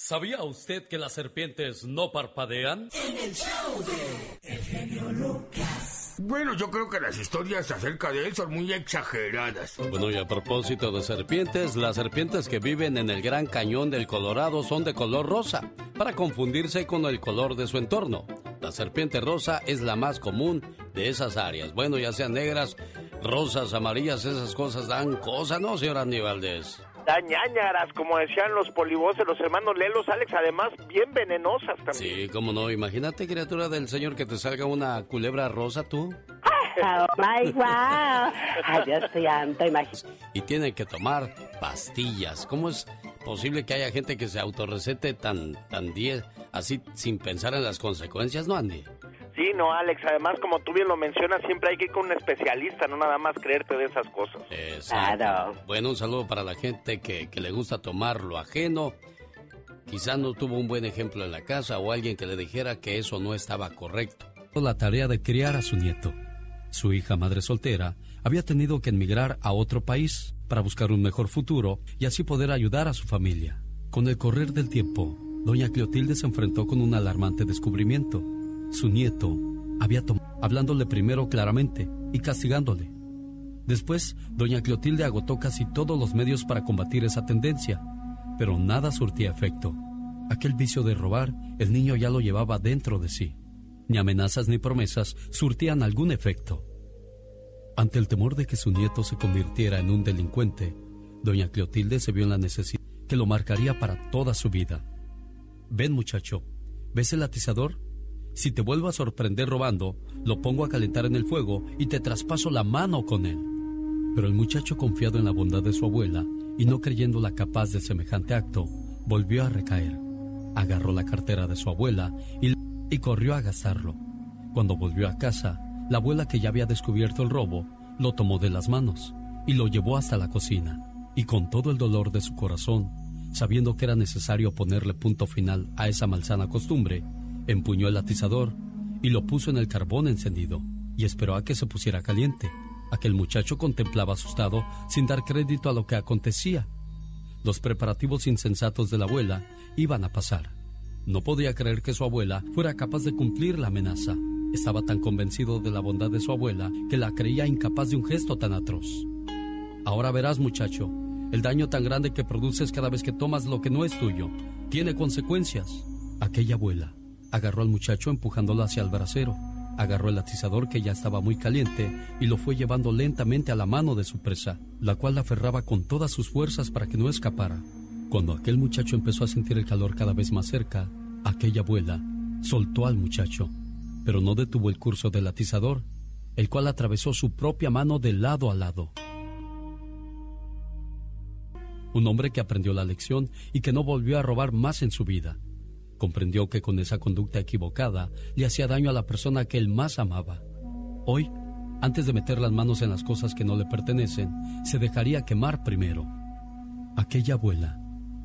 ¿Sabía usted que las serpientes no parpadean? En el show de El genio Lucas. Bueno, yo creo que las historias acerca de él son muy exageradas. Bueno, y a propósito de serpientes, las serpientes que viven en el Gran Cañón del Colorado son de color rosa, para confundirse con el color de su entorno. La serpiente rosa es la más común de esas áreas. Bueno, ya sean negras, rosas, amarillas, esas cosas dan cosa, ¿no, señor Aníbaldez? Dañañaras, como decían los polivoces, los hermanos Lelos, Alex, además bien venenosas también. Sí, cómo no. Imagínate, criatura del Señor, que te salga una culebra rosa tú. Oh my wow. Ay, Dios santo, imagínate. Y tiene que tomar pastillas. ¿Cómo es posible que haya gente que se autorrecete tan, tan diez, así sin pensar en las consecuencias, no, Andy? Sí, no, Alex. Además, como tú bien lo mencionas, siempre hay que ir con un especialista, no nada más creerte de esas cosas. Exacto. Bueno, un saludo para la gente que, que le gusta tomar lo ajeno. Quizá no tuvo un buen ejemplo en la casa o alguien que le dijera que eso no estaba correcto. La tarea de criar a su nieto. Su hija madre soltera había tenido que emigrar a otro país para buscar un mejor futuro y así poder ayudar a su familia. Con el correr del tiempo, doña Cleotilde se enfrentó con un alarmante descubrimiento su nieto había tomado, hablándole primero claramente y castigándole. Después, doña Clotilde agotó casi todos los medios para combatir esa tendencia, pero nada surtía efecto. Aquel vicio de robar, el niño ya lo llevaba dentro de sí. Ni amenazas ni promesas surtían algún efecto. Ante el temor de que su nieto se convirtiera en un delincuente, doña Clotilde se vio en la necesidad que lo marcaría para toda su vida. Ven muchacho, ¿ves el atizador? Si te vuelvo a sorprender robando, lo pongo a calentar en el fuego y te traspaso la mano con él. Pero el muchacho, confiado en la bondad de su abuela y no creyéndola capaz de semejante acto, volvió a recaer. Agarró la cartera de su abuela y, corrió a gastarlo. Cuando volvió a casa, la abuela que ya había descubierto el robo, lo tomó de las manos y lo llevó hasta la cocina. Y con todo el dolor de su corazón, sabiendo que era necesario ponerle punto final a esa malsana costumbre, Empuñó el atizador y lo puso en el carbón encendido y esperó a que se pusiera caliente. Aquel muchacho contemplaba asustado sin dar crédito a lo que acontecía. Los preparativos insensatos de la abuela iban a pasar. No podía creer que su abuela fuera capaz de cumplir la amenaza. Estaba tan convencido de la bondad de su abuela que la creía incapaz de un gesto tan atroz. Ahora verás, muchacho, el daño tan grande que produces cada vez que tomas lo que no es tuyo. Tiene consecuencias. Aquella abuela Agarró al muchacho empujándolo hacia el brasero. Agarró el atizador que ya estaba muy caliente y lo fue llevando lentamente a la mano de su presa, la cual la aferraba con todas sus fuerzas para que no escapara. Cuando aquel muchacho empezó a sentir el calor cada vez más cerca, aquella abuela soltó al muchacho, pero no detuvo el curso del atizador, el cual atravesó su propia mano de lado a lado. Un hombre que aprendió la lección y que no volvió a robar más en su vida. Comprendió que con esa conducta equivocada le hacía daño a la persona que él más amaba. Hoy, antes de meter las manos en las cosas que no le pertenecen, se dejaría quemar primero. Aquella abuela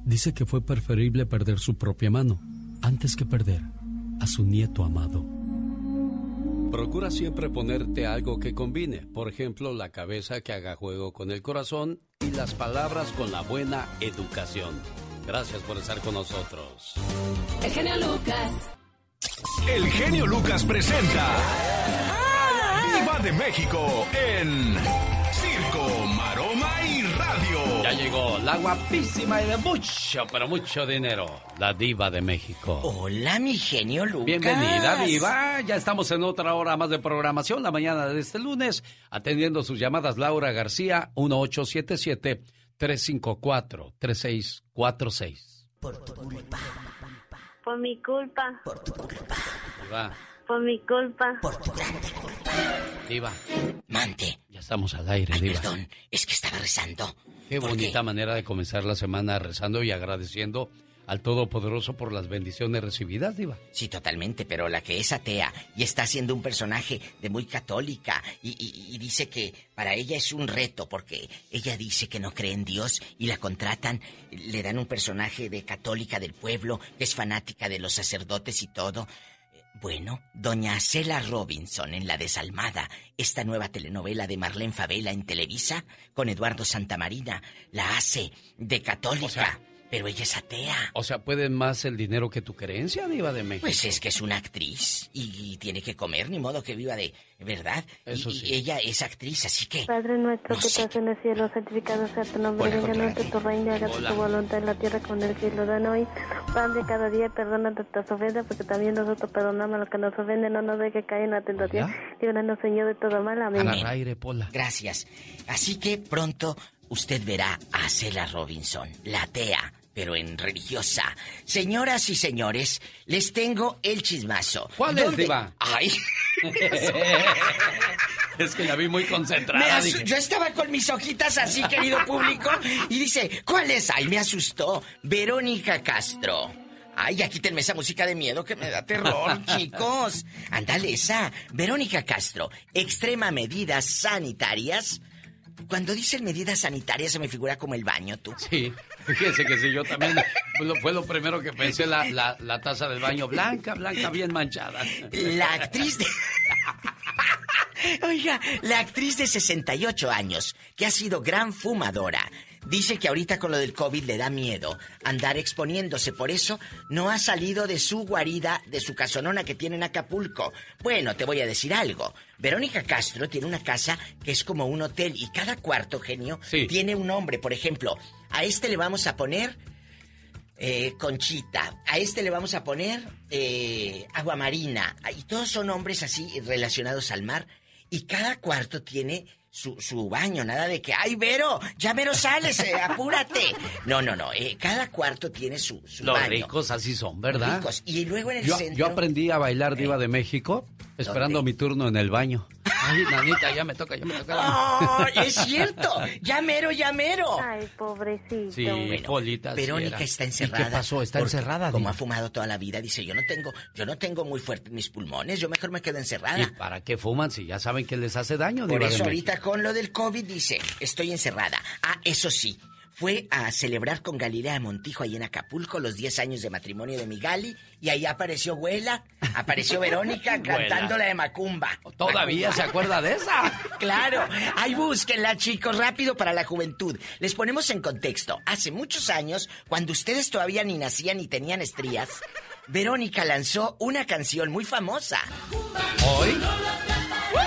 dice que fue preferible perder su propia mano antes que perder a su nieto amado. Procura siempre ponerte algo que combine, por ejemplo, la cabeza que haga juego con el corazón y las palabras con la buena educación. Gracias por estar con nosotros. El genio Lucas. El genio Lucas presenta a Viva de México en Circo, Maroma y Radio. Ya llegó la guapísima y de mucho, pero mucho dinero, la diva de México. Hola, mi genio Lucas. Bienvenida, diva. Ya estamos en otra hora más de programación, la mañana de este lunes, atendiendo sus llamadas Laura García, 1877 354-3646. Por tu culpa. Por mi culpa. Por tu culpa. Diva. Por mi culpa. Por tu grande culpa. Diva. Mante. Ya estamos al aire, Diva. Perdón, es que estaba rezando. Qué bonita manera de comenzar la semana rezando y agradeciendo al Todopoderoso por las bendiciones recibidas, Diva. Sí, totalmente, pero la que es atea y está siendo un personaje de muy católica y, y, dice que para ella es un reto porque ella dice que no cree en Dios y la contratan, le dan un personaje de católica del pueblo que es fanática de los sacerdotes y todo. Bueno, doña Cela Robinson en La Desalmada, esta nueva telenovela de Marlene Favela en Televisa, con Eduardo Santamarina, la hace de católica. Pero ella es atea. O sea, ¿puede más el dinero que tu creencia, Diva de México? Pues es que es una actriz y, tiene que comer, ni modo que viva de verdad. Eso y, sí. y ella es actriz, así que. Padre nuestro No que estás en el cielo, santificado sea tu nombre, venga nosotros tu reino, hágase Hola. tu voluntad en la tierra como en el cielo. Dan hoy pan de cada día, perdona nuestras ofensas, porque también nosotros perdonamos a los que nos ofenden, no nos deje caer en la tentación. Líbranos, Señor, de todo mal. Amén. Agarra aire, Pola. Gracias. Así que pronto usted verá a Cela Robinson, la atea, pero en religiosa. Señoras y señores, les tengo el chismazo. ¿Cuál es, ¿Dónde- Diva? Ay. Es que la vi muy concentrada. dije, Yo estaba con mis hojitas así, querido público, y dice, ¿cuál es? Ay, me asustó. Verónica Castro. Ay, ya quítenme esa música de miedo que me da terror, chicos. Ándale, esa. Verónica Castro, extrema medidas sanitarias. Cuando dicen medidas sanitarias se me figura como el baño, tú. Sí, fíjese que sí, yo también fue lo, fue lo primero que pensé, la, la, la taza del baño blanca, blanca, bien manchada. La actriz de... Oiga, la actriz de 68 años, que ha sido gran fumadora, dice que ahorita con lo del COVID le da miedo andar exponiéndose, por eso no ha salido de su guarida, de su casonona que tiene en Acapulco. Bueno, te voy a decir algo. Verónica Castro tiene una casa que es como un hotel y cada cuarto, genio, Sí. tiene un nombre. Por ejemplo, a este le vamos a poner eh, Conchita. A este le vamos a poner eh, Agua Marina. Y todos son nombres así relacionados al mar. Y cada cuarto tiene su, su baño. Nada de que, ay, Vero, ya Vero sales, eh, apúrate. No, no, no. eh, cada cuarto tiene su, su Los baño. ricos así son, ¿verdad? Ricos. Y luego en el Yo, centro... yo aprendí a bailar Diva de México esperando ¿Dónde? mi turno en el baño. Ay, nanita, ya me toca, ya me toca. ¡Ay, es cierto! ¡Ya mero, ya mero! Ay, pobrecito. Sí, Bueno, Polita. Verónica está ¿Y encerrada. qué pasó? ¿Está encerrada, Como Diva? ha fumado toda la vida, dice, yo no tengo, yo no tengo muy fuertes mis pulmones, yo mejor me quedo encerrada. ¿Y para qué fuman si ya saben que les hace daño, Por Diva eso ahorita con lo del COVID dice, estoy encerrada. Ah, eso sí, fue a celebrar con Galilea Montijo ahí en Acapulco los 10 años de matrimonio de mi Gali y ahí apareció Güela, apareció Verónica cantando la de Macumba. ¿Todavía se acuerda de esa? Claro, ahí búsquenla, chicos, rápido para la juventud. Les ponemos en contexto. Hace muchos años, cuando ustedes todavía ni nacían ni tenían estrías, Verónica lanzó una canción muy famosa. ¿Hoy?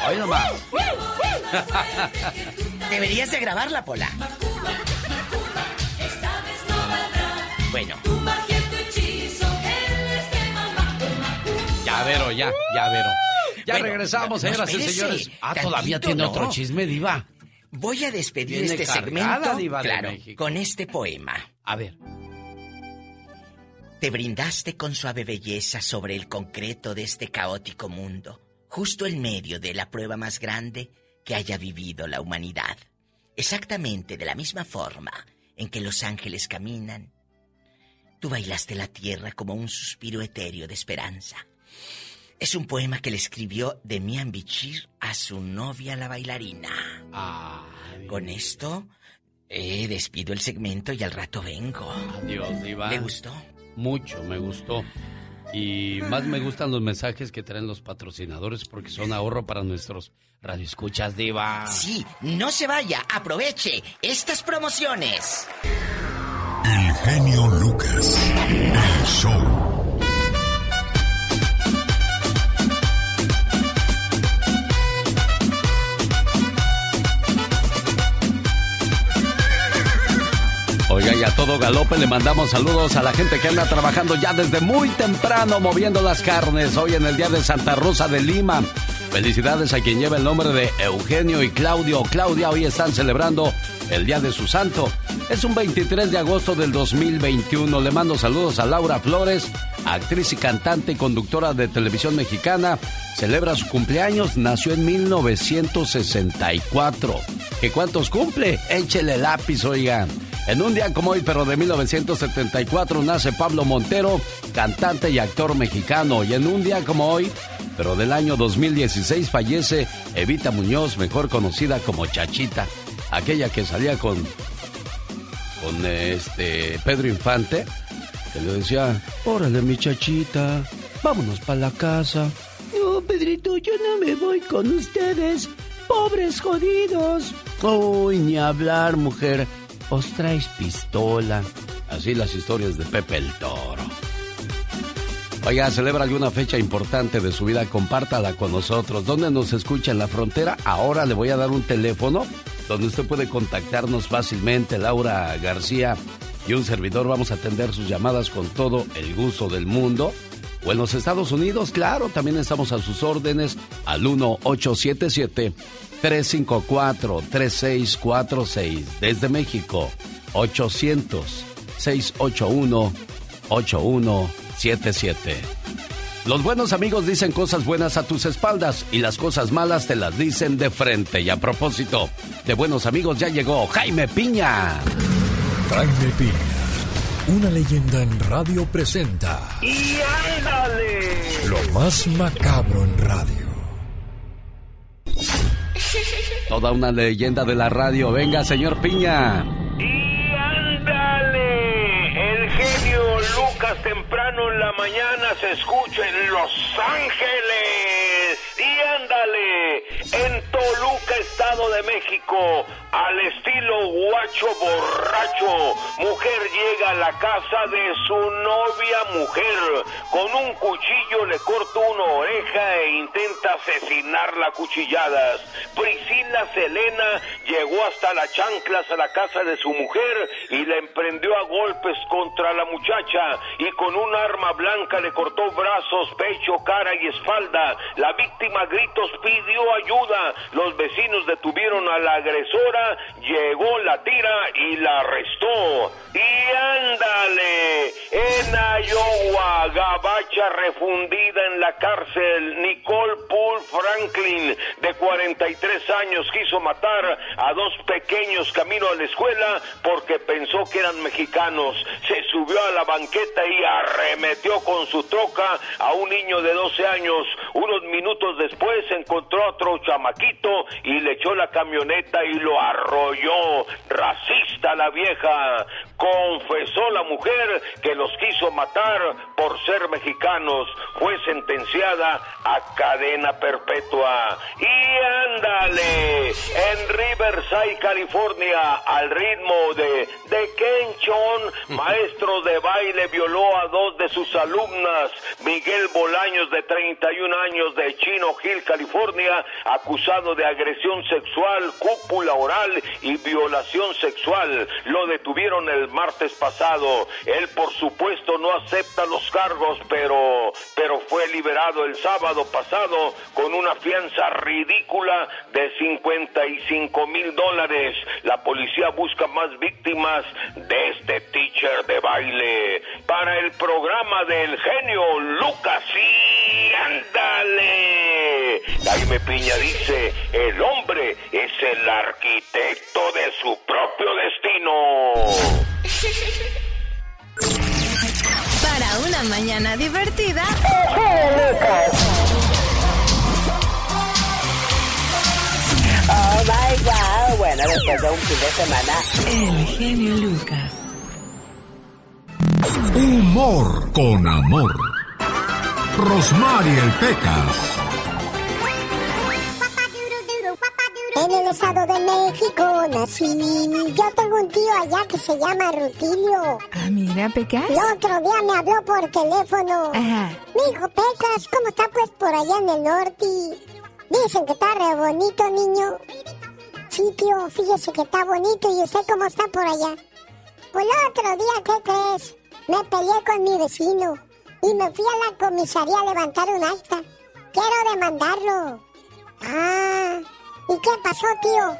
Hoy nomás. Deberías de grabarla, Pola. Bueno, Ya, Vero, ya, ya, Vero. Ya Bueno, regresamos, señoras y señores. Ah, todavía tiene no. otro chisme, Diva. voy a despedir Viene este segmento Diva claro, con este poema. A ver. Te brindaste con suave belleza sobre el concreto de este caótico mundo, justo en medio de la prueba más grande que haya vivido la humanidad. Exactamente de la misma forma en que los ángeles caminan, tú bailaste la tierra como un suspiro etéreo de esperanza. Es un poema que le escribió Demian Bichir a su novia la bailarina. Ay, Con esto, eh, despido el segmento y al rato vengo. Adiós, Diva. ¿Le gustó? Mucho, me gustó. Y más me gustan los mensajes que traen los patrocinadores porque son ahorro para nuestros radioescuchas, Diva. Sí, no se vaya, aproveche estas promociones. El genio Lucas. El show. A todo galope le mandamos saludos a la gente que anda trabajando ya desde muy temprano moviendo las carnes hoy en el día de Santa Rosa de Lima. Felicidades a quien lleva el nombre de Eugenio y Claudio. Claudia hoy están celebrando el día de su santo. Es un 23 de agosto del 2021. Le mando saludos a Laura Flores, actriz y cantante y conductora de televisión mexicana. Celebra su cumpleaños, nació en 1964. ¿Qué cuántos cumple? Échele lápiz, oiga. En un día como hoy, pero de 1974, nace Pablo Montero, cantante y actor mexicano. Y en un día como hoy, pero del año 2016, fallece Evita Muñoz, mejor conocida como Chachita, aquella que salía con, con este Pedro Infante, que le decía, órale mi Chachita, vámonos para la casa. No, Pedrito, yo no me voy con ustedes, pobres jodidos. Uy, ni hablar, mujer. Os traes pistola. Así las historias de Pepe el Toro. Oiga, celebra alguna fecha importante de su vida, compártala con nosotros. ¿Dónde nos escucha en la frontera? Ahora le voy a dar un teléfono donde usted puede contactarnos fácilmente. Laura García y un servidor vamos a atender sus llamadas con todo el gusto del mundo. O en los Estados Unidos, claro, también estamos a sus órdenes al 1877 354 3646 desde México 800 681 8177. Los buenos amigos dicen cosas buenas a tus espaldas y las cosas malas te las dicen de frente. Y a propósito, de buenos amigos ya llegó Jaime Piña. Jaime Piña, una leyenda en radio presenta. ¡Y ándale! Lo más macabro en radio. Toda una leyenda de la radio. Venga, señor Piña. ¡Y ándale! El genio Lucas temprano en la mañana se escucha en Los Ángeles. ¡Y ándale! En Toluca, Estado de México, al estilo guacho borracho, mujer llega a la casa de su novia mujer. Con un cuchillo le corta una oreja e intenta asesinarla a cuchilladas. Priscila Selena llegó hasta las chanclas a la casa de su mujer y la emprendió a golpes contra la muchacha y con un arma blanca le cortó brazos, pecho, cara y espalda. La víctima a gritos pidió ayuda. Los vecinos detuvieron a la agresora, llegó la tira y la arrestó. Y ándale, en Iowa, gabacha refundida en la cárcel, Nicole Poole Franklin, de 43 años, quiso matar a dos pequeños camino a la escuela porque pensó que eran mexicanos. Se subió a la banqueta y arremetió con su troca a un niño de 12 años. Unos minutos después encontró a otro chamaquito y le echó la camioneta y lo arrolló. Racista la vieja. Confesó la mujer que los quiso matar por ser mexicanos. Fue sentenciada a cadena perpetua. Y ándale, en Riverside, California, al ritmo de, de Ken Chon, maestro de baile, violó a dos de sus alumnas. Miguel Bolaños, de 31 años, de Chino Hill, California, acusado de agresión sexual, cúpula oral y violación sexual. Lo detuvieron el martes pasado. Él, por supuesto, no acepta los cargos, pero, pero fue liberado el sábado pasado con una fianza ridícula de 55 mil dólares. La policía busca más víctimas de este teacher de baile. Para el programa del genio Lucas, y ándale. Jaime Piña dice, el hombre es el arquitecto de su propio destino. Para una mañana divertida. Oh my god. Bueno, después de un fin de semana. El genio Lucas. Humor con amor. Rosmarie el Pecas. En el Estado de México nací. Yo tengo un tío allá que se llama Rutilio. Ah, mira, Pecas. El otro día me habló por teléfono. Ajá. Me dijo, Pecas, ¿cómo está pues por allá en el norte? Dicen que está re bonito, niño. Sí, tío, fíjese que está bonito. ¿Y usted cómo está por allá? Pues el otro día, ¿qué crees? Me peleé con mi vecino y me fui a la comisaría a levantar un acta. Quiero demandarlo. Ah, ¿y qué pasó, tío?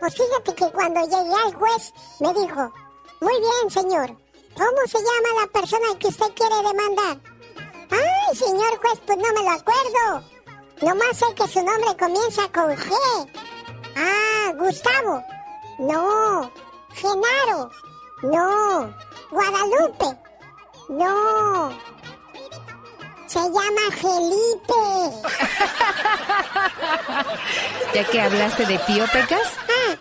Pues fíjate que cuando llegué al juez me dijo, muy bien, señor, ¿cómo se llama la persona que usted quiere demandar? Ay, señor juez, pues no me lo acuerdo. Nomás sé que su nombre comienza con G. Ah, Gustavo. No. Genaro. No. Guadalupe. No. Se llama Felipe. Ya que hablaste de tío Pecas,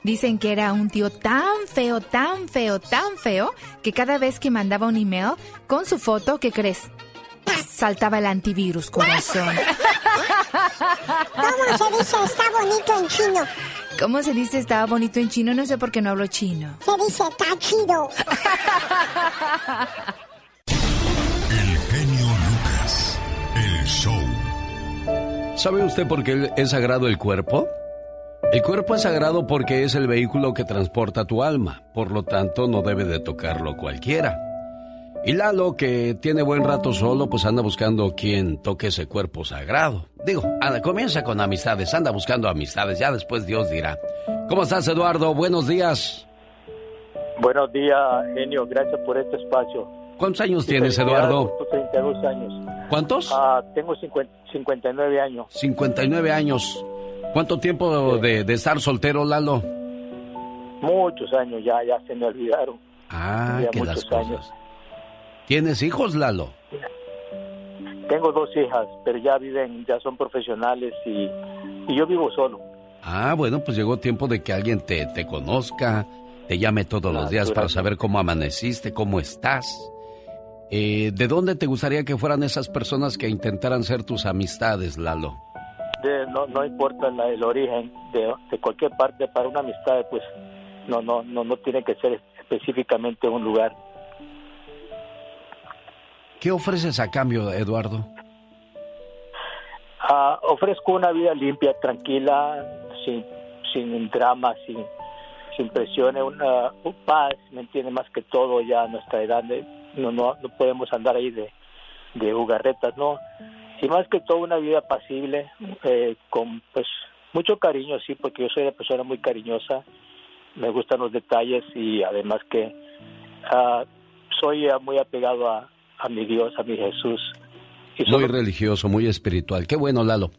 dicen que era un tío tan feo, tan feo, tan feo, que cada vez que mandaba un email con su foto, ¿qué crees? Saltaba el antivirus, corazón. ¿Cómo se dice está bonito en chino? ¿Cómo se dice estaba bonito en chino? No sé por qué no hablo chino. Se dice está chido. show. ¿Sabe usted por qué es sagrado el cuerpo? El cuerpo es sagrado porque es el vehículo que transporta tu alma, por lo tanto no debe de tocarlo cualquiera. Y Lalo, que tiene buen rato solo, pues anda buscando quien toque ese cuerpo sagrado. Digo, anda, comienza con amistades, anda buscando amistades, ya después Dios dirá. ¿Cómo estás, Eduardo? Buenos días. Buenos días, genio, gracias por este espacio. ¿Cuántos años tienes, Eduardo? 32 años. ¿Cuántos? Ah, tengo 50, 59 años. 59 años. ¿Cuánto tiempo de, de estar soltero, Lalo? Muchos años ya, ya se me olvidaron. Ah, Ya que muchos las cosas. años. ¿Tienes hijos, Lalo? Tengo dos hijas, pero ya viven, ya son profesionales y, y yo vivo solo. Ah, bueno, pues llegó tiempo de que alguien te, te conozca, te llame todos los días para saber cómo amaneciste, cómo estás. Eh, ¿De dónde te gustaría que fueran esas personas que intentaran ser tus amistades, Lalo? De- no, no importa la- el origen de, de cualquier parte para una amistad, pues no, no, no, no tiene que ser específicamente un lugar. ¿Qué ofreces a cambio, Eduardo? Ah, ofrezco una vida limpia, tranquila, sin, sin drama, sin, sin presiones, una, un paz, ¿me entiende? Más que todo ya a nuestra edad, de- no, no, no podemos andar ahí de, de jugarretas, ¿no? Y más que todo una vida pasible, eh, con pues mucho cariño, sí, porque yo soy una persona muy cariñosa, me gustan los detalles y además que ah, soy muy apegado a, a mi Dios, a mi Jesús. Y Muy religioso, muy espiritual. Qué bueno, Lalo.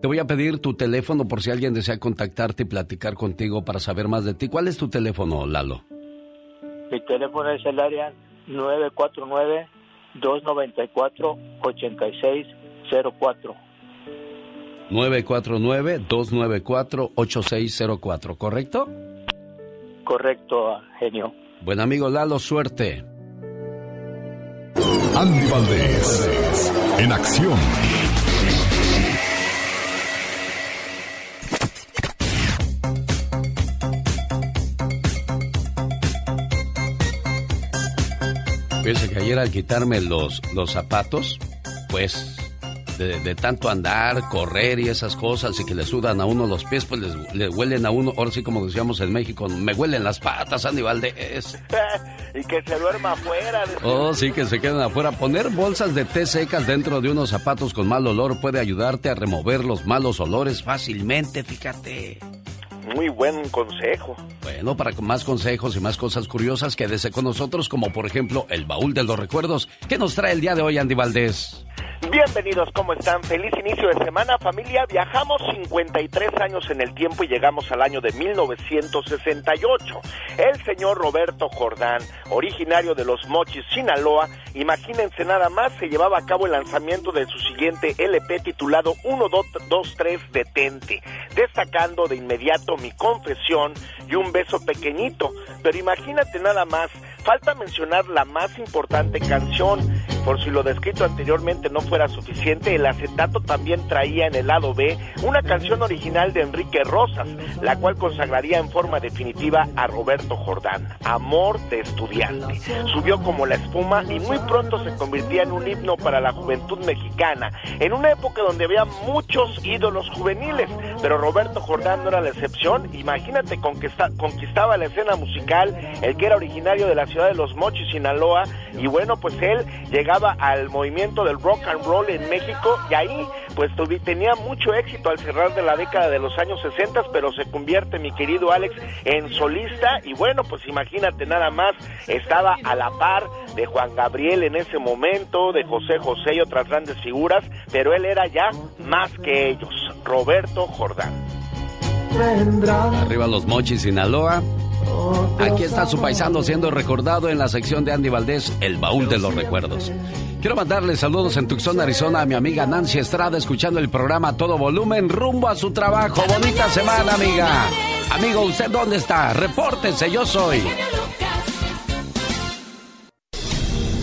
Te voy a pedir tu teléfono por si alguien desea contactarte y platicar contigo para saber más de ti. ¿Cuál es tu teléfono, Lalo? Mi teléfono es el área 949-294-8604. 949-294-8604, ¿correcto? Correcto, genio. Buen amigo Lalo, suerte. Andy Valdés. En acción. Ayer al quitarme los, los zapatos, pues de, de tanto andar, correr y esas cosas y que le sudan a uno los pies, pues les- le huelen a uno, ahora sí como decíamos en México, me huelen las patas, Andy Valdés. y que se duerma afuera. de- Oh, sí, que se queden afuera. Poner bolsas de té secas dentro de unos zapatos con mal olor puede ayudarte a remover los malos olores fácilmente, fíjate. Muy buen consejo. Bueno, para más consejos y más cosas curiosas, quédese con nosotros, como por ejemplo el baúl de los recuerdos que nos trae el día de hoy Andy Valdés. Bienvenidos, ¿cómo están? Feliz inicio de semana, familia. Viajamos 53 años en el tiempo y llegamos al año de 1968. El señor Roberto Jordán, originario de Los Mochis, Sinaloa, imagínense nada más, se llevaba a cabo el lanzamiento de su siguiente LP titulado 1223 Detente, destacando de inmediato mi confesión y un beso pequeñito. Pero imagínate nada más, falta mencionar la más importante canción. Por si lo descrito anteriormente no fuera suficiente, el acetato también traía en el lado B una canción original de Enrique Rosas, la cual consagraría en forma definitiva a Roberto Jordán, Amor de Estudiante. Subió como la espuma y muy pronto se convertía en un himno para la juventud mexicana, en una época donde había muchos ídolos juveniles, pero Roberto Jordán no era la excepción. Imagínate conquista- conquistaba la escena musical, el que era originario de la ciudad de Los Mochis, Sinaloa, y bueno, pues él llegaba al movimiento del rock and roll en México y ahí pues tuvi- tenía mucho éxito al cerrar de la década de los años 60, pero se convierte mi querido Alex en solista y bueno, pues imagínate nada más, estaba a la par de Juan Gabriel en ese momento, de José José y otras grandes figuras, pero él era ya más que ellos, Roberto Jordán. Arriba los mochis, Sinaloa. Aquí está su paisano siendo recordado en la sección de Andy Valdés, El Baúl de los Recuerdos. Quiero mandarle saludos en Tucson, Arizona a mi amiga Nancy Estrada escuchando el programa a todo volumen rumbo a su trabajo. Bonita semana, amiga. Amigo, ¿usted dónde está? Repórtese, yo soy.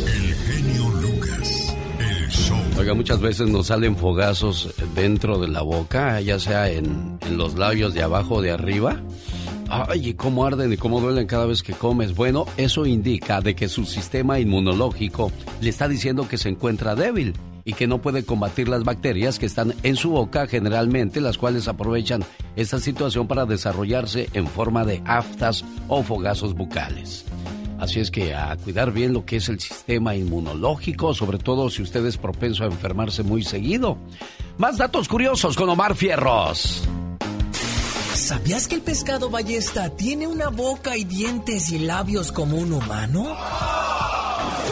El genio Lucas. El show. Oiga, Oiga, muchas veces nos salen fogazos dentro de la boca, ya sea en, en los labios de abajo o de arriba. Ay, cómo arden y cómo duelen cada vez que comes. Bueno, eso indica de que su sistema inmunológico le está diciendo que se encuentra débil y que no puede combatir las bacterias que están en su boca generalmente, las cuales aprovechan esta situación para desarrollarse en forma de aftas o fogazos bucales. Así es que a cuidar bien lo que es el sistema inmunológico, sobre todo si usted es propenso a enfermarse muy seguido. Más datos curiosos con Omar Fierros. ¿Sabías que el pescado ballesta tiene una boca y dientes y labios como un humano?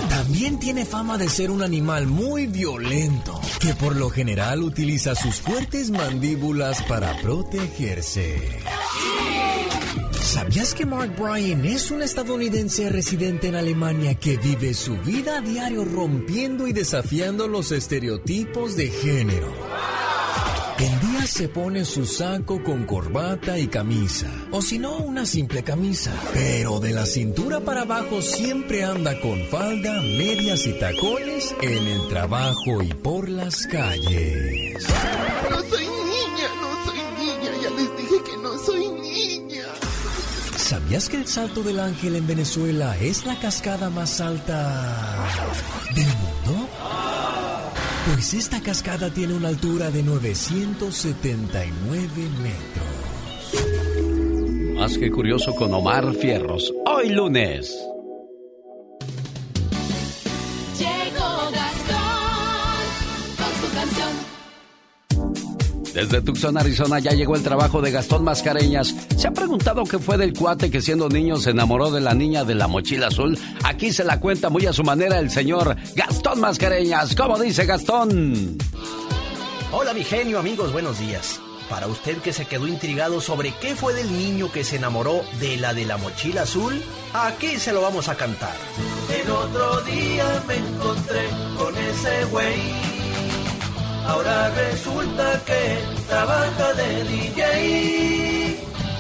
También tiene fama de ser un animal muy violento, que por lo general utiliza sus fuertes mandíbulas para protegerse. ¿Sabías que Mark Bryan es un estadounidense residente en Alemania que vive su vida a diario rompiendo y desafiando los estereotipos de género? Se pone su saco con corbata y camisa, o si no, una simple camisa. Pero de la cintura para abajo siempre anda con falda, medias y tacones en el trabajo y por las calles. No soy niña, no soy niña, ya les dije que no soy niña. ¿Sabías que el Salto del Ángel en Venezuela es la cascada más alta del mundo? Pues esta cascada tiene una altura de 979 metros. Más que curioso con Omar Fierros. Hoy lunes. Desde Tucson, Arizona, ya llegó el trabajo de Gastón Mascareñas. ¿Se ha preguntado qué fue del cuate que siendo niño se enamoró de la niña de la mochila azul? Aquí se la cuenta muy a su manera el señor Gastón Mascareñas. ¿Cómo dice Gastón? Hola mi genio, amigos, buenos días. Para usted que se quedó intrigado sobre qué fue del niño que se enamoró de la de la mochila azul, aquí se lo vamos a cantar. El otro día me encontré con ese güey. Ahora resulta que trabaja de DJ.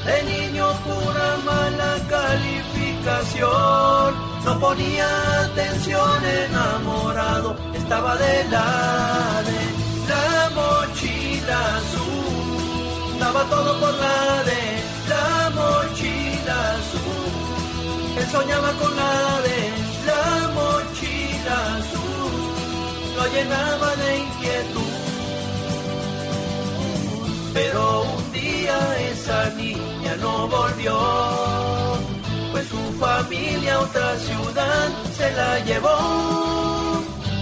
De niño pura mala calificación. No ponía atención enamorado. Estaba de la de la mochila azul. Daba todo por la de la mochila azul. Él soñaba con la de la mochila azul. Lo llenaba de inquietud. Pero un día esa niña no volvió, pues su familia a otra ciudad se la llevó.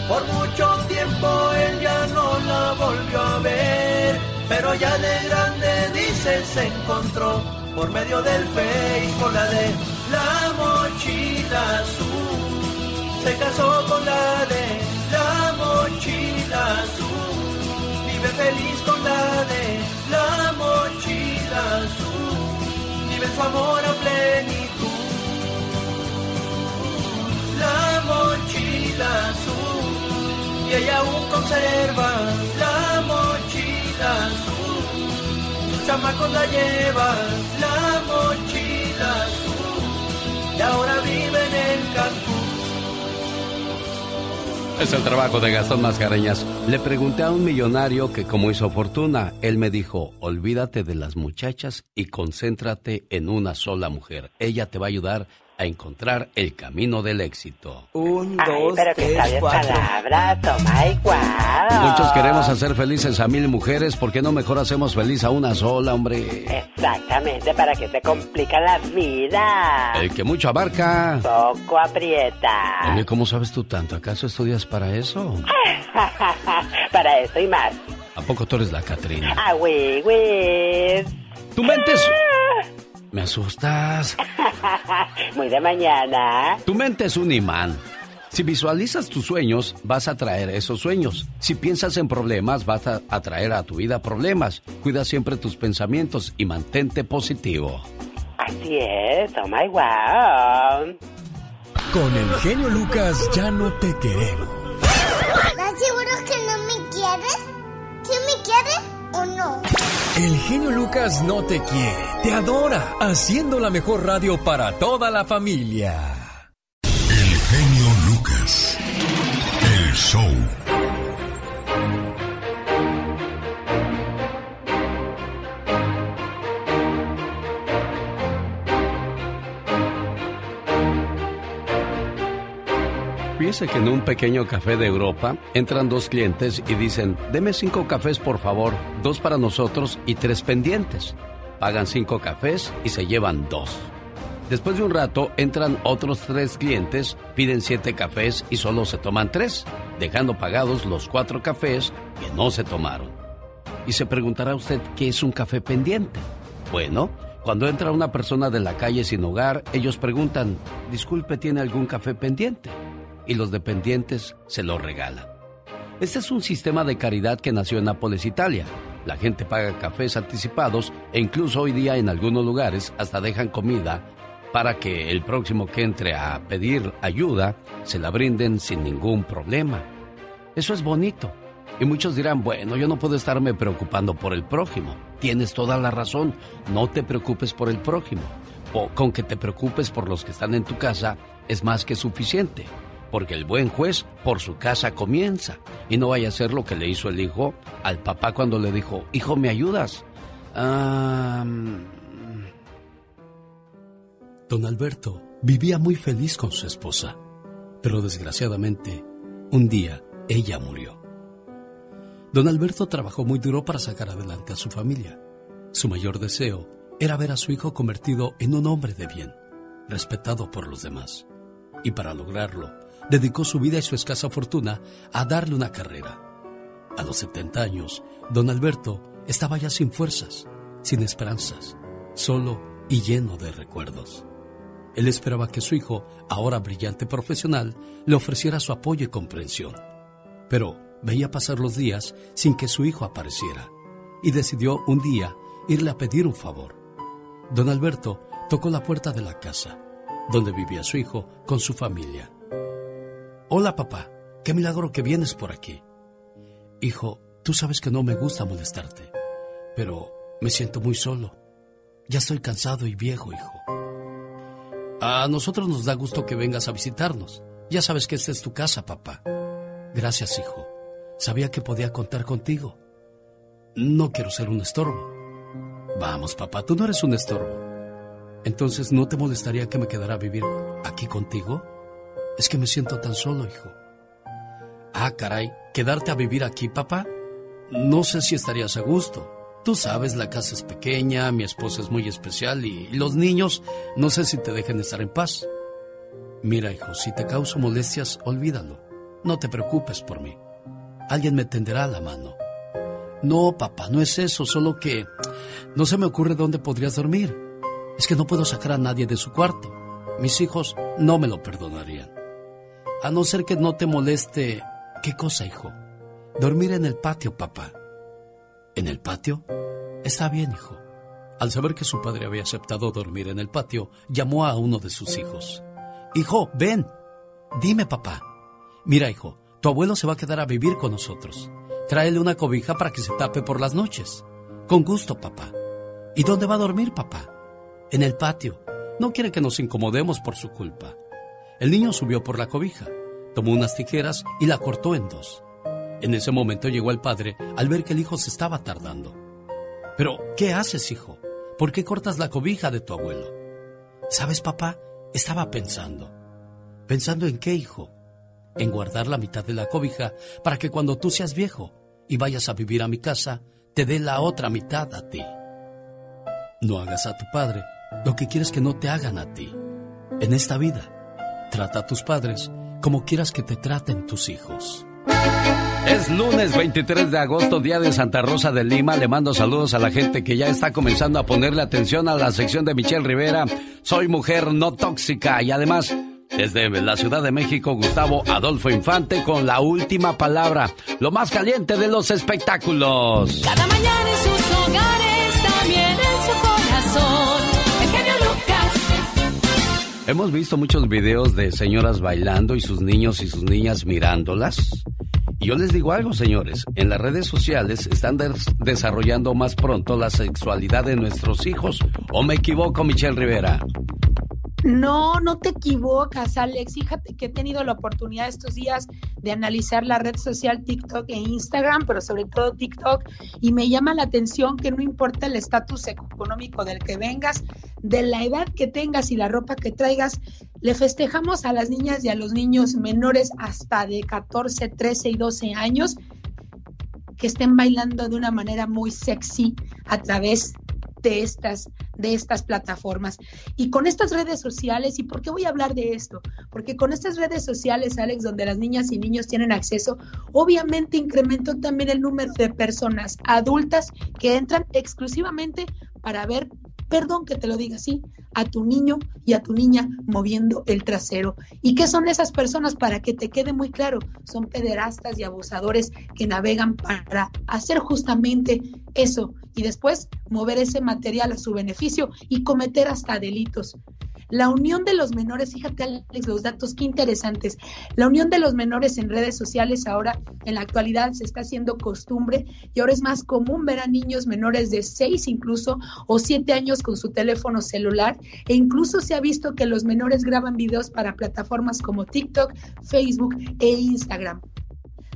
Por mucho tiempo él ya no la volvió a ver, pero ya de grande dice se encontró por medio del Face con la de la mochila azul. Se casó con la de la mochila azul. Vive feliz con la de la mochila azul. Vive su amor a plenitud. La mochila azul. Y ella aún conserva la mochila azul. Sus chamacos la llevan la mochila azul. Y ahora viven en Cancún. Es el trabajo de Gastón Mascareñas. Le pregunté a un millonario que cómo hizo fortuna. Él me dijo, olvídate de las muchachas y concéntrate en una sola mujer. Ella te va a ayudar a encontrar el camino del éxito. Un, Ay, dos, pero tres, que sabias palabras, toma y guau. Muchos queremos hacer felices a mil mujeres, ¿por qué no mejor hacemos feliz a una sola, hombre? Exactamente, para que se complica la vida. El que mucho abarca. Poco aprieta. Oye, ¿cómo sabes tú tanto? ¿Acaso estudias para eso? para eso y más. ¿A poco tú eres la Catrina? Ah, güey, güey. Tu mente es... Me asustas. Muy de mañana. Tu mente es un imán. Si visualizas tus sueños, vas a atraer esos sueños. Si piensas en problemas, vas a atraer a tu vida problemas. Cuida siempre tus pensamientos y mantente positivo. Así es, oh my wow. Con el genio Lucas ya no te queremos. ¿Estás seguro que no me quieres? ¿Sí me quieres o no? El genio Lucas no te quiere, te adora, haciendo la mejor radio para toda la familia. El genio Lucas. El show. Fíjese que en un pequeño café de Europa entran dos clientes y dicen, deme cinco cafés por favor, dos para nosotros y tres pendientes. Pagan cinco cafés y se llevan dos. Después de un rato entran otros tres clientes, piden siete cafés y solo se toman tres, dejando pagados los cuatro cafés que no se tomaron. Y se preguntará usted qué es un café pendiente. Bueno, cuando entra una persona de la calle sin hogar, ellos preguntan, disculpe, ¿tiene algún café pendiente? Y los dependientes se lo regalan. Este es un sistema de caridad que nació en Nápoles, Italia. La gente paga cafés anticipados e incluso hoy día en algunos lugares hasta dejan comida para que el próximo que entre a pedir ayuda se la brinden sin ningún problema. Eso es bonito. Y muchos dirán, bueno, yo no puedo estarme preocupando por el prójimo. Tienes toda la razón, no te preocupes por el prójimo. O con que te preocupes por los que están en tu casa es más que suficiente porque el buen juez por su casa comienza. Y no vaya a ser lo que le hizo el hijo al papá cuando le dijo, hijo, ¿me ayudas? Don Alberto vivía muy feliz con su esposa, pero desgraciadamente, un día ella murió. Don Alberto trabajó muy duro para sacar adelante a su familia. Su mayor deseo era ver a su hijo convertido en un hombre de bien, respetado por los demás. Y para lograrlo, dedicó su vida y su escasa fortuna a darle una carrera. A los 70 años, don Alberto estaba ya sin fuerzas, sin esperanzas, solo y lleno de recuerdos. Él esperaba que su hijo, ahora brillante profesional, le ofreciera su apoyo y comprensión. Pero veía pasar los días sin que su hijo apareciera y decidió un día irle a pedir un favor. Don Alberto tocó la puerta de la casa, donde vivía su hijo con su familia. Hola papá, qué milagro que vienes por aquí. Hijo, tú sabes que no me gusta molestarte, pero me siento muy solo. Ya estoy cansado y viejo, hijo. A nosotros nos da gusto que vengas a visitarnos. Ya sabes que esta es tu casa, papá. Gracias, hijo. Sabía que podía contar contigo. No quiero ser un estorbo. Vamos, papá, tú no eres un estorbo. Entonces, ¿no te molestaría que me quedara a vivir aquí contigo? Es que me siento tan solo, hijo. Ah, caray, ¿quedarte a vivir aquí, papá? No sé si estarías a gusto. Tú sabes, la casa es pequeña, mi esposa es muy especial y, los niños no sé si te dejen estar en paz. Mira, hijo, si te causo molestias, olvídalo. No te preocupes por mí. Alguien me tenderá la mano. No, papá, no es eso, solo que no se me ocurre dónde podrías dormir. Es que no puedo sacar a nadie de su cuarto. Mis hijos no me lo perdonarían. A no ser que no te moleste. ¿Qué cosa, hijo? Dormir en el patio, papá. ¿En el patio? Está bien, hijo. Al saber que su padre había aceptado dormir en el patio, llamó a uno de sus hijos. Hijo, ven. Dime, papá. Mira, hijo, tu abuelo se va a quedar a vivir con nosotros. Tráele una cobija para que se tape por las noches. Con gusto, papá. ¿Y dónde va a dormir, papá? En el patio. No quiere que nos incomodemos por su culpa. El niño subió por la cobija, tomó unas tijeras y la cortó en dos. En ese momento llegó el padre al ver que el hijo se estaba tardando. Pero, ¿qué haces, hijo? ¿Por qué cortas la cobija de tu abuelo? ¿Sabes, papá? Estaba pensando. ¿Pensando en qué, hijo? En guardar la mitad de la cobija para que cuando tú seas viejo y vayas a vivir a mi casa, te dé la otra mitad a ti. No hagas a tu padre lo que quieres que no te hagan a ti. En esta vida, Trata a tus padres como quieras que te traten tus hijos. Es lunes 23 de agosto, día de Santa Rosa de Lima. Le mando saludos a la gente que ya está comenzando a ponerle atención a la sección de Michelle Rivera. Soy mujer no tóxica y además desde la Ciudad de México, Gustavo Adolfo Infante con la última palabra, lo más caliente de los espectáculos. Cada mañana en sus hogares, Hemos visto muchos videos de señoras bailando y sus niños y sus niñas mirándolas. Y yo les digo algo, señores, en las redes sociales están desarrollando más pronto la sexualidad de nuestros hijos. ¿O me equivoco, Michelle Rivera? No, no te equivocas, Alex. Fíjate que he tenido la oportunidad estos días de analizar la red social TikTok e Instagram, pero sobre todo TikTok, y me llama la atención que no importa el estatus económico del que vengas, de la edad que tengas y la ropa que traigas, le festejamos a las niñas y a los niños menores hasta de 14, 13 y 12 años que estén bailando de una manera muy sexy a través de estas, de estas plataformas. Y con estas redes sociales, ¿y por qué voy a hablar de esto? Porque con estas redes sociales, Alex, donde las niñas y niños tienen acceso, obviamente incrementó también el número de personas adultas que entran exclusivamente para ver perdón que te lo diga así, a tu niño y a tu niña moviendo el trasero. ¿Y qué son esas personas? Para que te quede muy claro, son pederastas y abusadores que navegan para hacer justamente eso y después mover ese material a su beneficio y cometer hasta delitos. La unión de los menores, fíjate Alex, los datos, qué interesantes. La unión de los menores en redes sociales ahora, en la actualidad, se está haciendo costumbre y ahora es más común ver a niños menores de 6 incluso o 7 años con su teléfono celular e incluso se ha visto que los menores graban videos para plataformas como TikTok, Facebook e Instagram.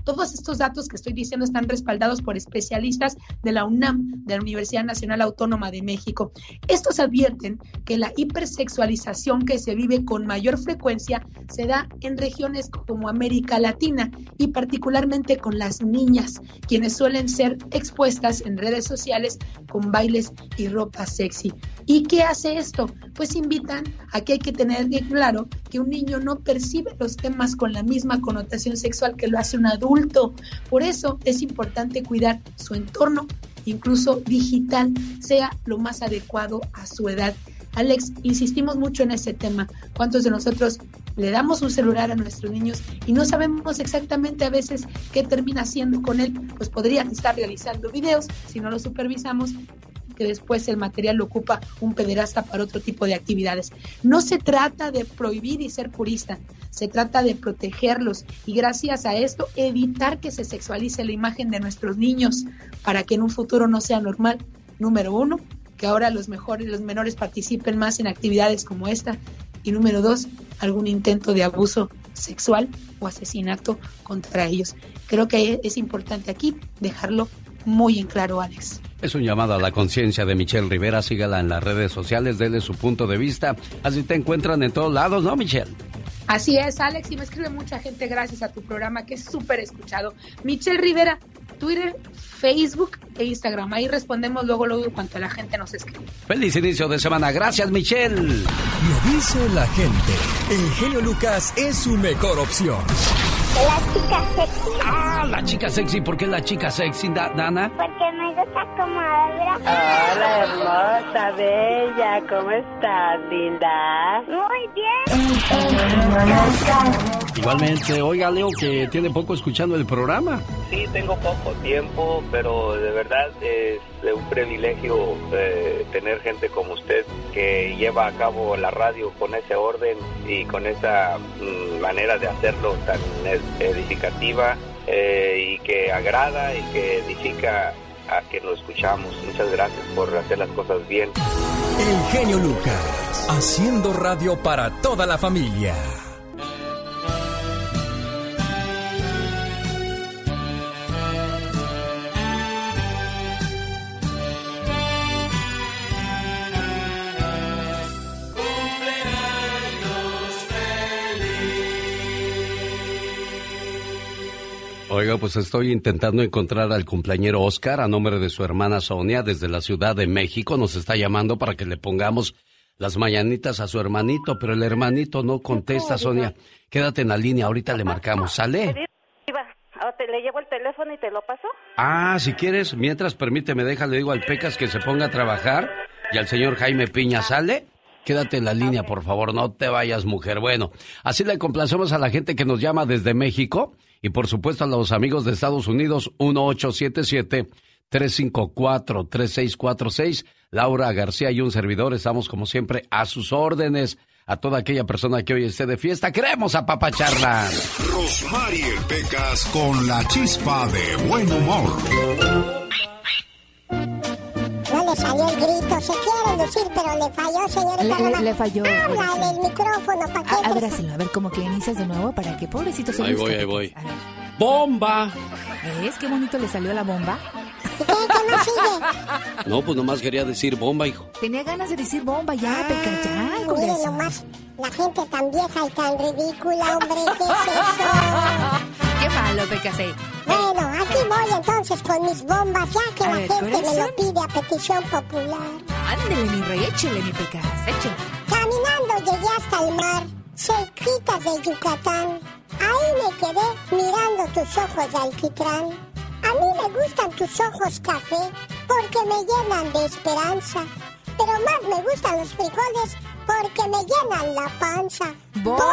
Todos estos datos que estoy diciendo están respaldados por especialistas de la UNAM, de la Universidad Nacional Autónoma de México. Estos advierten que la hipersexualización que se vive con mayor frecuencia se da en regiones como América Latina y particularmente con las niñas, quienes suelen ser expuestas en redes sociales con bailes y ropa sexy. ¿Y qué hace esto? Pues invitan a que hay que tener bien claro que un niño no percibe los temas con la misma connotación sexual que lo hace un adulto. Por eso es importante cuidar su entorno, incluso digital, sea lo más adecuado a su edad. Alex, insistimos mucho en ese tema. ¿Cuántos de nosotros le damos un celular a nuestros niños y no sabemos exactamente a veces qué termina haciendo con él? Pues podrían estar realizando videos si no lo supervisamos que después el material lo ocupa un pederasta para otro tipo de actividades. No se trata de prohibir y ser purista, se trata de protegerlos y gracias a esto evitar que se sexualice la imagen de nuestros niños para que en un futuro no sea normal. Número uno, que ahora los mejores, los menores participen más en actividades como esta. Y número dos, algún intento de abuso sexual o asesinato contra ellos. Creo que es importante aquí dejarlo muy en claro, Alex. Es un llamado a la conciencia de Michelle Rivera. Sígala en las redes sociales, déle su punto de vista. Así te encuentran en todos lados, ¿no, Michelle? Así es, Alex, y me escribe mucha gente gracias a tu programa que es súper escuchado. Michelle Rivera, Twitter, Facebook e Instagram. Ahí respondemos luego, luego, cuanto la gente nos escribe. Feliz inicio de semana. Gracias, Michelle. Lo dice la gente. El genio Lucas es su mejor opción. La chica sexy. Ah, la chica sexy. ¿Por qué la chica sexy, Dana? Porque me gusta como habla. Hola, hermosa, bella. ¿Cómo estás, linda? Muy bien. Igualmente, oiga, Leo, que tiene poco escuchando el programa. Sí, tengo poco tiempo, pero de verdad es un privilegio eh, tener gente como usted que lleva a cabo la radio con ese orden y con esa mm, manera de hacerlo tan edificativa eh, y que agrada y que edifica a que lo escuchamos. Muchas gracias por hacer las cosas bien. El genio Lucas, haciendo radio para toda la familia. Oiga, pues estoy intentando encontrar al cumpleañero Oscar a nombre de su hermana Sonia desde la Ciudad de México. Nos está llamando para que le pongamos las mañanitas a su hermanito, pero el hermanito no contesta, Sonia. Quédate en la línea, ahorita le marcamos. ¿Sale? Te le llevo el teléfono y te lo paso. Ah, si quieres, mientras permíteme, déjale, digo al Pecas que se ponga a trabajar y al señor Jaime Piña, ¿sale? Quédate en la línea, por favor, no te vayas, mujer. Bueno, así le complacemos a la gente que nos llama desde México y por supuesto a los amigos de Estados Unidos 1877-354-3646. Laura García y un servidor estamos como siempre a sus órdenes. A toda aquella persona que hoy esté de fiesta, queremos apapacharla. Rosmarie Pecas con la chispa de buen humor. No le salió el grito, se decir, pero le falló, señorita. Le- le- le falló, Háblale el micrófono, ¿para qué? A, ábraselo, a ver, como que inicias de nuevo para que pobrecito se Ahí luzca. voy, ahí voy. ¡Bomba! ¿Ves qué bonito le salió la bomba? ¿Qué, qué no sigue? No, pues nomás quería decir bomba, hijo. Tenía ganas de decir bomba, ya, Peca, ya, Mire nomás, la gente tan vieja y tan ridícula, hombre, ¿qué es eso? Qué malo, Peca, sí. Bueno, aquí voy entonces con mis bombas, ya que A la ver, gente me lo pide a petición popular. Ándele, mi rey, échele, mi Pecas, échele. Caminando llegué hasta el mar, cerquitas de Yucatán. Ahí me quedé mirando tus ojos de alquitrán. A mí me gustan tus ojos café porque me llenan de esperanza. Pero más me gustan los frijoles porque me llenan la panza. ¡Bomba!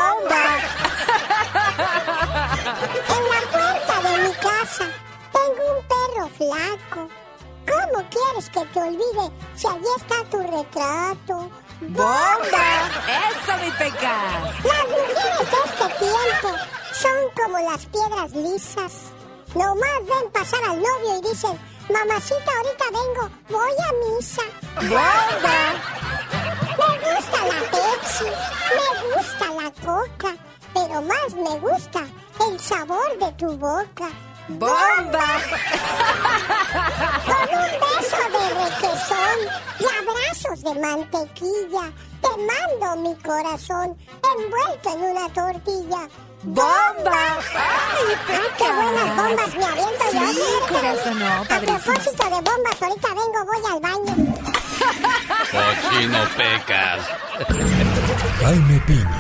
En la puerta de mi casa tengo un perro flaco. ¿Cómo quieres que te olvide si allí está tu retrato? ¡Bomba! ¡Eso, mi Pecas! Las mujeres de este tiempo son como las piedras lisas. Nomás ven pasar al novio y dicen, mamacita, ahorita vengo, voy a misa. ¡Bomba! Me gusta la Pepsi, me gusta la Coca, pero más me gusta el sabor de tu boca. ¡Bomba! Con un beso de requesón y abrazos de mantequilla, te mando mi corazón envuelto en una tortilla. ¡Bomba! ¡Ay, qué buenas bombas me aviento yo! Sí, corazón, no, A padrísimo. propósito de bombas, ahorita vengo, voy al baño. Cochino pecas. Jaime Piña,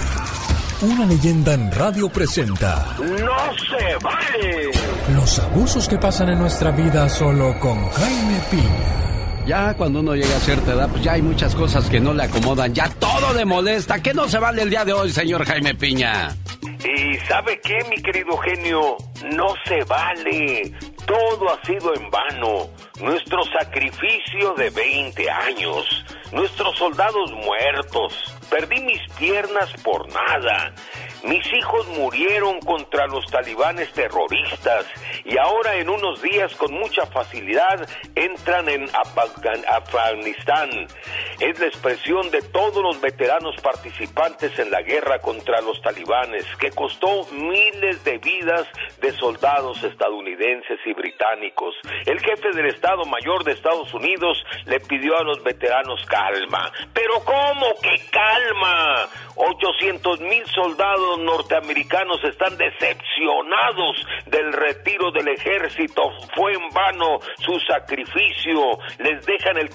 una leyenda en radio presenta ¡No se vale! los abusos que pasan en nuestra vida solo con Jaime Piña. Ya cuando uno llega a cierta edad, pues ya hay muchas cosas que no le acomodan. Ya todo le molesta. ¿Qué no se vale el día de hoy, señor Jaime Piña? Y sabe qué, mi querido genio, no se vale. Todo ha sido en vano. Nuestro sacrificio de 20 años. Nuestros soldados muertos. Perdí mis piernas por nada. Mis hijos murieron contra los talibanes terroristas y ahora en unos días con mucha facilidad entran en Afgan- Afganistán. Es la expresión de todos los veteranos participantes en la guerra contra los talibanes que costó miles de vidas de soldados estadounidenses y británicos. El jefe del Estado Mayor de Estados Unidos le pidió a los veteranos calma. Pero ¿cómo que calma? 800 mil soldados norteamericanos están decepcionados del retiro del ejército. Fue en vano su sacrificio. Les dejan el,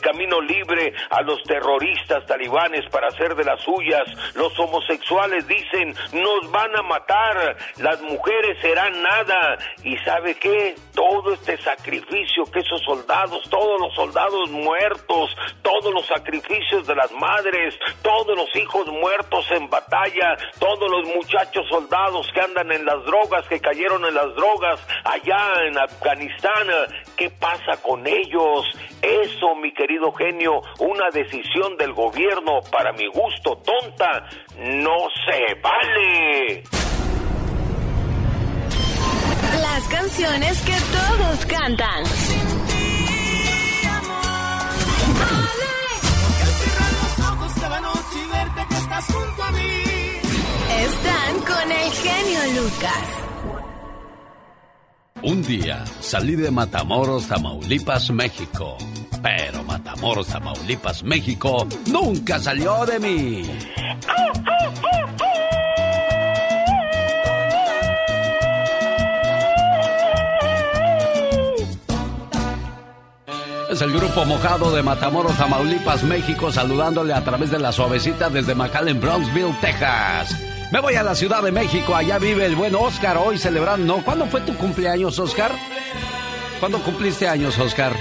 camino libre a los terroristas talibanes para hacer de las suyas. Los homosexuales dicen, nos van a matar. Las mujeres serán nada. ¿Y sabe qué? Todo este sacrificio que esos soldados, todos los soldados muertos, todos los sacrificios de las madres, todos los hijos muertos en batalla, todos los muchachos soldados que andan en las drogas, que cayeron en las drogas allá en Afganistán, ¿qué pasa con ellos? Eso, mi querido genio, una decisión del gobierno, para mi gusto, tonta, no se vale. Las canciones que todos cantan. Están con el genio Lucas. Un día salí de Matamoros, Tamaulipas, México. Pero Matamoros, Tamaulipas, México nunca salió de mí. Es el grupo mojado de Matamoros, Tamaulipas, México, saludándole a través de la suavecita desde McAllen, Brownsville, Texas. Me voy a la Ciudad de México, allá vive el buen Oscar, hoy celebrando. ¿Cuándo fue tu cumpleaños, Oscar? ¿Cuándo cumpliste años, Oscar?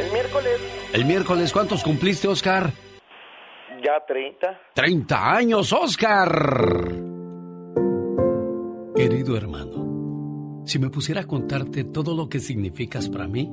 El miércoles El miércoles, ¿cuántos cumpliste, Oscar? ya 30. 30 años, Oscar. Querido hermano, si me pusiera a contarte todo lo que significas para mí,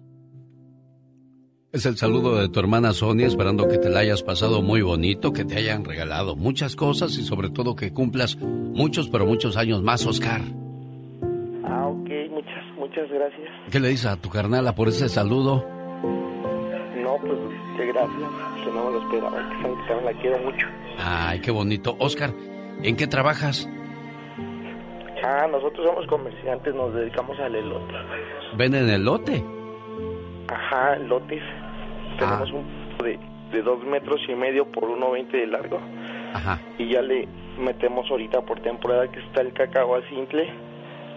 Es el saludo de tu hermana Sonia, esperando que te la hayas pasado muy bonito, que te hayan regalado muchas cosas y sobre todo que cumplas muchos, pero muchos años más, Oscar. Ah, ok, muchas, muchas gracias. ¿Qué le dices a tu carnala por ese saludo? No, pues, qué gracias, que no me lo esperaba, que también la quiero mucho. Ay, qué bonito. Oscar, ¿en qué trabajas? Ah, nosotros somos comerciantes, nos dedicamos al elote. ¿Venden elote? Ajá, lotes. Tenemos un de, de dos metros y medio por 1.20 de largo. Ajá. Y ya le metemos ahorita por temporada que está el cacao a simple.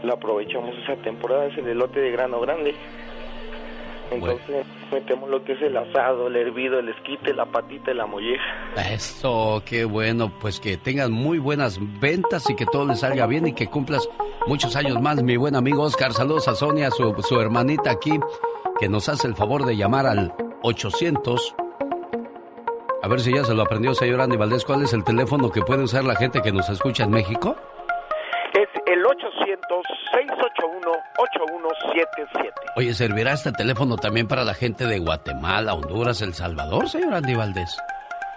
Lo aprovechamos esa temporada, es el elote de grano grande. Entonces metemos lo que es el asado, el hervido, el esquite, la patita y la molleja. Eso, qué bueno. Pues que tengas muy buenas ventas y que todo le salga bien y que cumplas muchos años más, mi buen amigo Oscar. Saludos a Sonia, su, su hermanita aquí, que nos hace el favor de llamar al 800. A ver si ya se lo aprendió, señor Andy Valdés. ¿Cuál es el teléfono que puede usar la gente que nos escucha en México? Es el 800-681-8177. Oye, ¿servirá este teléfono también para la gente de Guatemala, Honduras, El Salvador, señor Andy Valdés?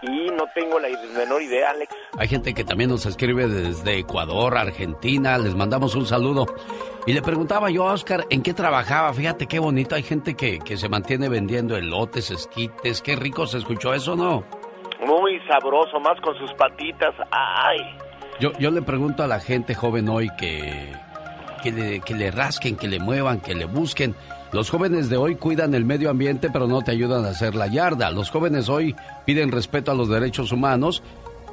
Y no tengo la menor idea, Alex. Hay gente que también nos escribe desde Ecuador, Argentina, les mandamos un saludo. Y le preguntaba yo a Oscar en qué trabajaba, fíjate qué bonito, hay gente que, que se mantiene vendiendo elotes, esquites, qué rico se escuchó eso, ¿no? Muy sabroso, más con sus patitas. Ay. Yo, yo le pregunto a la gente joven hoy que, que, le, que le rasquen, que le muevan, que le busquen. Los jóvenes de hoy cuidan el medio ambiente pero no te ayudan a hacer la yarda. Los jóvenes hoy piden respeto a los derechos humanos.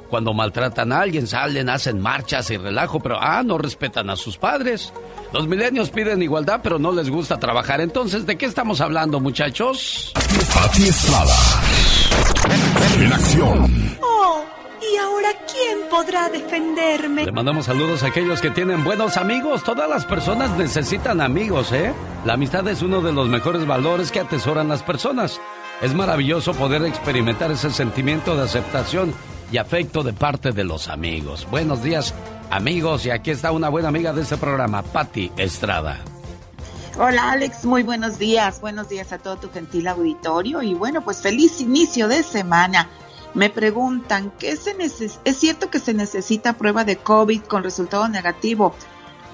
Cuando maltratan a alguien, salen, hacen marchas y relajo, pero ah, no respetan a sus padres. Los milenios piden igualdad, pero no les gusta trabajar. Entonces, ¿de qué estamos hablando, muchachos? Pati Estrada. En acción. Oh, ¿y ahora quién podrá defenderme? Le mandamos saludos a aquellos que tienen buenos amigos. Todas las personas necesitan amigos, ¿eh? La amistad es uno de los mejores valores que atesoran las personas. Es maravilloso poder experimentar ese sentimiento de aceptación y afecto de parte de los amigos. Buenos días, amigos, y aquí está una buena amiga de este programa, Patti Estrada. Hola Alex, muy buenos días. Buenos días a todo tu gentil auditorio y bueno, pues feliz inicio de semana. Me preguntan, ¿qué se ¿es cierto que se necesita prueba de COVID con resultado negativo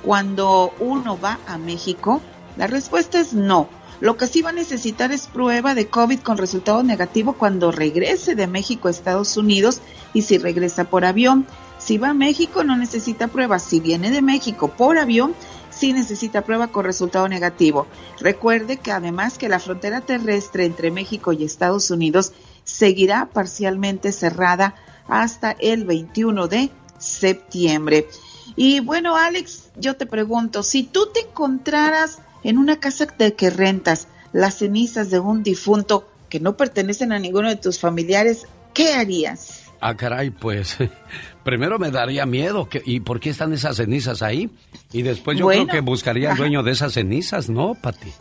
cuando uno va a México? La respuesta es no. Lo que sí va a necesitar es prueba de COVID con resultado negativo cuando regrese de México a Estados Unidos y si regresa por avión. Si va a México no necesita prueba. Si viene de México por avión, sí necesita prueba con resultado negativo. Recuerde que además que la frontera terrestre entre México y Estados Unidos seguirá parcialmente cerrada hasta el 21 de septiembre. Y bueno, Alex, yo te pregunto, si tú te encontraras en una casa de que rentas las cenizas de un difunto que no pertenecen a ninguno de tus familiares, ¿qué harías? Ah, caray, pues primero me daría miedo. Que, ¿Y por qué están esas cenizas ahí? Y después yo Bueno, creo que buscaría al dueño de esas cenizas, ¿no, Pati?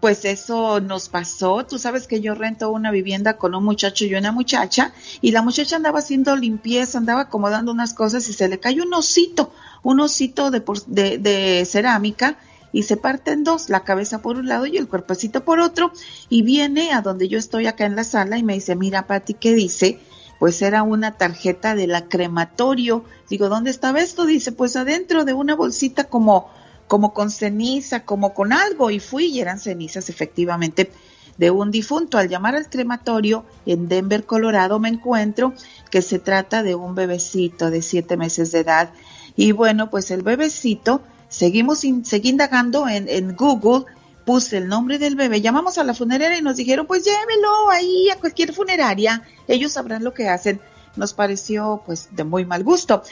Pues eso nos pasó. Tú sabes que yo rento una vivienda con un muchacho y una muchacha y la muchacha andaba haciendo limpieza, andaba acomodando unas cosas y se le cayó un osito, un osito de, de, de cerámica y se parte en dos, la cabeza por un lado y el cuerpecito por otro y viene a donde yo estoy acá en la sala y me dice, mira Pati, ¿qué dice? Pues era una tarjeta de la crematorio. Digo, ¿dónde estaba esto? Dice, pues adentro de una bolsita como como con ceniza, como con algo, y fui y eran cenizas efectivamente de un difunto. Al llamar al crematorio en Denver, Colorado, me encuentro que se trata de un bebecito de siete meses de edad. Y bueno, pues el bebecito, seguimos in- seguí indagando en, en Google, puse el nombre del bebé, llamamos a la funeraria y nos dijeron, pues llévelo ahí a cualquier funeraria, ellos sabrán lo que hacen. Nos pareció pues de muy mal gusto.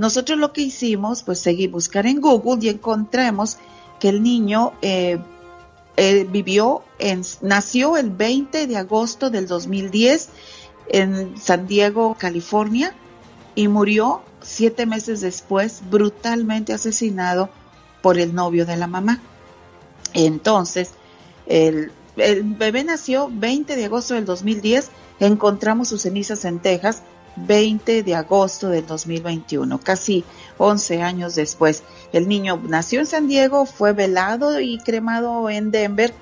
Nosotros lo que hicimos, pues seguí buscar en Google y encontramos que el niño eh, eh, vivió en, nació el 20 de agosto del 2010 en San Diego, California, y murió siete meses después brutalmente asesinado por el novio de la mamá. Entonces, el, el bebé nació 20 de agosto del 2010 encontramos sus cenizas en Texas 20 de agosto del 2021, casi 11 años después. El niño nació en San Diego, fue velado y cremado en Denver.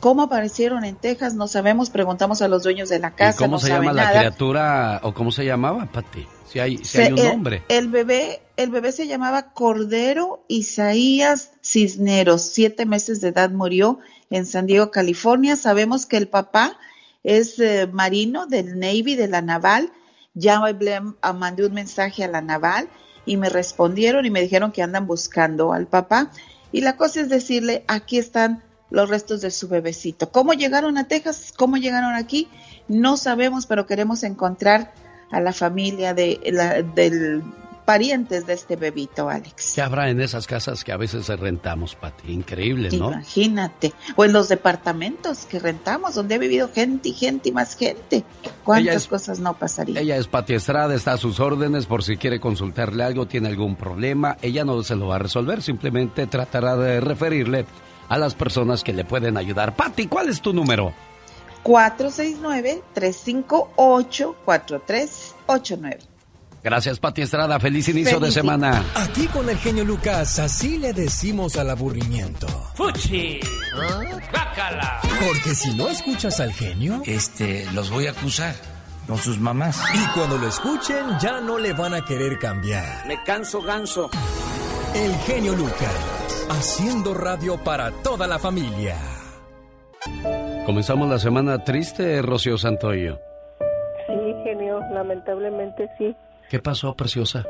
¿Cómo aparecieron en Texas? No sabemos, preguntamos a los dueños de la casa. ¿Y ¿Cómo se llama la criatura o cómo se llamaba, Pati? Si hay, si hay un nombre. El bebé, el bebé se llamaba Cordero Isaías Cisneros. Siete meses de edad murió en San Diego, California. Sabemos que el papá es eh, marino del Navy, de la naval ya mandé un mensaje a la naval y me respondieron y me dijeron que andan buscando al papá. Y la cosa es decirle, aquí están los restos de su bebecito. ¿Cómo llegaron a Texas? ¿Cómo llegaron aquí? No sabemos, pero queremos encontrar a la familia de, la, del parientes de este bebito, Alex. ¿Qué habrá en esas casas que a veces rentamos, Pati? Increíble, ¿no? Imagínate. O en los departamentos que rentamos, donde ha vivido gente y gente y más gente. ¿Cuántas cosas no pasarían? Ella es Pati Estrada, está a sus órdenes por si quiere consultarle algo, tiene algún problema. Ella no se lo va a resolver, simplemente tratará de referirle a las personas que le pueden ayudar. Pati, ¿cuál es tu número? 469-358-4389. Gracias, Pati Estrada. Feliz inicio de semana. Aquí con el genio Lucas, así le decimos al aburrimiento. ¡Fuchi! ¡Bácala! Porque si no escuchas al genio... Este, los voy a acusar con sus mamás. Y cuando lo escuchen, ya no le van a querer cambiar. Me canso ganso. El genio Lucas, haciendo radio para toda la familia. Comenzamos la semana triste, Rocío Santoyo. Sí, genio, lamentablemente sí. ¿Qué pasó, preciosa?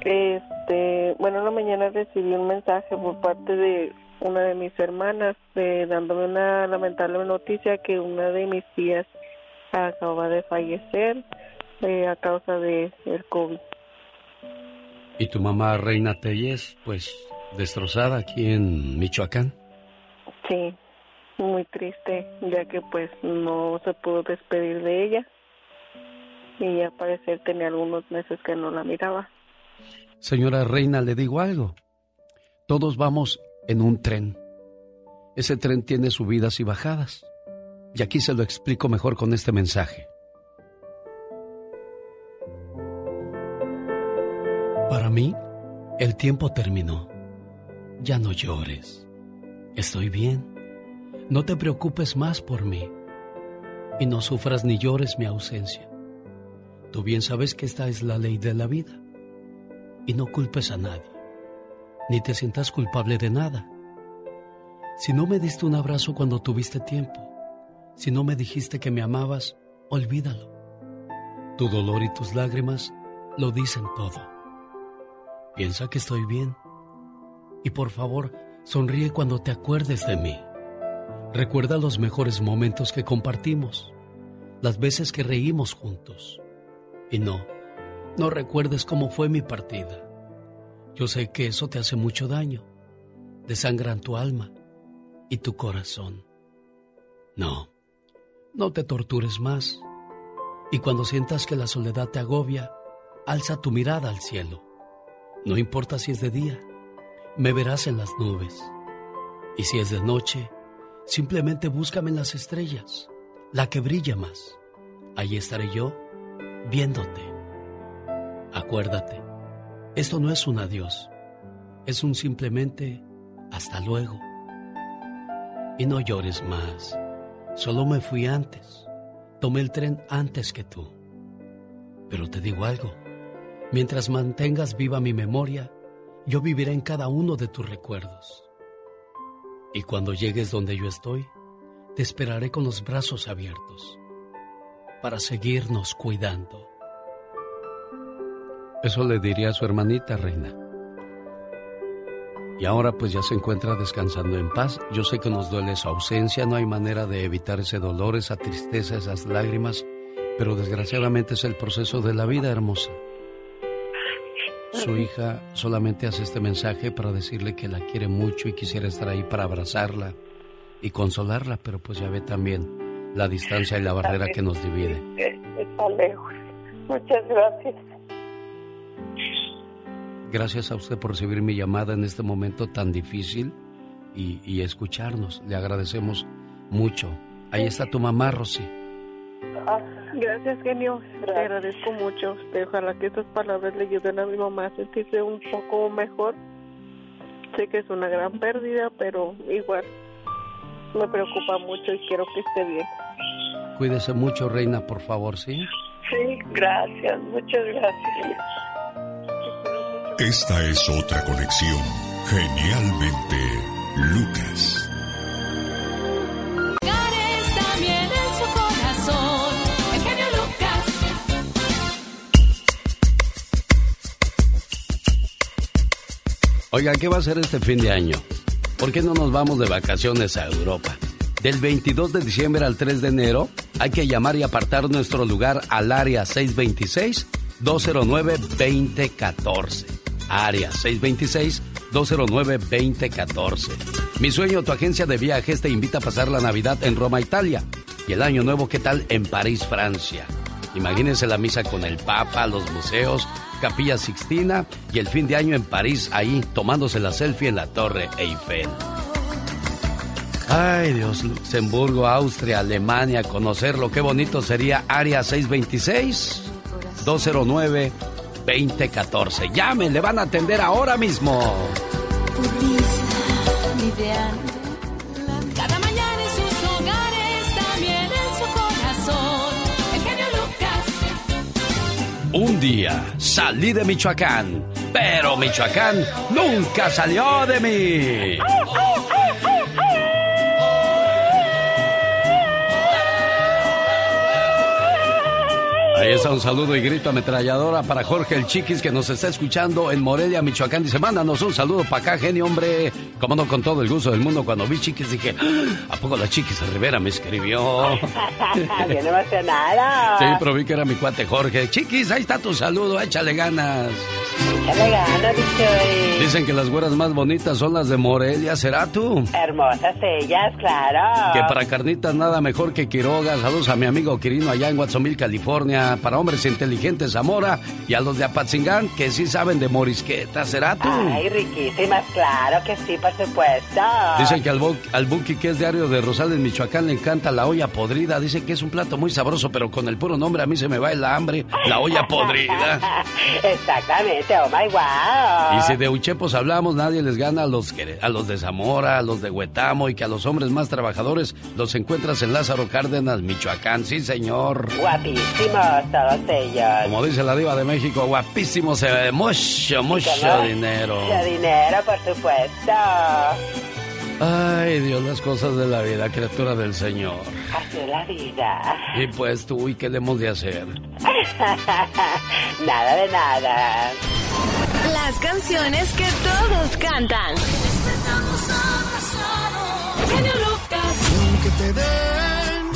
Este, bueno, en la mañana recibí un mensaje por parte de una de mis hermanas dándome una lamentable noticia que una de mis tías acaba de fallecer eh, a causa de el COVID. ¿Y tu mamá Reina Telles, pues destrozada aquí en Michoacán? Sí, muy triste, ya que pues no se pudo despedir de ella y al parecer tenía algunos meses que no la miraba. Señora Reina, le digo algo. Todos vamos en un tren. Ese tren tiene subidas y bajadas. Y aquí se lo explico mejor con este mensaje. Para mí, el tiempo terminó. Ya no llores. Estoy bien. No te preocupes más por mí. Y no sufras ni llores mi ausencia. Tú bien sabes que esta es la ley de la vida. Y no culpes a nadie, ni te sientas culpable de nada. Si no me diste un abrazo cuando tuviste tiempo, si no me dijiste que me amabas, olvídalo. Tu dolor y tus lágrimas lo dicen todo. Piensa que estoy bien. Y por favor, sonríe cuando te acuerdes de mí. Recuerda los mejores momentos que compartimos, las veces que reímos juntos y no, no recuerdes cómo fue mi partida. Yo sé que eso te hace mucho daño. Desangran tu alma y tu corazón. No, no te tortures más. Y cuando sientas que la soledad te agobia, alza tu mirada al cielo. No importa si es de día, me verás en las nubes. Y si es de noche, simplemente búscame en las estrellas, la que brilla más. Allí estaré yo viéndote. Acuérdate, esto no es un adiós, es un simplemente hasta luego. Y no llores más, solo me fui antes, tomé el tren antes que tú. Pero te digo algo, mientras mantengas viva mi memoria, yo viviré en cada uno de tus recuerdos. Y cuando llegues donde yo estoy, te esperaré con los brazos abiertos para seguirnos cuidando. Eso le diría a su hermanita, reina. Y ahora pues ya se encuentra descansando en paz. Yo sé que nos duele su ausencia, no hay manera de evitar ese dolor, esa tristeza, esas lágrimas, pero desgraciadamente es el proceso de la vida hermosa. Su hija solamente hace este mensaje para decirle que la quiere mucho y quisiera estar ahí para abrazarla y consolarla, pero pues ya ve también la distancia y la barrera que nos divide. Está lejos. Muchas gracias. Gracias a usted por recibir mi llamada en este momento tan difícil y, escucharnos. Le agradecemos mucho. Ahí está tu mamá, Rosy. Gracias, genio. Te agradezco mucho. Este, Ojalá que estas palabras le ayuden a mi mamá a sentirse un poco mejor. Sé que es una gran pérdida, pero igual me preocupa mucho y quiero que esté bien. Cuídese mucho, reina, por favor, ¿sí? Sí, gracias, muchas gracias. Esta es otra conexión. Genialmente, Lucas. También en su corazón. El genio Lucas. Oiga, ¿qué va a hacer este fin de año? ¿Por qué no nos vamos de vacaciones a Europa? Del 22 de diciembre al 3 de enero hay que llamar y apartar nuestro lugar al área 626-209-2014. Área 626-209-2014. Mi sueño, tu agencia de viajes te invita a pasar la Navidad en Roma, Italia. Y el año nuevo, ¿qué tal? En París, Francia. Imagínense la misa con el Papa, los museos, Capilla Sixtina y el fin de año en París, ahí tomándose la selfie en la Torre Eiffel. Ay Dios, Luxemburgo, Austria, Alemania, conocerlo, qué bonito sería Área 626-209-2014. Llamen, le van a atender ahora mismo. Un día salí de Michoacán, pero Michoacán nunca salió de mí. Ahí está un saludo y grito ametralladora para Jorge el Chiquis que nos está escuchando en Morelia, Michoacán. Dice, mándanos un saludo para acá, genio, hombre. Como no, con todo el gusto del mundo. Cuando vi Chiquis dije, "Ah, ¿a poco la Chiquis Rivera me escribió? Bien emocionada. Sí, pero vi que era mi cuate Jorge. Chiquis, ahí está tu saludo, échale ganas. Dicen que las güeras más bonitas son las de Morelia, ¿será tú? Hermosas ellas, claro. Que para carnitas nada mejor que Quiroga. Saludos a mi amigo Quirino allá en Watsonville, California. Para hombres inteligentes, Zamora. Y a los de Apatzingán, que sí saben de morisqueta, ¿será tú? Ay, riquísimas, claro que sí, por supuesto. Dicen que al, al Buki, que es diario de Rosales, Michoacán, le encanta la olla podrida. Dicen que es un plato muy sabroso, pero con el puro nombre a mí se me va el hambre. La olla podrida. Exactamente, my wow. Y si de uchepos hablamos, nadie les gana a los, a los de Zamora, a los de Huetamo y que a los hombres más trabajadores los encuentras en Lázaro Cárdenas, Michoacán. Sí, señor. Guapísimos todos ellos. Como dice la diva de México, guapísimo, se ve mucho, mucho dinero. Mucho dinero, por supuesto. Ay, Dios, las cosas de la vida, criatura del Señor. Es la vida. Y pues tú, ¿y qué le hemos de hacer? nada de nada. Las canciones que todos cantan. Genio Lucas. Que te den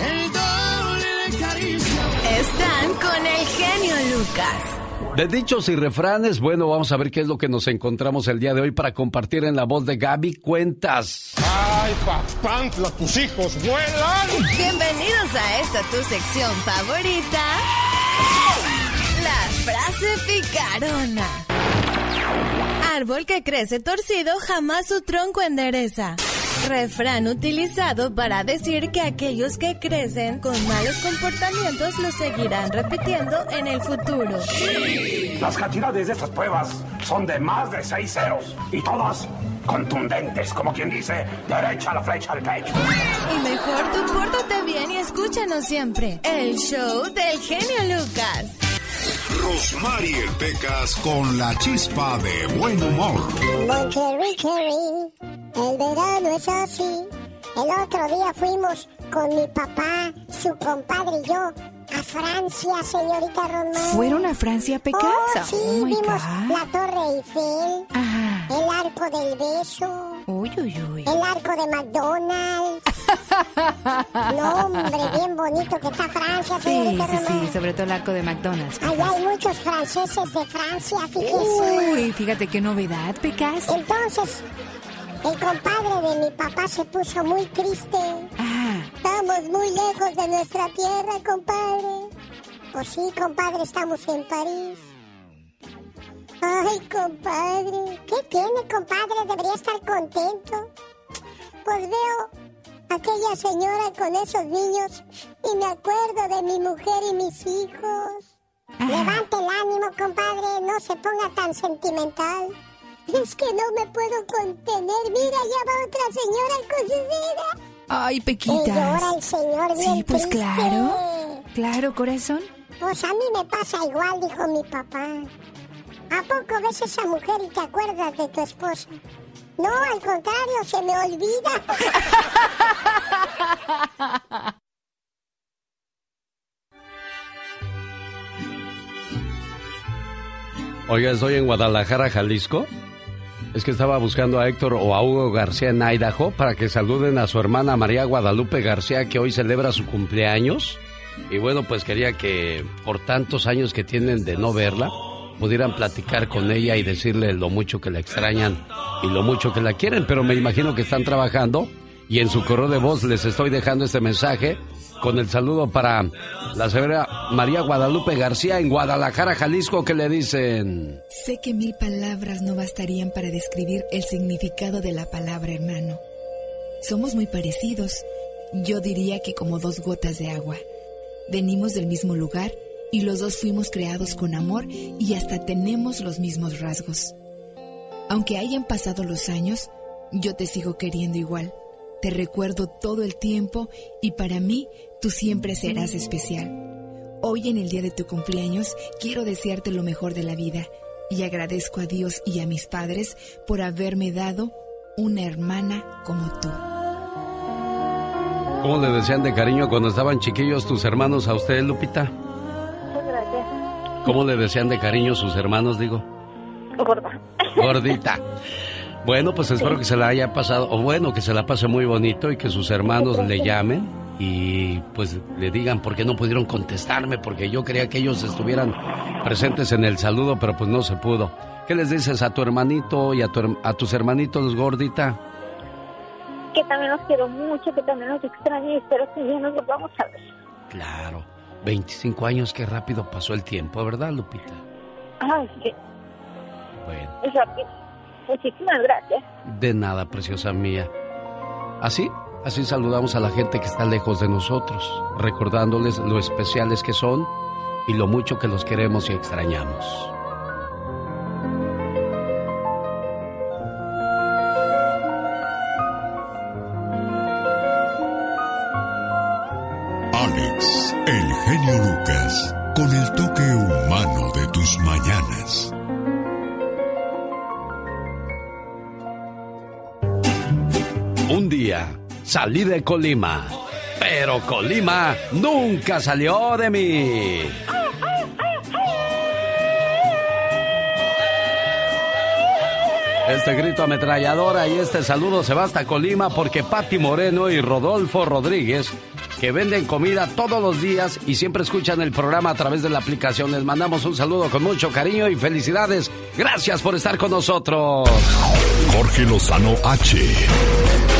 el doble de caricia. Están con el genio Lucas. De dichos y refranes, bueno, vamos a ver qué es lo que nos encontramos el día de hoy para compartir en la voz de Gaby Cuentas. ¡Ay, papantla, tus hijos vuelan! Bienvenidos a esta tu sección favorita. La frase picarona. Árbol que crece torcido jamás su tronco endereza. Refrán utilizado para decir que aquellos que crecen con malos comportamientos lo seguirán repitiendo en el futuro. Las cantidades de estas pruebas son de más de seis ceros y todas contundentes, como quien dice, derecha la flecha al pecho. Y mejor tú pórtate bien y escúchanos siempre. El show del genio Lucas. Rosmarie Pecas con la chispa de buen humor. Monterrey, el verano es así. El otro día fuimos con mi papá, su compadre y yo a Francia, señorita Román. ¿Fueron a Francia, Pecas? Oh, sí, Oh, vimos God. la Torre Eiffel, Ajá. el Arco del Beso, Uy, uy, uy. el Arco de McDonald's. no, hombre, bien bonito que está Francia, Sí, señorita sí, Román. sí, sobre todo el arco de McDonald's. Allá hay muchos franceses de Francia, fíjese. Uy, fíjate qué novedad, Pecas. Entonces, el compadre de mi papá se puso muy triste. Estamos muy lejos de nuestra tierra, compadre. Pues sí, compadre, estamos en París. Ay, compadre. ¿Qué tiene, compadre? Debería estar contento. Pues veo aquella señora con esos niños y y me acuerdo de mi mujer y mis hijos. Levante el ánimo, compadre, no se ponga tan sentimental. Es que no me puedo contener. Mira, ya va otra señora con su vida. Ay, Y Pequitas. llora el señor bien Sí, pues triste. claro. Claro, corazón. Pues a mí me pasa igual, dijo mi papá. ¿A poco ves esa mujer y te acuerdas de tu esposa? No, al contrario, se me olvida. Oiga, estoy en Guadalajara, Jalisco. Es que estaba buscando a Héctor o a Hugo García en Idaho para que saluden a su hermana María Guadalupe García, que hoy celebra su cumpleaños. Y bueno, pues quería que por tantos años que tienen de no verla, pudieran platicar con ella y decirle lo mucho que la extrañan y lo mucho que la quieren. Pero me imagino que están trabajando y en su correo de voz les estoy dejando este mensaje con el saludo para la señora María Guadalupe García en Guadalajara, Jalisco, que le dicen... Sé que mil palabras no bastarían para describir el significado de la palabra hermano. Somos muy parecidos. Yo diría que como dos gotas de agua. Venimos del mismo lugar y los dos fuimos creados con amor y hasta tenemos los mismos rasgos. Aunque hayan pasado los años, yo te sigo queriendo igual. Te recuerdo todo el tiempo y para mí tú siempre serás especial. Hoy en el día de tu cumpleaños quiero desearte lo mejor de la vida y agradezco a Dios y a mis padres por haberme dado una hermana como tú. ¿Cómo le decían de cariño cuando estaban chiquillos tus hermanos a usted, Lupita? Muchas gracias. ¿Cómo le decían de cariño sus hermanos, digo? Gorda. Gordita. Bueno, pues espero que se la haya pasado, o bueno, que se la pase muy bonito y que sus hermanos le llamen y pues le digan por qué no pudieron contestarme, porque yo quería que ellos estuvieran presentes en el saludo, pero pues no se pudo. ¿Qué les dices a tu hermanito y a, tu, a tus hermanitos, gordita? Que también los quiero mucho, que también los extraño y espero que ya nos volvamos a ver. Claro, 25 años, qué rápido pasó el tiempo, ¿verdad, Lupita? Ay, sí, Bueno, es rápido. Muchísimas gracias. de nada, preciosa mía. Así, así saludamos a la gente que está lejos de nosotros, recordándoles lo especiales que son y lo mucho que los queremos y extrañamos. Alex, el genio Lucas, con el toque humano de tus mañanas. Un día salí de Colima, pero Colima nunca salió de mí. Este grito ametralladora y este saludo se va hasta Colima porque Patti Moreno y Rodolfo Rodríguez, que venden comida todos los días y siempre escuchan el programa a través de la aplicación, les mandamos un saludo con mucho cariño y felicidades. Gracias por estar con nosotros. Jorge Lozano H.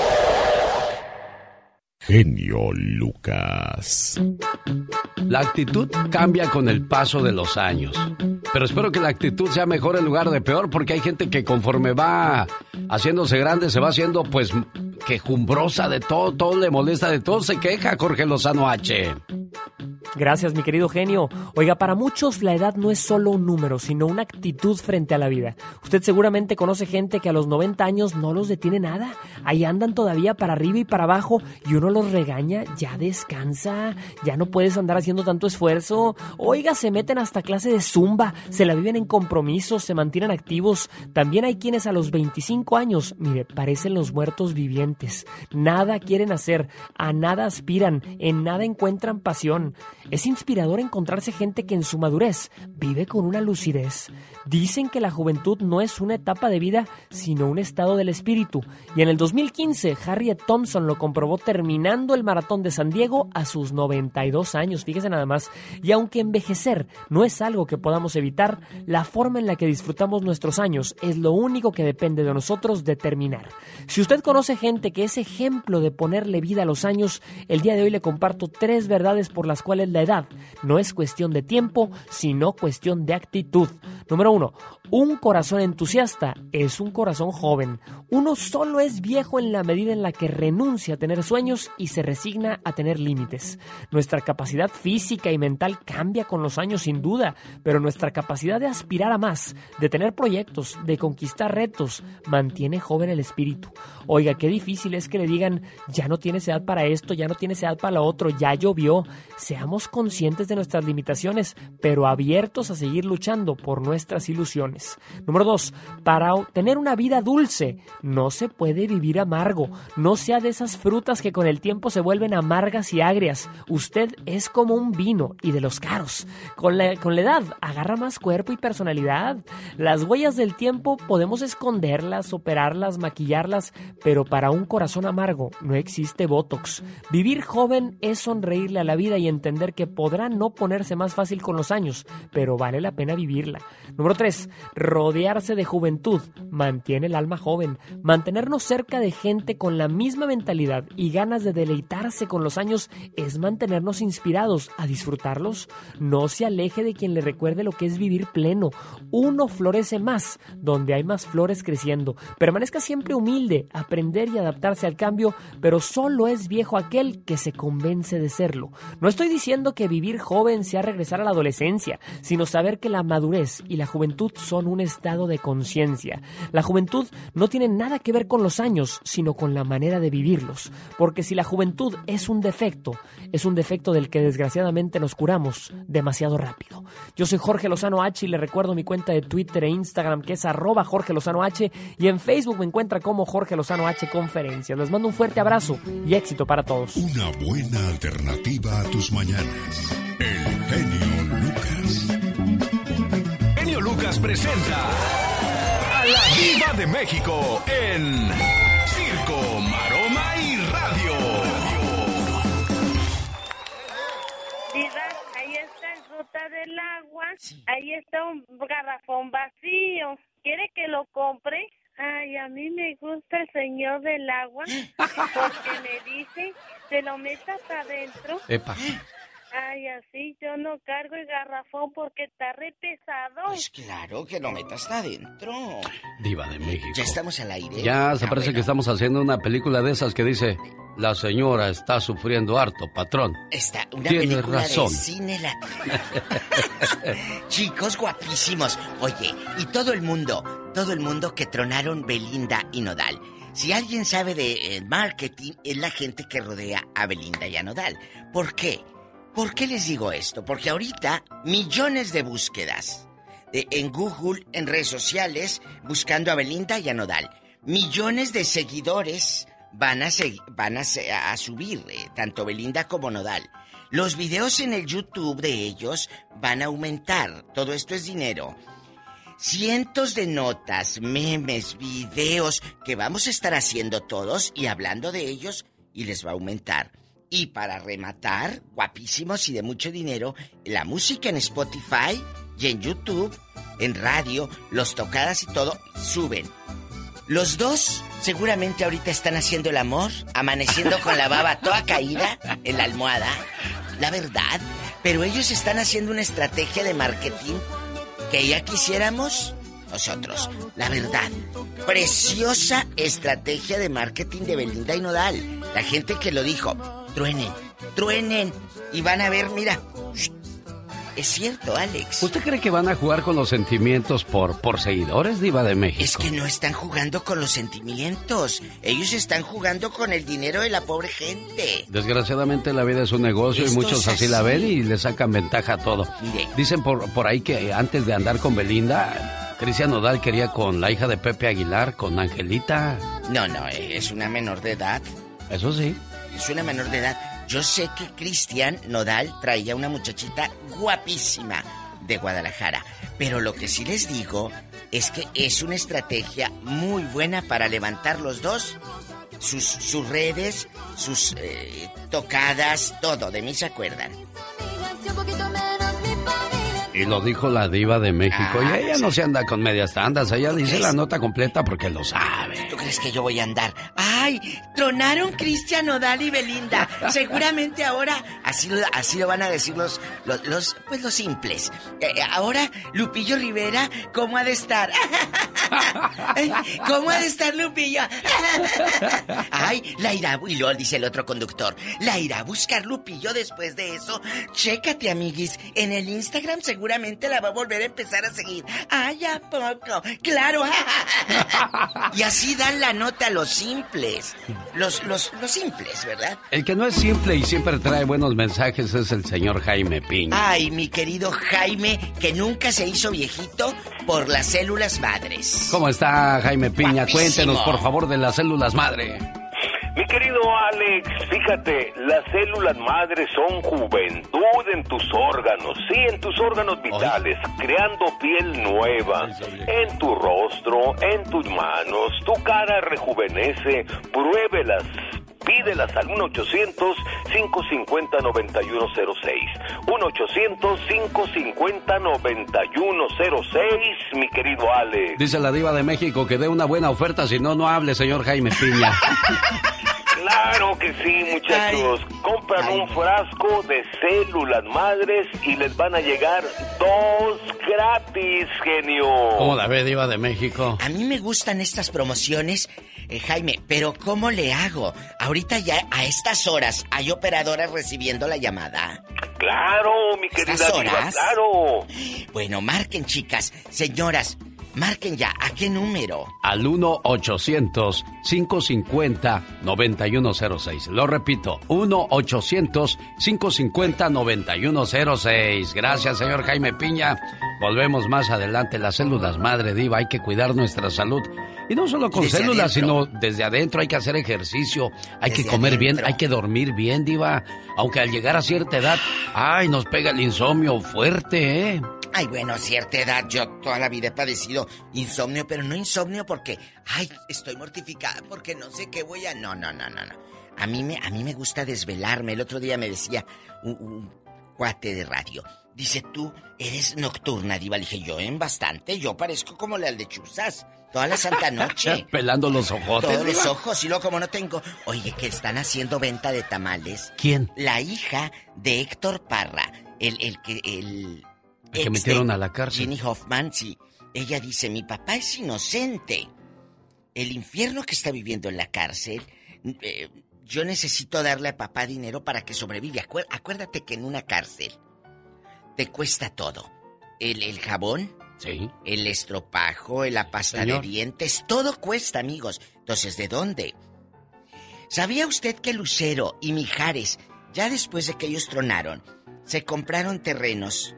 Genio Lucas. La actitud cambia con el paso de los años. Pero espero que la actitud sea mejor en lugar de peor, porque hay gente que conforme va haciéndose grande se va haciendo pues quejumbrosa de todo, todo le molesta de todo, se queja Jorge Lozano H. Gracias, mi querido genio. Oiga, para muchos la edad no es solo un número, sino una actitud frente a la vida. Usted seguramente conoce gente que a los 90 años no los detiene nada. Ahí andan todavía para arriba y para abajo y uno los regaña, ya descansa, ya no puedes andar haciendo tanto esfuerzo. Oiga, se meten hasta clase de zumba, se la viven en compromisos, se mantienen activos. También hay quienes a los 25 años, mire, parecen los muertos vivientes. Nada quieren hacer, a nada aspiran, en nada encuentran pasión. Es inspirador encontrarse gente que en su madurez vive con una lucidez. Dicen que la juventud no es una etapa de vida, sino un estado del espíritu. Y en el 2015, Harriet Thompson lo comprobó terminando el maratón de San Diego a sus 92 años. Fíjese nada más. Y aunque envejecer no es algo que podamos evitar, la forma en la que disfrutamos nuestros años es lo único que depende de nosotros determinar. Si usted conoce gente que es ejemplo de ponerle vida a los años, el día de hoy le comparto tres verdades por las cuales la edad no es cuestión de tiempo, sino cuestión de actitud. Número uno, un corazón entusiasta es un corazón joven. Uno solo es viejo en la medida en la que renuncia a tener sueños y se resigna a tener límites. Nuestra capacidad física y mental cambia con los años sin duda, pero nuestra capacidad de aspirar a más, de tener proyectos, de conquistar retos, mantiene joven el espíritu. Oiga, qué difícil es que le digan, ya no tienes edad para esto, ya no tienes edad para lo otro, ya llovió. Seamos conscientes de nuestras limitaciones, pero abiertos a seguir luchando por nuestras ilusiones. Número dos, para tener una vida dulce no se puede vivir amargo. No sea de esas frutas que con el tiempo se vuelven amargas y agrias. Usted es como un vino y de los caros. Con la, con la edad agarra más cuerpo y personalidad. Las huellas del tiempo podemos esconderlas, operarlas, maquillarlas, pero para un corazón amargo no existe Botox. Vivir joven es sonreírle a la vida y entender que podrá no ponerse más fácil con los años, pero vale la pena vivirla. Número 3. Rodearse de juventud mantiene el alma joven. Mantenernos cerca de gente con la misma mentalidad y ganas de deleitarse con los años es mantenernos inspirados a disfrutarlos. No se aleje de quien le recuerde lo que es vivir pleno. Uno florece más donde hay más flores creciendo. Permanezca siempre humilde, aprender y adaptarse al cambio, pero solo es viejo aquel que se convence de serlo. No estoy diciendo que vivir joven sea regresar a la adolescencia, sino saber que la madurez y la juventud son un estado de conciencia. La juventud no tiene nada que ver con los años, sino con la manera de vivirlos. Porque si la juventud es un defecto, es un defecto del que desgraciadamente nos curamos demasiado rápido. Yo soy Jorge Lozano H y le recuerdo mi cuenta de Twitter e Instagram que es arroba Jorge Lozano H y en Facebook me encuentra como Jorge Lozano H Conferencias. Les mando un fuerte abrazo y éxito para todos. Una buena alternativa a tus mañanas. El genio Lucas. Genio Lucas presenta a la Diva de México en Diva, ahí está el ruta del agua. Ahí está un garrafón vacío. ¿Quiere que lo compre? Ay, a mí me gusta el señor del agua porque me dice, te lo metas adentro. Epa. Ay, así yo no cargo el garrafón porque está re pesado. Pues claro, que lo metas adentro. Diva de México. Ya estamos al aire. Ya se Ah, parece bueno. que estamos haciendo una película de esas que dice, la señora está sufriendo harto, patrón. Está una Tienes película razón. de cine latino. Chicos guapísimos. Oye, y todo el mundo, todo el mundo que tronaron Belinda y Nodal. Si alguien sabe de eh, marketing, es la gente que rodea a Belinda y a Nodal. ¿Por qué? ¿Por qué les digo esto? Porque ahorita millones de búsquedas de- en Google, en redes sociales, buscando a Belinda y a Nodal. Millones de seguidores van a, subir, eh, tanto Belinda como Nodal. Los videos en el YouTube de ellos van a aumentar. Todo esto es dinero. Cientos de notas, memes, videos que vamos a estar haciendo todos y hablando de ellos y les va a aumentar. Y para rematar, guapísimos y de mucho dinero, la música en Spotify y en YouTube, en radio, los tocadas y todo, suben. Los dos seguramente ahorita están haciendo el amor, amaneciendo con la baba toda caída en la almohada. La verdad. Pero ellos están haciendo una estrategia de marketing que ya quisiéramos nosotros. La verdad. Preciosa estrategia de marketing de Belinda y Nodal. La gente que lo dijo, truenen, truenen. Y van a ver, mira. Es cierto, Alex. ¿Usted cree que van a jugar con los sentimientos por, por seguidores, Diva de México? Es que no están jugando con los sentimientos. Ellos están jugando con el dinero de la pobre gente. Desgraciadamente la vida es un negocio y muchos así la ven y le sacan ventaja a todo. Mire. Dicen por, por ahí que antes de andar con Belinda, Cristian Nodal quería con la hija de Pepe Aguilar, con Angelita. No, no, es una menor de edad. Eso sí. Es una menor de edad. Yo sé que Cristian Nodal traía una muchachita guapísima de Guadalajara. Pero lo que sí les digo es que es una estrategia muy buena para levantar los dos. Sus, sus redes, sus eh, tocadas, todo. De mí se acuerdan. Y lo dijo la diva de México. Ah, y ella no se anda con medias tandas. Ella dice la nota completa porque lo sabe. ¿Tú crees que yo voy a andar? ¡Ay! Tronaron Cristian Odal y Belinda. Seguramente ahora, así lo, así lo van a decir los, los, los, pues los simples. Eh, eh, ahora, Lupillo Rivera, ¿cómo ha de estar? Ay, ¿Cómo ha de estar Lupillo? Ay, la irá, y luego dice el otro conductor, la irá a buscar Lupillo después de eso. Chécate, amiguis, en el Instagram seguramente la va a volver a empezar a seguir. Ay, ¿a poco? Claro. y así dan la nota a los simples. Los, los, los simples, ¿verdad? El que no es simple y siempre trae buenos mensajes es el señor Jaime Piña. Ay, mi querido Jaime, que nunca se hizo viejito por las células madres. ¿Cómo está Jaime Piña? Guapísimo. Cuéntenos, por favor, de las células madre. Mi querido Alex, fíjate, las células madres son juventud en tus órganos, sí, en tus órganos vitales, creando piel nueva, en tu rostro, en tus manos, tu cara rejuvenece, pruébelas. Pídelas al 1-800-550-9106. 1-800-550-9106, mi querido Alex. Dice la diva de México que dé una buena oferta, si no, no hable, señor Jaime Piña. Claro que sí, muchachos. Compran un frasco de células madres y les van a llegar dos gratis, genio. ¿Cómo la ve, diva de México? A mí me gustan estas promociones, eh, Jaime, pero ¿cómo le hago? Ahorita ya a estas horas hay operadoras recibiendo la llamada. Claro, mi querida ¿Estas diva, horas? claro. Bueno, marquen, chicas, señoras, marquen ya. ¿A qué número? Al 1-800-550-9106. Lo repito, 1-800-550-9106. Gracias, señor Jaime Piña. Volvemos más adelante. Las células madre diva, hay que cuidar nuestra salud. Y no solo con Desde células, adentro. sino desde adentro hay que hacer ejercicio, hay Desde que comer bien, hay que dormir bien, diva. Aunque al llegar a cierta edad, ay, nos pega el insomnio fuerte, ¿eh? Ay, bueno, a cierta edad yo toda la vida he padecido insomnio, pero no insomnio porque, ay, estoy mortificada porque no sé qué voy a... No, no, no, no, no. A mí me, a mí me gusta desvelarme. El otro día me decía un, un cuate de radio. Dice, tú eres nocturna, diva. Le dije, yo en bastante. Yo parezco como la de Chuzas. Toda la santa noche. Pelando los ojotes. Todos los ojos. Y luego como no tengo... Oye, que están haciendo venta de tamales. ¿Quién? La hija de Héctor Parra. El, el que... El que metieron a la cárcel. Ginny Hoffman, sí. Ella dice, mi papá es inocente. El infierno que está viviendo en la cárcel, eh, yo necesito darle a papá dinero para que sobreviva. Acuer- acuérdate que en una cárcel te cuesta todo. El, el jabón, Sí. el estropajo, la pasta Señor. de dientes, todo cuesta, amigos. Entonces, ¿de dónde? ¿Sabía usted que Lucero y Mijares, ya después de que ellos tronaron, se compraron terrenos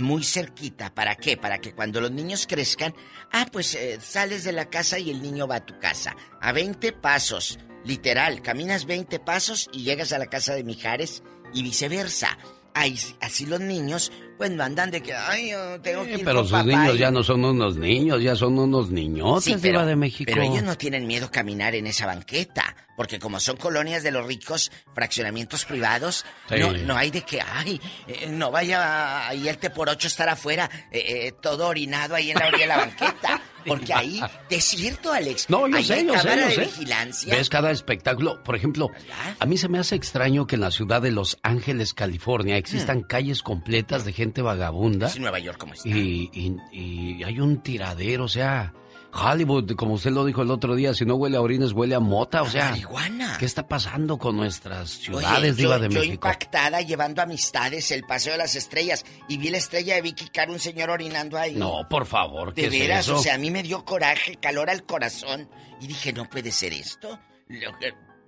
muy cerquita? ¿Para qué? Para que cuando los niños crezcan, ah, pues eh, sales de la casa y el niño va a tu casa. A 20 pasos, literal, caminas 20 pasos y llegas a la casa de Mijares y viceversa. Ahí, así los niños, pues no andan de que, ay, yo tengo que Eh, ir pero con sus papá niños y- ya no son unos niños, ya son unos niñotes, Sí, diva de México. pero ellos no tienen miedo a caminar en esa banqueta, porque como son colonias de los ricos, fraccionamientos privados, Sí. no, no hay de que, ay, eh, no vaya ahí el te por ocho estar afuera, eh, eh, todo orinado ahí en la orilla de la banqueta, porque ahí, es cierto, Alex, No, yo sé, yo sé, yo de sé. vigilancia. Ves cada espectáculo. Por ejemplo, a mí se me hace extraño que en la ciudad de Los Ángeles, California, existan calles completas de gente vagabunda. Sí, Nueva York, ¿cómo está? Y, y- y hay un tiradero, o sea, Hollywood, como usted lo dijo el otro día, si no huele a orines, huele a mota, o sea. marihuana. ¿Qué está pasando con nuestras Oye, ciudades, yo, Diva de yo México? impactada llevando amistades el paseo de las estrellas y vi la estrella de Vicky Caro, un señor orinando ahí. No, por favor, ¿qué De es veras, eso? o sea, a mí me dio coraje, calor al corazón. Y dije, no puede ser esto.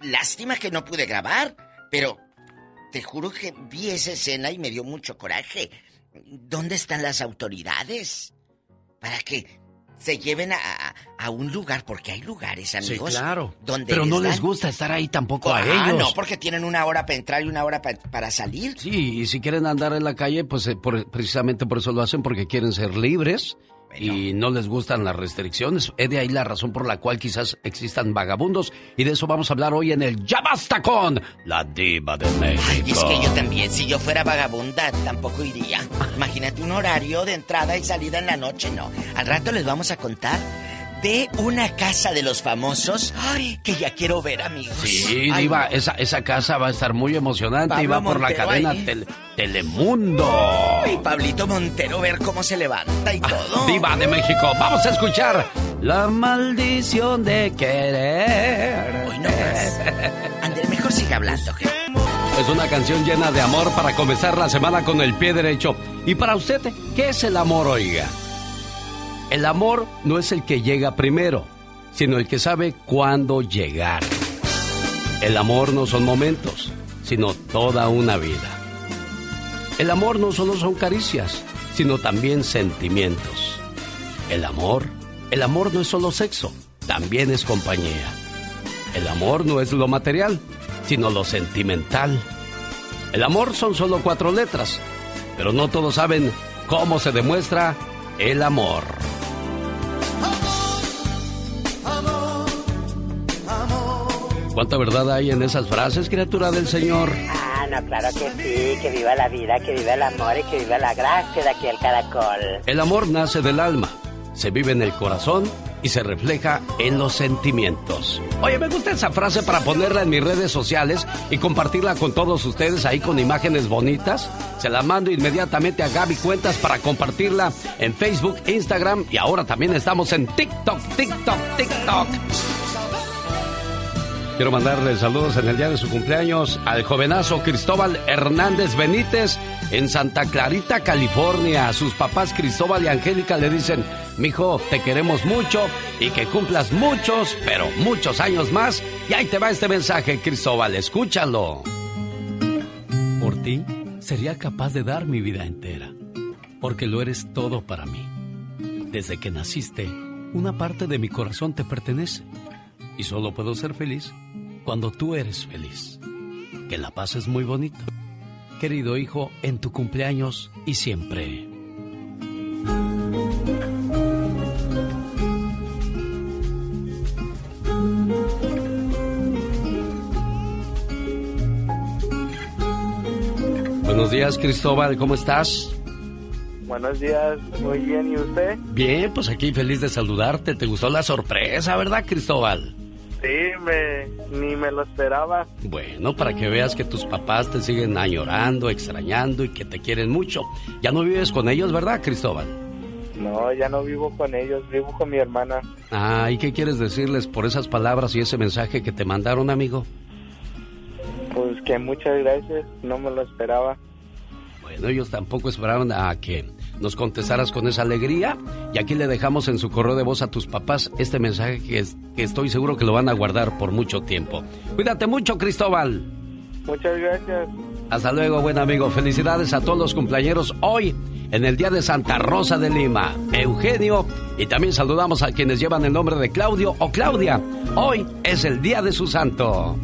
Lástima que no pude grabar, pero te juro que vi esa escena y me dio mucho coraje. ¿Dónde están las autoridades? Para que se lleven a, a- a un lugar, porque hay lugares, Sí, amigos. claro. Donde Pero no les gusta estar ahí tampoco a Ah, ellos. no, porque tienen una hora para entrar y una hora pa- para salir. Sí, y si quieren andar en la calle, pues eh, por- precisamente por eso lo hacen, porque quieren ser libres y no les gustan las restricciones. Es de ahí la razón por la cual quizás existan vagabundos y de eso vamos a hablar hoy en el Ya Basta con la Diva de México. Ay, es que yo también, si yo fuera vagabunda, tampoco iría. Imagínate un horario de entrada y salida en la noche, no. Al rato les vamos a contar de una casa de los famosos. Ay, que ya quiero ver, amigos. Sí, Ay, Diva, esa, esa casa va a estar muy emocionante y va por la cadena Telemundo. Y Pablito Montero, ver cómo se levanta y todo. Diva de México, vamos a escuchar La maldición de querer. Hoy no más. Ander, mejor sigue hablando. Es una canción llena de amor para comenzar la semana con el pie derecho. Y para usted, ¿qué es el amor, oiga? El amor no es el que llega primero, sino el que sabe cuándo llegar. El amor no son momentos, sino toda una vida. El amor no solo son caricias, sino también sentimientos. El amor, el amor no es solo sexo, también es compañía. El amor no es lo material, sino lo sentimental. El amor son solo cuatro letras, pero no todos saben cómo se demuestra el amor. ¿Cuánta verdad hay en esas frases, criatura del Señor? Ah, no, claro que sí, que viva la vida, que viva el amor y que viva la gracia de aquí al caracol. El amor nace del alma, se vive en el corazón y se refleja en los sentimientos. Oye, me gusta esa frase para ponerla en mis redes sociales y compartirla con todos ustedes ahí con imágenes bonitas. Se la mando inmediatamente a Gaby Cuentas para compartirla en Facebook, Instagram y ahora también estamos en TikTok, TikTok, TikTok. Quiero mandarle saludos en el día de su cumpleaños al jovenazo Cristóbal Hernández Benítez en Santa Clarita, California. Sus papás Cristóbal y Angélica le dicen, mijo, te queremos mucho y que cumplas muchos, pero muchos años más. Y ahí te va este mensaje, Cristóbal, escúchalo. Por ti sería capaz de dar mi vida entera, porque lo eres todo para mí. Desde que naciste, una parte de mi corazón te pertenece y solo puedo ser feliz cuando tú eres feliz. Que la paz es muy bonito. Querido hijo, en tu cumpleaños y siempre. Buenos días, Cristóbal, ¿cómo estás? Buenos días, muy bien, ¿y usted? Bien, pues aquí feliz de saludarte. ¿Te gustó la sorpresa, verdad, Cristóbal? Sí, me, ni me lo esperaba. Bueno, para que veas que tus papás te siguen añorando, extrañando y que te quieren mucho. Ya no vives con ellos, ¿verdad, Cristóbal? No, ya no vivo con ellos, vivo con mi hermana. Ah, ¿y qué quieres decirles por esas palabras y ese mensaje que te mandaron, amigo? Pues que muchas gracias, no me lo esperaba. Bueno, ellos tampoco esperaban a que nos contestaras con esa alegría. Y aquí le dejamos en su correo de voz a tus papás este mensaje que, es- que estoy seguro que lo van a guardar por mucho tiempo. Cuídate mucho, Cristóbal. Muchas gracias. Hasta luego, buen amigo. Felicidades a todos los cumpleañeros hoy en el día de Santa Rosa de Lima. Eugenio y también saludamos a quienes llevan el nombre de Claudio o Claudia. Hoy es el día de su santo.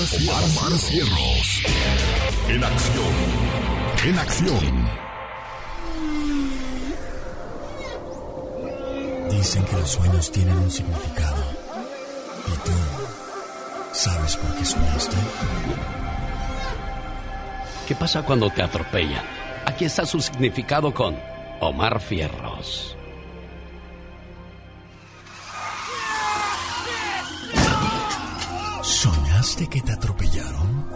Omar, Omar, Omar Cierros. En acción. En acción. Dicen que los sueños tienen un significado. ¿Y tú sabes por qué soñaste? ¿Qué pasa cuando te atropellan? Aquí está su significado con Omar Fierros. ¿Soñaste que te atropellaron?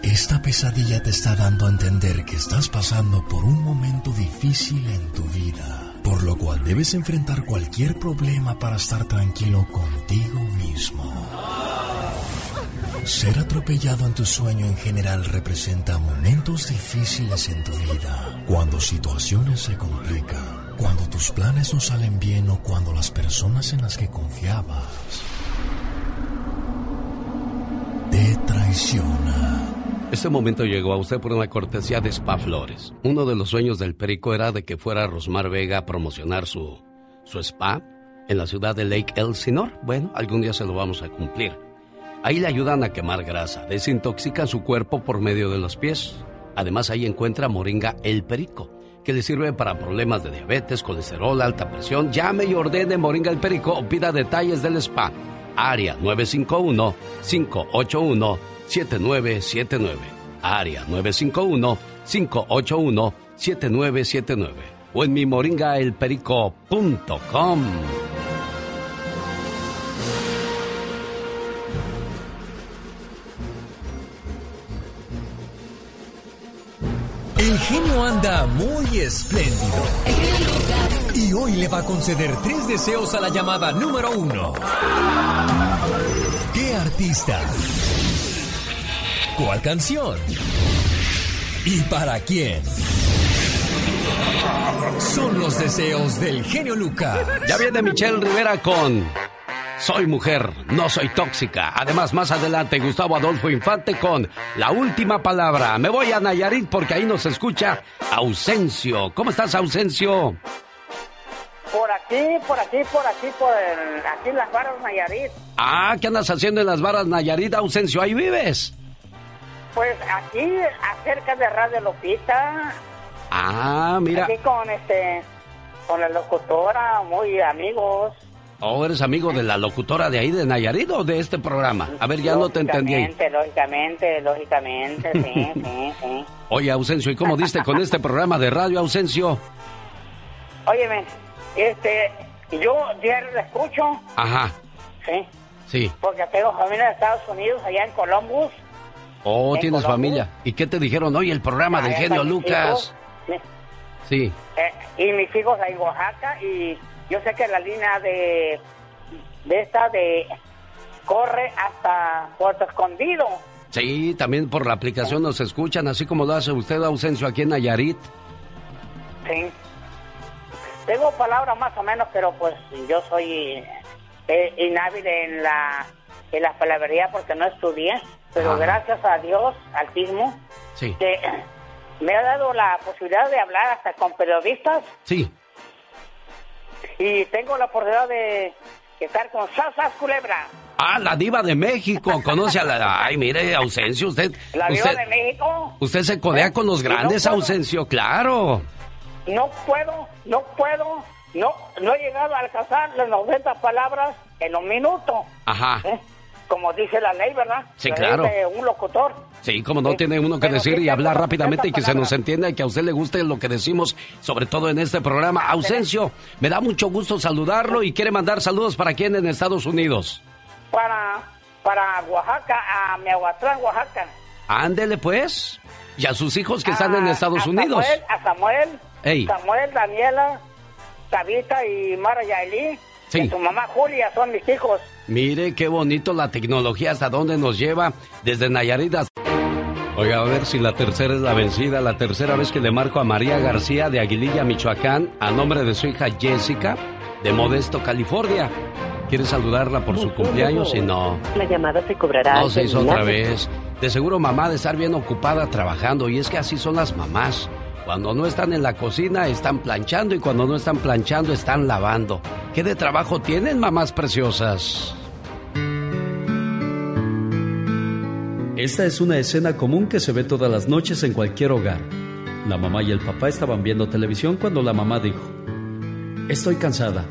Esta pesadilla te está dando a entender que estás pasando por un momento difícil en tu vida, por lo cual debes enfrentar cualquier problema para estar tranquilo contigo mismo. Ser atropellado en tu sueño en general representa momentos difíciles en tu vida, cuando situaciones se complican, cuando tus planes no salen bien o cuando las personas en las que confiabas te traicionan. Este momento llegó a usted por una cortesía de Spa Flores. Uno de los sueños del Perico era de que fuera Rosmar Vega a promocionar su, su spa en la ciudad de Lake Elsinore. Bueno, algún día se lo vamos a cumplir. Ahí le ayudan a quemar grasa, desintoxican su cuerpo por medio de los pies. Además ahí encuentra Moringa El Perico, que le sirve para problemas de diabetes, colesterol, alta presión. Llame y ordene Moringa El Perico o pida detalles del spa. Área 951-581-7979. Área 951-581-7979. O en mi moringaelperico.com. El genio anda muy espléndido. Y hoy le va a conceder tres deseos a la llamada número uno. ¿Qué artista? ¿Cuál canción? ¿Y para quién? Son los deseos del genio Lucas. Ya viene Michelle Rivera con Soy mujer, no soy tóxica. Además, más adelante, Gustavo Adolfo Infante con La última palabra. Me voy a Nayarit porque ahí nos escucha Ausencio. ¿Cómo estás, Ausencio? Por aquí, por aquí, por aquí, por el- aquí en las barras Nayarit. Ah, ¿qué andas haciendo en las barras Nayarit, Ausencio? Ahí vives. Pues aquí, acerca de Radio Lupita. Ah, mira. Aquí con este, con la locutora, muy amigos. Oh, ¿eres amigo de la locutora de ahí de Nayarit o de este programa? A ver, ya no te entendí. Lógicamente, lógicamente, lógicamente, sí, sí, sí. Oye, Ausencio, ¿y cómo diste con este programa de radio, Ausencio? Óyeme, este, yo diario la escucho, Ajá, sí, sí. porque tengo familia de Estados Unidos, allá en Columbus. Oh, ¿En tienes familia. ¿Y qué te dijeron? Oye, el programa del Allá genio Lucas. hijos, sí. Eh, y mis hijos ahí en Oaxaca y yo sé que la línea de de esta de corre hasta Puerto Escondido. Sí, también por la aplicación nos escuchan, así como lo hace usted, Ausencio, aquí en Nayarit. Sí. Tengo palabras más o menos, pero pues yo soy eh, inhábil en la en la palabrería porque no estudié, pero Ah. gracias a Dios, Altísimo, Sí. que me ha dado la posibilidad de hablar hasta con periodistas Sí. y tengo la oportunidad de estar con Sasas Culebra. Ah, la diva de México. Conoce a la... Ay, mire, Ausencio, usted... La Viva usted, de México. usted se codea con los no grandes, puedo. Ausencio, claro. No puedo, no puedo, no, no he llegado a alcanzar las 90 palabras en un minuto. Ajá. ¿eh? Como dice la ley, ¿verdad? Sí, La claro. ley de un locutor. Sí, como no tiene uno que decir y hablar rápidamente y que 90 se nos entienda y que a usted le guste lo que decimos, sobre todo en este programa. Ausencio, me da mucho gusto saludarlo y quiere mandar saludos para quién en Estados Unidos. Para, para Oaxaca, a Miahuatlán, Oaxaca. Ándele pues. Y a sus hijos que están en Estados a Unidos. Samuel, a Samuel, Ey. Samuel, Daniela, Tabita y Mara Yaeli. Sí. Y su mamá Julia son mis hijos. Mire qué bonito la tecnología hasta dónde nos lleva desde Nayarit hasta... Oiga, a ver si la tercera es la vencida. La tercera vez que le marco a María García de Aguililla, Michoacán, a nombre de su hija Jessica, de Modesto, California. ¿Quiere saludarla por su cumpleaños? Y no. La llamada se cobrará. No se hizo otra vez. De seguro mamá de estar bien ocupada trabajando. Y es que así son las mamás. Cuando no están en la cocina están planchando y cuando no están planchando están lavando. ¿Qué de trabajo tienen mamás preciosas? Esta es una escena común que se ve todas las noches en cualquier hogar. La mamá y el papá estaban viendo televisión cuando la mamá dijo, Estoy cansada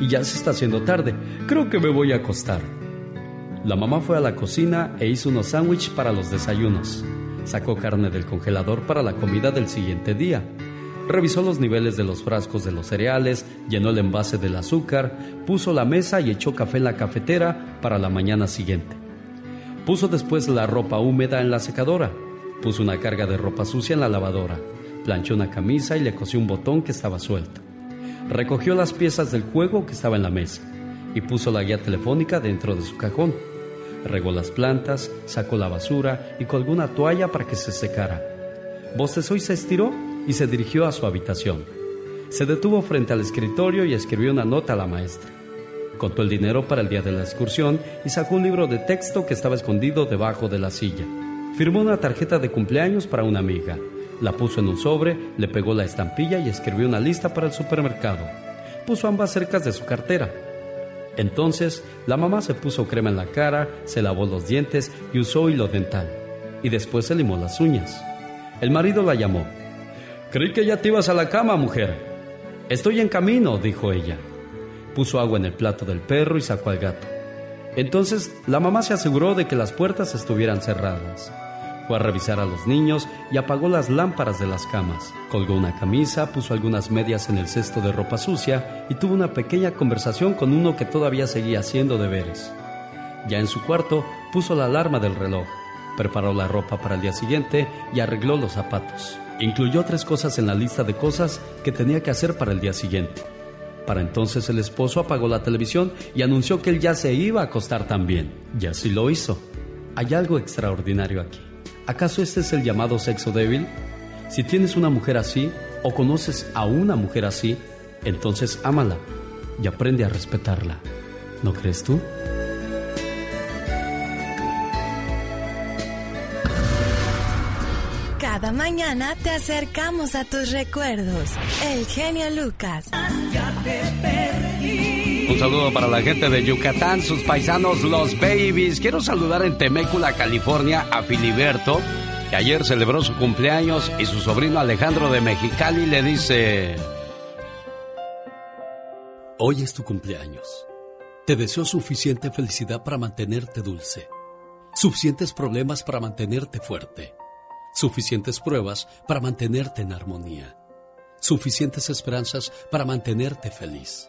y ya se está haciendo tarde, creo que me voy a acostar. La mamá fue a la cocina e hizo unos sándwiches para los desayunos. Sacó carne del congelador para la comida del siguiente día. Revisó los niveles de los frascos de los cereales, llenó el envase del azúcar, puso la mesa y echó café en la cafetera para la mañana siguiente. Puso después la ropa húmeda en la secadora. Puso una carga de ropa sucia en la lavadora. Planchó una camisa y le cosió un botón que estaba suelto. Recogió las piezas del juego que estaba en la mesa y puso la guía telefónica dentro de su cajón. Regó las plantas, sacó la basura y colgó una toalla para que se secara. Bostezó y se estiró y se dirigió a su habitación. Se detuvo frente al escritorio y escribió una nota a la maestra. Contó el dinero para el día de la excursión y sacó un libro de texto que estaba escondido debajo de la silla. Firmó una tarjeta de cumpleaños para una amiga. La puso en un sobre, le pegó la estampilla y escribió una lista para el supermercado. Puso ambas cercas de su cartera. Entonces, la mamá se puso crema en la cara, se lavó los dientes y usó hilo dental. Y después se limó las uñas. El marido la llamó. Creí que ya te ibas a la cama, mujer. Estoy en camino, dijo ella. Puso agua en el plato del perro y sacó al gato. Entonces, la mamá se aseguró de que las puertas estuvieran cerradas. Fue a revisar a los niños y apagó las lámparas de las camas. Colgó una camisa, puso algunas medias en el cesto de ropa sucia y tuvo una pequeña conversación con uno que todavía seguía haciendo deberes. Ya en su cuarto puso la alarma del reloj, preparó la ropa para el día siguiente y arregló los zapatos. Incluyó tres cosas en la lista de cosas que tenía que hacer para el día siguiente. Para entonces el esposo apagó la televisión y anunció que él ya se iba a acostar también. Y así lo hizo. Hay algo extraordinario aquí. ¿Acaso este es el llamado sexo débil? Si tienes una mujer así o conoces a una mujer así, entonces ámala y aprende a respetarla. ¿No crees tú? Cada mañana te acercamos a tus recuerdos. El genio Lucas. Un saludo para la gente de Yucatán, sus paisanos, los babies. Quiero saludar en Temécula, California, a Filiberto, que ayer celebró su cumpleaños y su sobrino Alejandro de Mexicali le dice... Hoy es tu cumpleaños. Te deseo suficiente felicidad para mantenerte dulce, suficientes problemas para mantenerte fuerte, suficientes pruebas para mantenerte en armonía, suficientes esperanzas para mantenerte feliz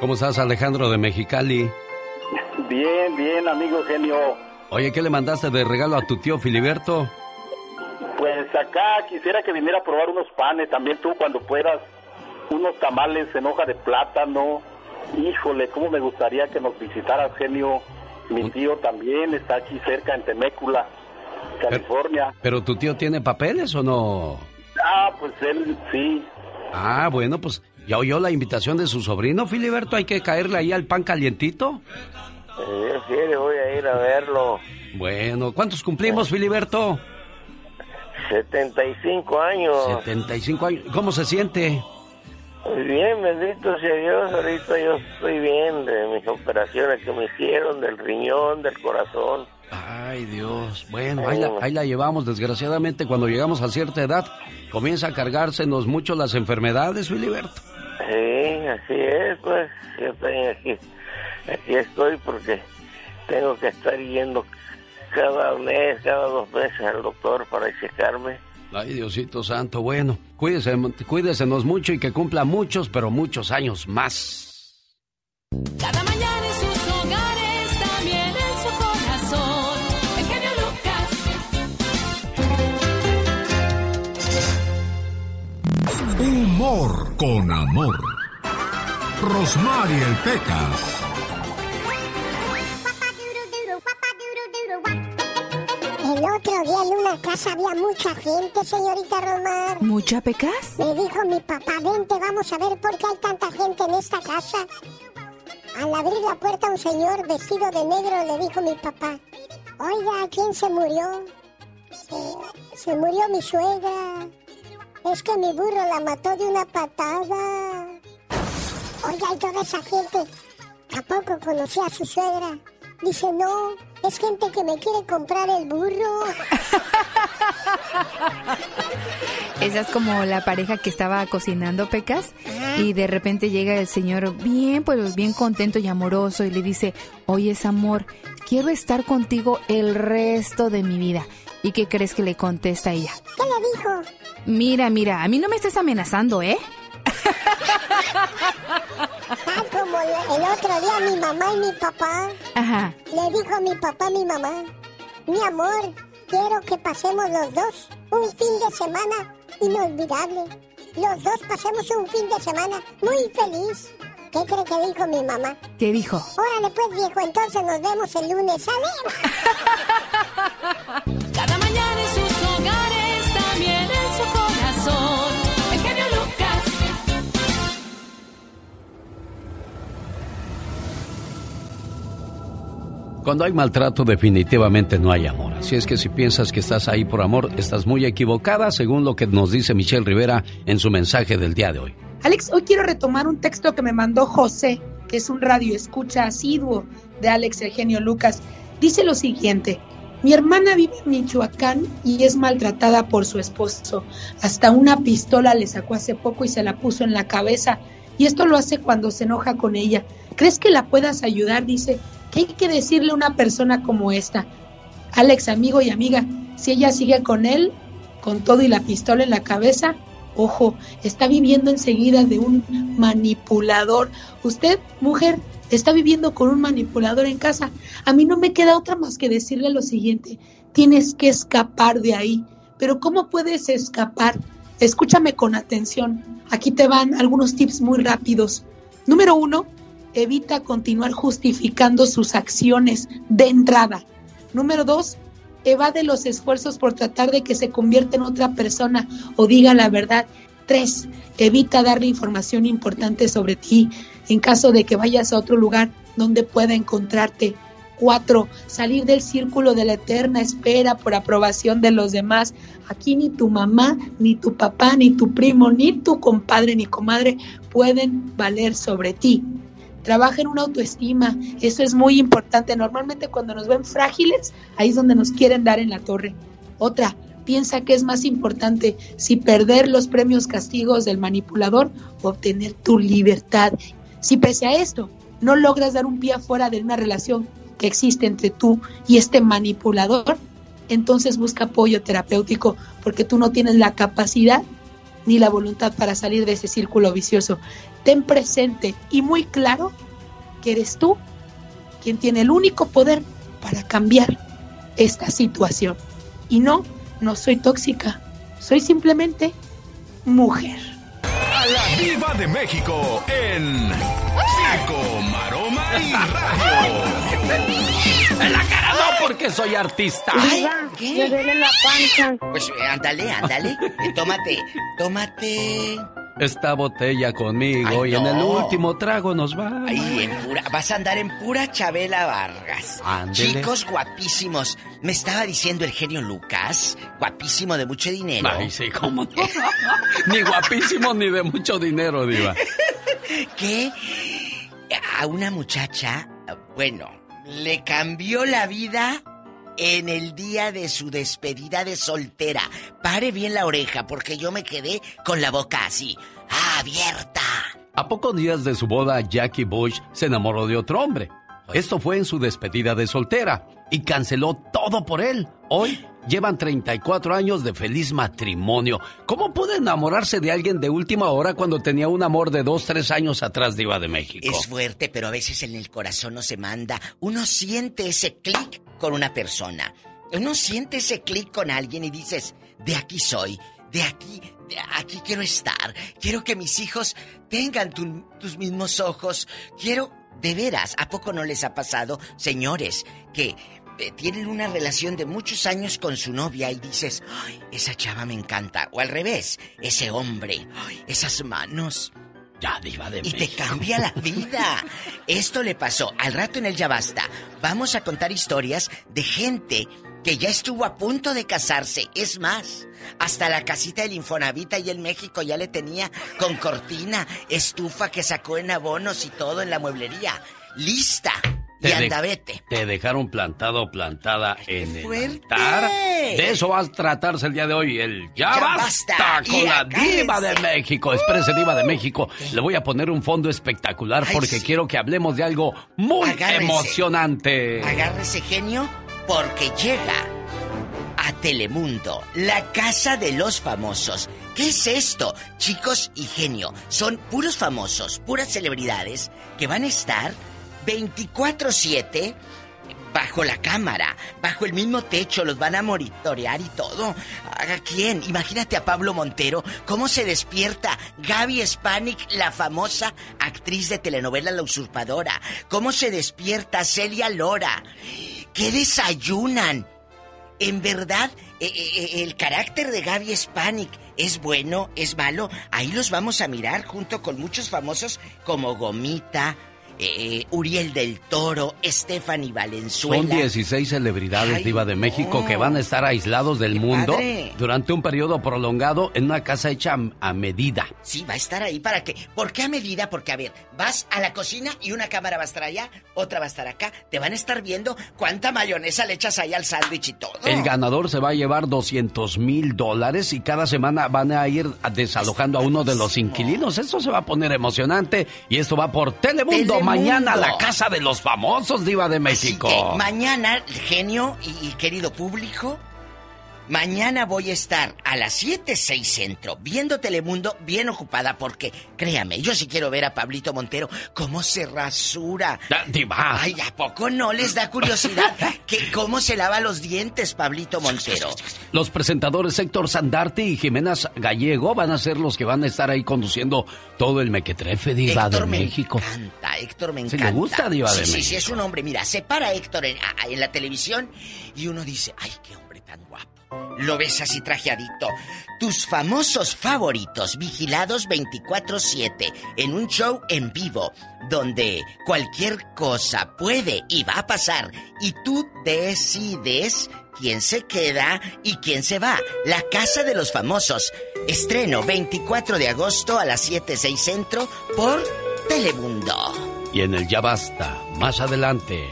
¿Cómo estás, Alejandro de Mexicali? Bien, bien, amigo genio. Oye, ¿qué le mandaste de regalo a tu tío Filiberto? Pues acá quisiera que viniera a probar unos panes, también tú cuando puedas, unos tamales en hoja de plátano. Híjole, cómo me gustaría que nos visitaras, genio. Mi tío también está aquí cerca en Temécula, California. ¿Pero tu tío tiene papeles o no? Ah, pues él sí. Ah, bueno, pues ¿Ya oyó la invitación de su sobrino, Filiberto? ¿Hay que caerle ahí al pan calientito? Sí, sí, voy a ir a verlo. Bueno, ¿cuántos cumplimos, Filiberto? 75 años. 75 años. ¿Cómo se siente? Muy bien, bendito sea Dios. Ahorita yo estoy bien de mis operaciones que me hicieron, del riñón, del corazón. Ay, Dios. Bueno, ahí la, ahí la llevamos. Desgraciadamente, cuando llegamos a cierta edad, comienza a cargársenos mucho las enfermedades, Filiberto. Sí, así es, pues. Yo estoy aquí, aquí estoy porque tengo que estar yendo cada mes, cada dos meses al doctor para checarme. Ay, Diosito Santo, bueno, cuídese, cuídesenos mucho y que cumpla muchos, pero muchos años más. Cada mañana en Humor con amor. Rosmarie el Pecas. El otro día en una casa había mucha gente, señorita Romar. ¿Mucha pecas? Me dijo mi papá, vente, vamos a ver por qué hay tanta gente en esta casa. Al abrir la puerta un señor vestido de negro le dijo mi papá, oiga, ¿quién se murió? Se, se murió mi suegra. Es que mi burro la mató de una patada. Oiga, y toda esa gente, ¿a poco conocía a su suegra? Dice, no, es gente que me quiere comprar el burro. Esa es como la pareja que estaba cocinando pecas y de repente llega el señor bien, pues bien contento y amoroso y le dice, oye, amor, quiero estar contigo el resto de mi vida. ¿Y qué crees que le contesta ella? ¿Qué le dijo? Mira, mira, a mí no me estés amenazando, ¿eh? Ah, como el otro día mi mamá y mi papá. Ajá. Le dijo a mi papá a mi mamá, mi amor, quiero que pasemos los dos un fin de semana inolvidable. Los dos pasemos un fin de semana muy feliz. ¿Qué cree que dijo mi mamá? ¿Qué dijo? Órale pues viejo, entonces nos vemos el lunes, ¿sale? Cada mañana en sus hogares, también en su corazón. El genio Lucas. Cuando hay maltrato definitivamente no hay amor. Así es que si piensas que estás ahí por amor, estás muy equivocada según lo que nos dice Michelle Rivera en su mensaje del día de hoy. Alex, hoy quiero retomar un texto que me mandó José, que es un radio escucha asiduo de Alex Eugenio Lucas. Dice lo siguiente, mi hermana vive en Michoacán y es maltratada por su esposo. Hasta una pistola le sacó hace poco y se la puso en la cabeza. Y esto lo hace cuando se enoja con ella. ¿Crees que la puedas ayudar? Dice, ¿qué hay que decirle a una persona como esta? Alex, amigo y amiga, si ella sigue con él, con todo y la pistola en la cabeza, ojo, está viviendo enseguida de un manipulador. Usted, mujer, está viviendo con un manipulador en casa. A mí no me queda otra más que decirle lo siguiente, tienes que escapar de ahí. Pero ¿cómo puedes escapar? Escúchame con atención. Aquí te van algunos tips muy rápidos. Número uno, evita continuar justificando sus acciones de entrada. Número dos, evade los esfuerzos por tratar de que se convierta en otra persona o diga la verdad. Tres, evita darle información importante sobre ti en caso de que vayas a otro lugar donde pueda encontrarte. Cuatro, salir del círculo de la eterna espera por aprobación de los demás. Aquí ni tu mamá, ni tu papá, ni tu primo, ni tu compadre, ni comadre pueden valer sobre ti. Trabaja en una autoestima, eso es muy importante. Normalmente cuando nos ven frágiles, ahí es donde nos quieren dar en la torre. Otra, piensa que es más importante si perder los premios castigos del manipulador obtener tu libertad. Si pese a esto no logras dar un pie afuera de una relación que existe entre tú y este manipulador, entonces busca apoyo terapéutico porque tú no tienes la capacidad ni la voluntad para salir de ese círculo vicioso. Ten presente y muy claro que eres tú quien tiene el único poder para cambiar esta situación. Y no, no soy tóxica, soy simplemente mujer. A la Diva de México en Circo, Maroma y Radio. En la cara no, porque soy artista. Ay, ¿Qué? Me duele la panza. Pues eh, ándale, ándale. Eh, tómate, tómate. Esta botella conmigo Ay, y en el último trago nos va. Ay, en pura, vas a andar en pura Chabela Vargas. Ándele. Chicos guapísimos. Me estaba diciendo el genio Lucas, guapísimo de mucho dinero. Ay, sí, cómo no. ni guapísimo ni de mucho dinero, Diva. que a una muchacha, bueno, le cambió la vida en el día de su despedida de soltera. Pare bien la oreja porque yo me quedé con la boca así, abierta. A pocos días de su boda, Jackie Bush se enamoró de otro hombre. Esto fue en su despedida de soltera y canceló todo por él. Hoy llevan 34 años de feliz matrimonio. ¿Cómo puede enamorarse de alguien de última hora cuando tenía un amor de dos, tres años atrás, Diva de México? Es fuerte, pero a veces en el corazón no se manda. Uno siente ese clic con una persona. Uno siente ese clic con alguien y dices, de aquí soy, de aquí, de aquí quiero estar. Quiero que mis hijos tengan tu- tus mismos ojos. Quiero, de veras, ¿a poco no les ha pasado, señores, que tienen una relación de muchos años con su novia y dices, ay, esa chava me encanta? O al revés, ese hombre, ay, esas manos. Ya, Diva de Y te cambia la vida. Esto le pasó al rato en el Ya Basta. Vamos a contar historias de gente que ya estuvo a punto de casarse. Es más, hasta la casita del Infonavita y el México ya le tenía con cortina, estufa que sacó en abonos y todo en la mueblería. Lista. Y Te de- anda vete. Te dejaron plantado plantada en el fuerte! altar. De eso va a tratarse el día de hoy. El Ya, Ya basta, basta. con Y la. Diva de México. Espérese, Diva de México. Le voy a poner un fondo espectacular Ay, porque sí. quiero que hablemos de algo muy Agárrense. emocionante. Agárrese genio porque llega a Telemundo, la casa de los famosos. ¿Qué es esto? Chicos y genio, son puros famosos, puras celebridades que van a estar 24/7 bajo la cámara, bajo el mismo techo, los van a monitorear y todo. ¿A quién? Imagínate a Pablo Montero, cómo se despierta Gaby Spanik, la famosa actriz de telenovela La Usurpadora. ¿Cómo se despierta Celia Lora? ¿Qué desayunan? En verdad, eh, eh, eh, el carácter de Gaby Spanik es bueno, es malo. Ahí los vamos a mirar junto con muchos famosos como Gomita, eh, Uriel del Toro, Stephanie Valenzuela. Son 16 celebridades Ay, diva de México que van a estar aislados del mundo padre. durante un periodo prolongado en una casa hecha a- a medida. Sí, va a estar ahí para que. ¿Por qué a medida? Porque, a ver, vas a la cocina y una cámara va a estar allá, otra va a estar acá. Te van a estar viendo cuánta mayonesa le echas ahí al sándwich y todo. El ganador se va a llevar 200 mil dólares y cada semana van a ir desalojando a uno de los inquilinos. Esto se va a poner emocionante y esto va por Telemundo. Telemundo. Mañana la casa de los famosos diva de México. Que mañana, genio y, y querido público, mañana voy a estar a las 7, 6 centro, viendo Telemundo bien ocupada porque, créame, yo sí quiero ver a Pablito Montero cómo se rasura. diva. Ay, ¿a poco no les da curiosidad que cómo se lava los dientes Pablito Montero? Los presentadores Héctor Sandarti y Jimena Gallego van a ser los que van a estar ahí conduciendo todo el mequetrefe diva Héctor de me México. encanta, Héctor me ¿Sí encanta. le gusta, Diva sí, de sí, México? Sí, es un hombre. Mira, se para Héctor en, a- en la televisión y uno dice, ay, qué. Lo ves así trajeadito. Tus famosos favoritos, vigilados 24-7, en un show en vivo, donde cualquier cosa puede y va a pasar, y tú decides quién se queda y quién se va. La Casa de los Famosos. Estreno 24 de agosto a las 7, 6 centro por Telemundo. Y en el Ya Basta, más adelante,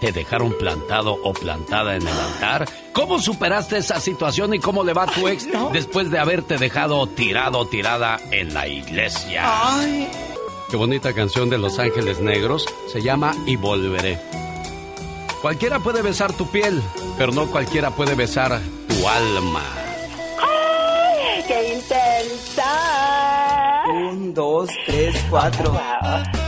¿te dejaron plantado o plantada en el altar? ¿Cómo superaste esa situación y cómo le va a tu ex después de haberte dejado tirado o tirada en la iglesia? Qué bonita canción de Los Ángeles Negros, se llama Y Volveré. Cualquiera puede besar tu piel, pero no cualquiera puede besar tu alma. ¡Ay, qué intensa! Un, dos, tres, cuatro.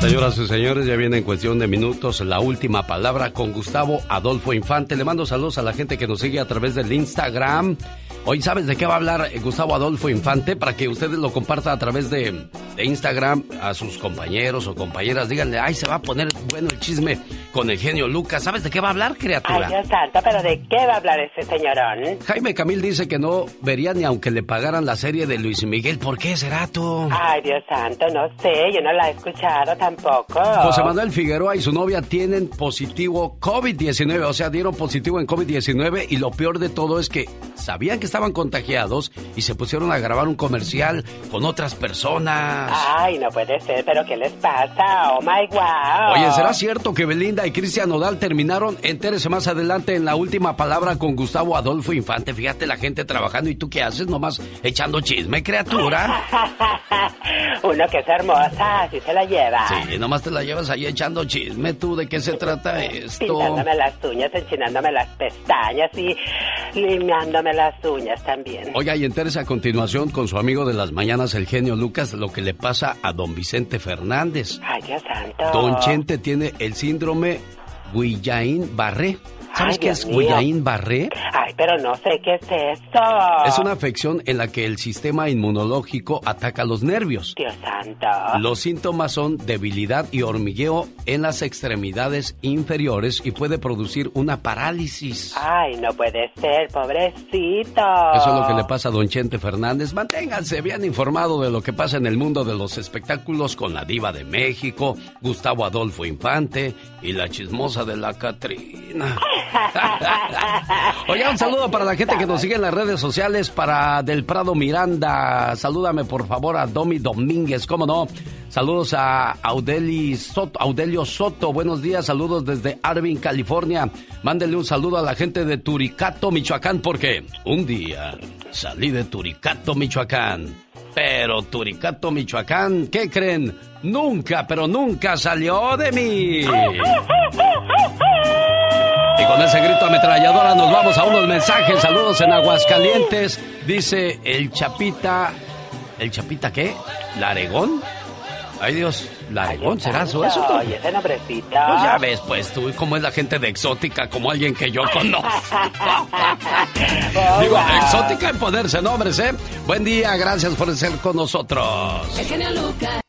Señoras y señores, ya viene en cuestión de minutos la última palabra con Gustavo Adolfo Infante. Le mando saludos a la gente que nos sigue a través del Instagram. Hoy sabes de qué va a hablar eh, Gustavo Adolfo Infante para que ustedes lo compartan a través de, de Instagram a sus compañeros o compañeras. Díganle, ay, se va a poner bueno el chisme con el genio Lucas. ¿Sabes de qué va a hablar, criatura? Ay, Dios santo, pero ¿de qué va a hablar ese señorón? Jaime Camil dice que no vería ni aunque le pagaran la serie de Luis Miguel. ¿Por qué será tú? Ay, Dios santo, no sé, yo no la he escuchado tampoco. José Manuel Figueroa y su novia tienen positivo COVID-19, o sea, dieron positivo en COVID-19 y lo peor de todo es que sabían que estaban contagiados y se pusieron a grabar un comercial con otras personas. Ay, no puede ser, pero ¿qué les pasa? Oh my wow. Oye, ¿será cierto que Belinda y Cristian Nodal terminaron? Entérese más adelante en la última palabra con Gustavo Adolfo Infante. Fíjate la gente trabajando y tú qué haces nomás echando chisme, criatura. Uno que es hermosa, así se la lleva. Sí, nomás te la llevas ahí echando chisme tú. ¿De qué se trata esto? Pintándome las uñas, enchinándome las pestañas y limpiándome las uñas también. Oiga, y entérese a continuación con su amigo de las mañanas, el genio Lucas, lo que le pasa a don Vicente Fernández. Ay, santo. Don Chente tiene el síndrome Guillain-Barré. ¿Sabes Ay, qué es mío. Guillain-Barré? Ay, pero no sé qué es eso. Es una afección en la que el sistema inmunológico ataca los nervios. Dios santo. Los síntomas son debilidad y hormigueo en las extremidades inferiores y puede producir una parálisis. Ay, no puede ser, pobrecito. Eso es lo que le pasa a don Chente Fernández. Manténganse bien informado de lo que pasa en el mundo de los espectáculos con la diva de México, Gustavo Adolfo Infante y la chismosa de la Catrina. Oye, un saludo para la gente que nos sigue en las redes sociales, para Del Prado Miranda. Salúdame por favor a Domi Domínguez, ¿cómo no? Saludos a Audeli Soto, Audelio Soto, buenos días, saludos desde Arvin, California. Mándele un saludo a la gente de Turicato, Michoacán, porque un día salí de Turicato, Michoacán. Pero Turicato, Michoacán, ¿qué creen? Nunca, pero nunca salió de mí. Y con ese grito ametralladora nos vamos a unos mensajes. Saludos en Aguascalientes. Dice el Chapita. ¿El Chapita qué? ¿Laregón? Ay Dios, Larigón, ¿será eso? eso tú? Oye, ese nombrecito. Pues ya ves, pues tú, cómo es la gente de exótica, como alguien que yo conozco. Digo, exótica en ponerse nombres, ¿eh? Buen día, gracias por estar con nosotros. El genio Lucas.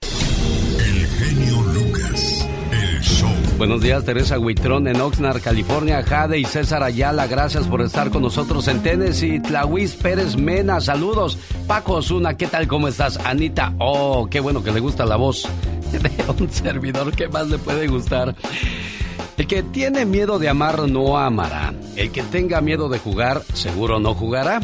Buenos días, Teresa Huitrón en Oxnard, California. Jade y César Ayala, gracias por estar con nosotros en Tennessee. Tlahuis Pérez Mena, saludos. Paco Osuna, ¿qué tal? ¿Cómo estás? Anita, oh, qué bueno que le gusta la voz de un servidor. ¿Qué más le puede gustar? El que tiene miedo de amar no amará. El que tenga miedo de jugar, seguro no jugará.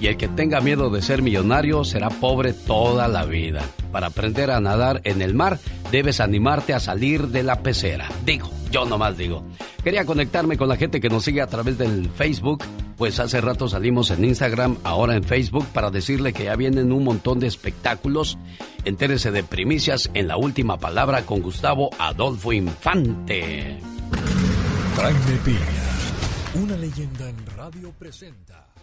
Y el que tenga miedo de ser millonario será pobre toda la vida. Para aprender a nadar en el mar, debes animarte a salir de la pecera. Digo, yo nomás digo. Quería conectarme con la gente que nos sigue a través del Facebook, pues hace rato salimos en Instagram, ahora en Facebook, para decirle que ya vienen un montón de espectáculos. Entérese de primicias en la última palabra con Gustavo Adolfo Infante. Jaime Piña, una leyenda en radio presenta.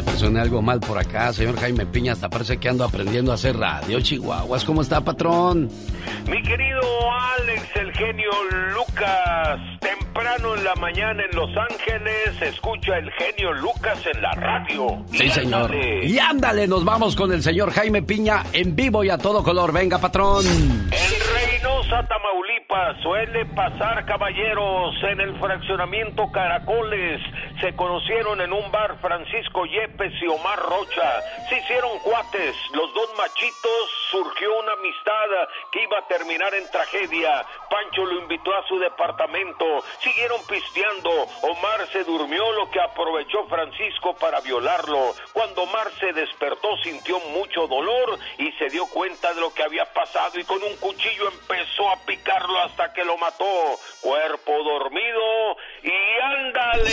Le presioné algo mal por acá, señor Jaime Piña, hasta parece que ando aprendiendo a hacer radio, Chihuahuas. ¿Cómo está, patrón? Mi querido Alex, el genio Lucas, temprano en la mañana en Los Ángeles, escucha el genio Lucas en la radio. Sí, Y señor. ándale. Y ándale, nos vamos con el señor Jaime Piña en vivo y a todo color. Venga, patrón. En Reynosa, Tamaulipas, suele pasar caballeros en el fraccionamiento Caracoles. Se conocieron en un bar Francisco Yepes y Omar Rocha. Se hicieron cuates. Los dos machitos surgió una amistad que iba a terminar en tragedia. Pancho lo invitó a su departamento. Siguieron pisteando. Omar se durmió, lo que aprovechó Francisco para violarlo. Cuando Omar se despertó, sintió mucho dolor y se dio cuenta de lo que había pasado y con un cuchillo empezó a picarlo hasta que lo mató. Cuerpo dormido y ándale.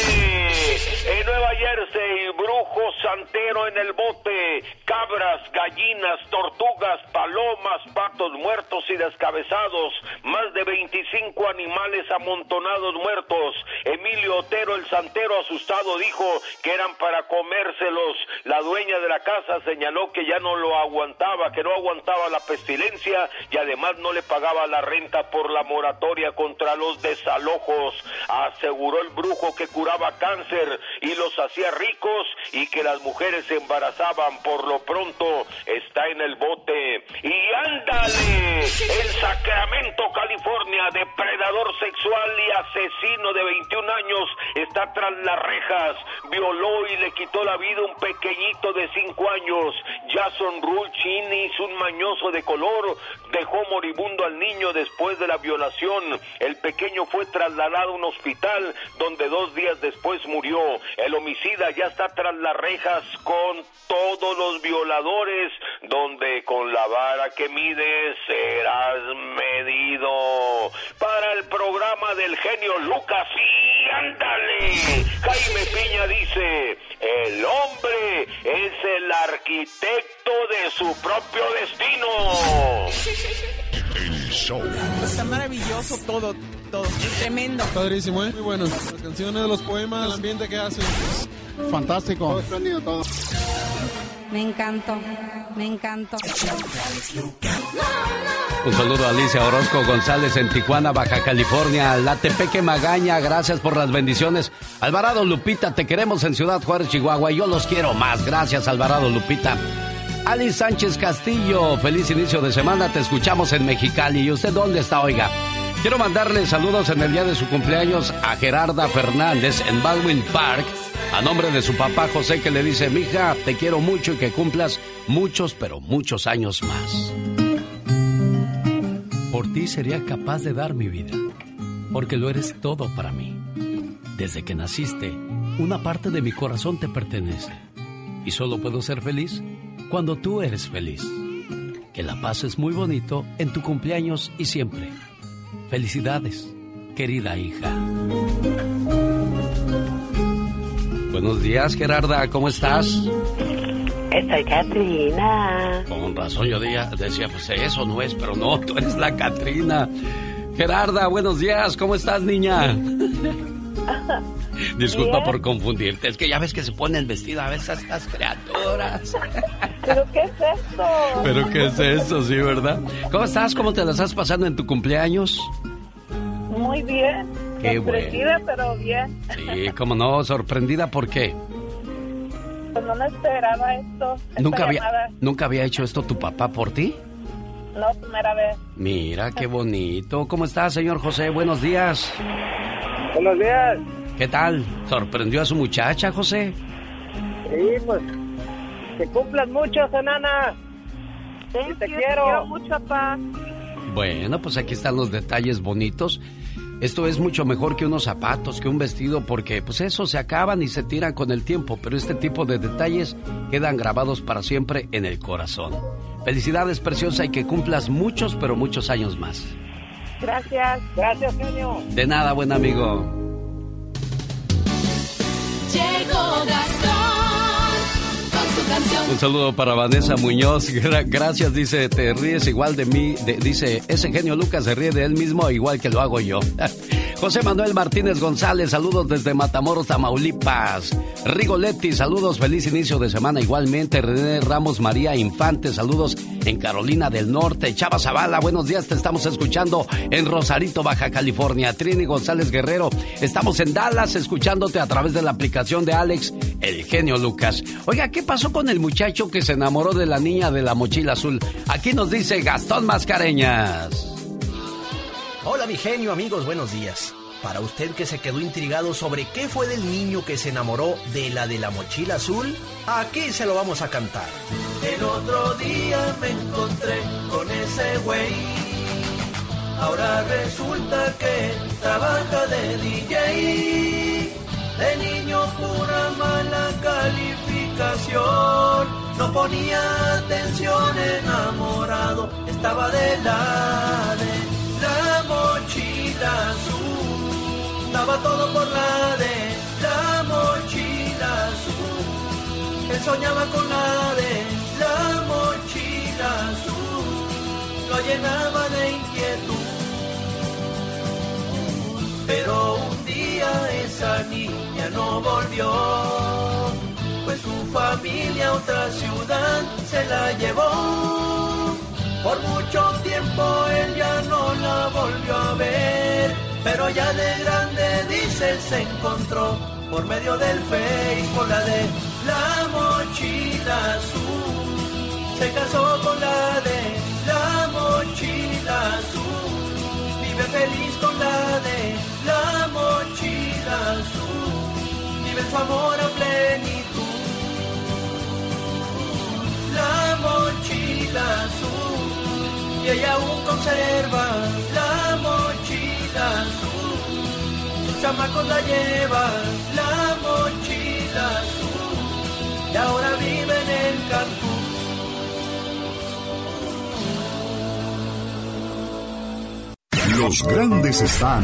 En Nueva Jersey, brujo santero en el bote, cabras, gallinas, tortugas, palomas, patos muertos y descabezados, más de 25 animales amontonados muertos. Emilio Otero, el santero asustado, dijo que eran para comérselos. La dueña de la casa señaló que ya no lo aguantaba, que no aguantaba la pestilencia y además no le pagaba la renta por la moratoria contra los desalojos. Aseguró el brujo que curaba cáncer y los hacía ricos y que las mujeres se embarazaban. Por lo pronto está en el bote. Y ándale, en Sacramento, California, depredador sexual y asesino de 21 años está tras las rejas. Violó y le quitó la vida un pequeñito de 5 años. Jason Rulchinis, un mañoso de color, dejó moribundo al niño después de la violación. El pequeño fue trasladado a un hospital donde dos días después murió. El homicida ya está tras las rejas con todos los violadores, donde con la vara que mides serás medido. Para el programa del genio Lucas, y ándale. Jaime Piña dice, el hombre es el arquitecto de su propio destino. El show. Está maravilloso todo, todo. Es tremendo. Padrísimo, ¿eh? Muy bueno. Las canciones, los poemas, el ambiente que hacen. Fantástico. Todo espléndido todo. Me encantó, me encantó. Un saludo a Alicia Orozco González en Tijuana, Baja California. La Tepeque Magaña, gracias por las bendiciones. Alvarado Lupita, te queremos en Ciudad Juárez, Chihuahua. Yo los quiero más. Gracias, Alvarado Lupita. Ali Sánchez Castillo, feliz inicio de semana. Te escuchamos en Mexicali. ¿Y usted dónde está, oiga? Quiero mandarle saludos en el día de su cumpleaños a Gerarda Fernández en Baldwin Park. A nombre de su papá José que le dice, mija, te quiero mucho y que cumplas muchos, pero muchos años más. Por ti sería capaz de dar mi vida, porque lo eres todo para mí. Desde que naciste, una parte de mi corazón te pertenece. Y solo puedo ser feliz cuando tú eres feliz. Que la pases muy bonito en tu cumpleaños y siempre. Felicidades, querida hija. Buenos días, Gerarda, ¿cómo estás? Soy Catrina. Con razón yo decía, decía, pues eso no es, pero no, tú eres la Catrina. Gerarda, buenos días, ¿cómo estás, niña? Disculpa por confundirte. Es que ya ves que se pone el vestido a veces estas criaturas. ¿Pero qué es esto? ¿Pero qué es eso, sí, verdad? ¿Cómo estás? ¿Cómo te la estás pasando en tu cumpleaños? Muy bien. Qué Sorprendida, pero bien. Sí, cómo no, sorprendida, ¿por qué? Pues no me esperaba esto. ¿Nunca había, llamada. ¿Nunca había hecho esto tu papá por ti? No, primera vez. Mira, qué bonito. ¿Cómo estás, señor José? Buenos días. Buenos días. ¿Qué tal? ¿Sorprendió a su muchacha, José? Sí, pues. Que cumplan mucho, enana. Sí, te quiero. quiero mucho, papá. Bueno, pues aquí están los detalles bonitos. Esto es mucho mejor que unos zapatos, que un vestido, porque pues eso se acaban y se tiran con el tiempo, pero este tipo de detalles quedan grabados para siempre en el corazón. Felicidades, preciosa, y que cumplas muchos, pero muchos años más. Gracias. Gracias, genio. De nada, buen amigo. Gastón con su canción. Un saludo para Vanessa Muñoz. Gra- gracias, dice, te ríes igual de mí. Dice, ese genio Lucas se ríe de él mismo igual que lo hago yo. José Manuel Martínez González, saludos desde Matamoros, Tamaulipas. Rigoletti, saludos, feliz inicio de semana igualmente. René Ramos María Infante, saludos en Carolina del Norte. Chava Zavala, buenos días, te estamos escuchando en Rosarito, Baja California. Trini González Guerrero, estamos en Dallas escuchándote a través de la aplicación de Alex, el genio Lucas. Oiga, ¿qué pasó con el muchacho que se enamoró de la niña de la mochila azul? Aquí nos dice Gastón Mascareñas. Hola mi genio amigos, buenos días. Para usted que se quedó intrigado sobre qué fue del niño que se enamoró de la de la mochila azul, aquí se lo vamos a cantar. El otro día me encontré con ese güey. Ahora resulta que trabaja de DJ. De niño pura mala calificación. No ponía atención enamorado. Estaba de la la mochila azul. Daba todo por la de la mochila azul. Él soñaba con la de la mochila azul, lo llenaba de inquietud. Pero un día esa niña no volvió, pues su familia a otra ciudad se la llevó. Por mucho tiempo él ya no la volvió a ver, pero ya de grande dice se encontró por medio del Face con la de la mochila azul. Se casó con la de la mochila azul. Vive feliz con la de la mochila azul. Vive su amor a plenitud. La mochila azul. Y ella aún conserva la mochila azul. Sus chamacos la llevan la mochila azul. Y ahora viven en Cancún. Los grandes están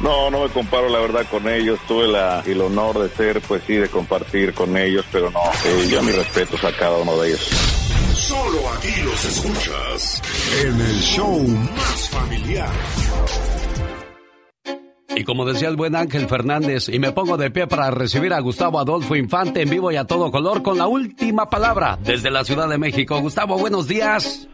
No, no me comparo la verdad con ellos. Tuve la, el honor de ser, pues sí, de compartir con ellos, pero no, eh, yo mis respetos a cada uno de ellos. Solo aquí los escuchas en el show más familiar. Y como decía el buen Ángel Fernández, y me pongo de pie para recibir a Gustavo Adolfo Infante en vivo y a todo color con la última palabra desde la Ciudad de México. Gustavo, buenos días.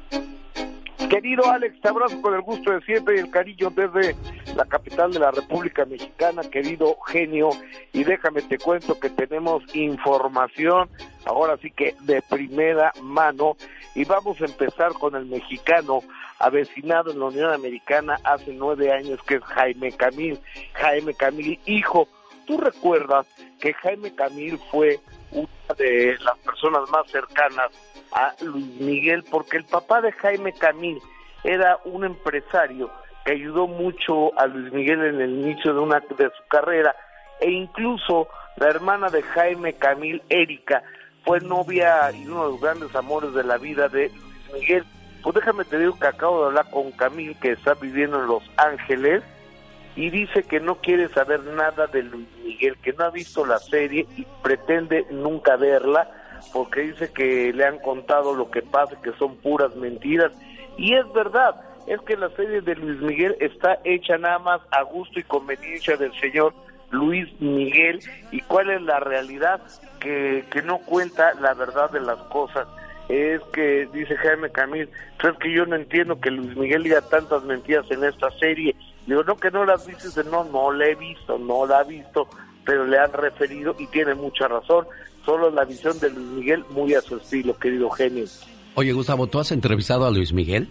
Querido Alex, te abrazo con el gusto de siempre y el cariño desde la capital de la República Mexicana, querido genio. Y déjame te cuento que tenemos información, ahora sí que de primera mano. Y vamos a empezar con el mexicano avecinado en la Unión Americana hace nueve años, que es Jaime Camil. Jaime Camil, hijo, ¿tú recuerdas que Jaime Camil fue una de las personas más cercanas a Luis Miguel, porque el papá de Jaime Camil era un empresario que ayudó mucho a Luis Miguel en el inicio de una de su carrera e incluso La hermana de Jaime Camil, Erika, fue novia y uno de los grandes amores de la vida de Luis Miguel. Pues déjame te digo que acabo de hablar con Camil, que está viviendo en Los Ángeles, y dice que no quiere saber nada de Luis Miguel, que no ha visto la serie y pretende nunca verla, porque dice que le han contado lo que pasa, que son puras mentiras. Y es verdad, es que la serie de Luis Miguel está hecha nada más a gusto y conveniencia del señor Luis Miguel. ¿Y cuál es la realidad? Que, que no cuenta la verdad de las cosas. Es que, dice Jaime Camil, es que yo no entiendo que Luis Miguel diga tantas mentiras en esta serie. Digo, no, que no las viste, no, no la he visto, no la ha visto, pero le han referido y tiene mucha razón. Solo la visión de Luis Miguel muy a su estilo, querido genio. Oye, Gustavo, ¿tú has entrevistado a Luis Miguel?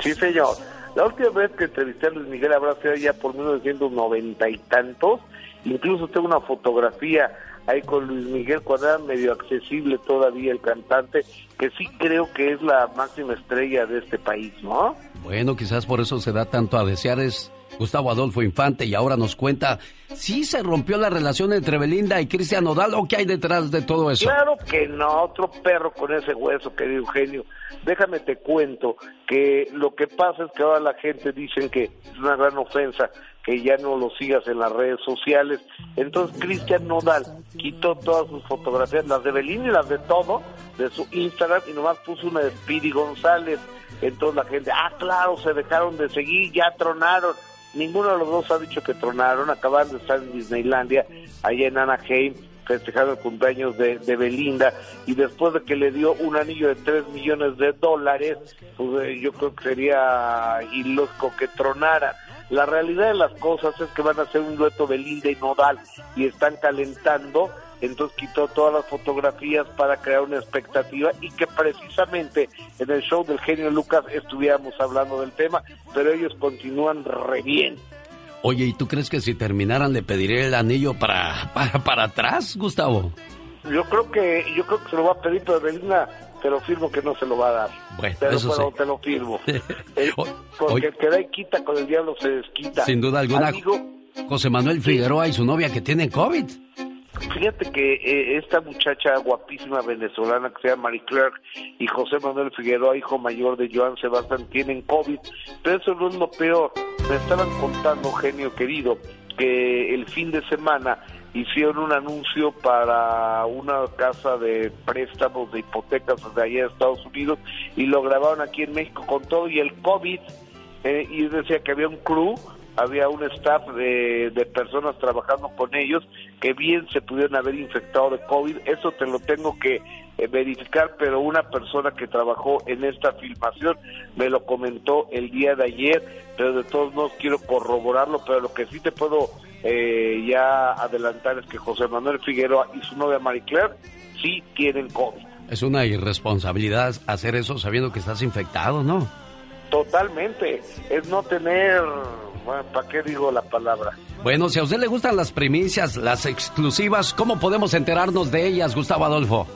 Sí, señor. La última vez que entrevisté a Luis Miguel habrá sido ya por 1990 y tantos. Incluso tengo una fotografía ahí con Luis Miguel cuando era medio accesible todavía el cantante, que sí creo que es la máxima estrella de este país, ¿no? Bueno, quizás por eso se da tanto a desear es Gustavo Adolfo Infante y ahora nos cuenta si se rompió la relación entre Belinda y Cristian Nodal o qué hay detrás de todo eso. Claro que no, otro perro con ese hueso, querido Eugenio. Déjame te cuento que lo que pasa es que ahora la gente dice que es una gran ofensa que ya no lo sigas en las redes sociales. Entonces Cristian Nodal quitó todas sus fotografías, las de Belinda y las de todo, de su Instagram y nomás puso una de Speedy González. Entonces la gente, ah, claro, se dejaron de seguir, ya tronaron. Ninguno de los dos ha dicho que tronaron, acaban de estar en Disneylandia, allá en Anaheim, festejando el cumpleaños de, de, Belinda, y después de que le dio un anillo de 3 millones de dólares, pues eh, yo creo que sería ilógico que tronara. La realidad de las cosas es que van a hacer un dueto Belinda y Nodal, y están calentando, entonces quitó todas las fotografías para crear una expectativa y que precisamente en el show del genio Lucas estuviéramos hablando del tema, pero ellos continúan re bien. Oye, ¿y tú crees que si terminaran le pediría el anillo para, para, para atrás, Gustavo? Yo creo que yo creo que se lo va a pedir, pero Belinda te lo firmo que no se lo va a dar. Bueno, pero, eso sí. te lo firmo. Eh, porque el que da y quita con el diablo se desquita. Sin duda alguna, Amigo, José Manuel Figueroa y su novia que tienen COVID. Fíjate que eh, esta muchacha guapísima venezolana que se llama Marie Claire y José Manuel Figueroa, hijo mayor de Joan Sebastián, tienen COVID, pero eso no es lo peor. Me estaban contando, genio querido, que el fin de semana hicieron un anuncio para una casa de préstamos de hipotecas de allá de Estados Unidos y lo grabaron aquí en México con todo y el COVID eh, y decía que había un crew había un staff de, de, personas trabajando con ellos que bien se pudieron haber infectado de COVID. Eso te lo tengo que eh, verificar, pero una persona que trabajó en esta filmación me lo comentó el día de ayer, pero de todos modos quiero corroborarlo, pero lo que sí te puedo eh, ya adelantar es que José Manuel Figueroa y su novia Marie Claire sí tienen COVID. Es una irresponsabilidad hacer eso sabiendo que estás infectado, ¿no? Totalmente. Es no tener bueno, ¿para qué digo la palabra? Bueno, si a usted le gustan las primicias, las exclusivas, ¿cómo podemos enterarnos de ellas, Gustavo Adolfo?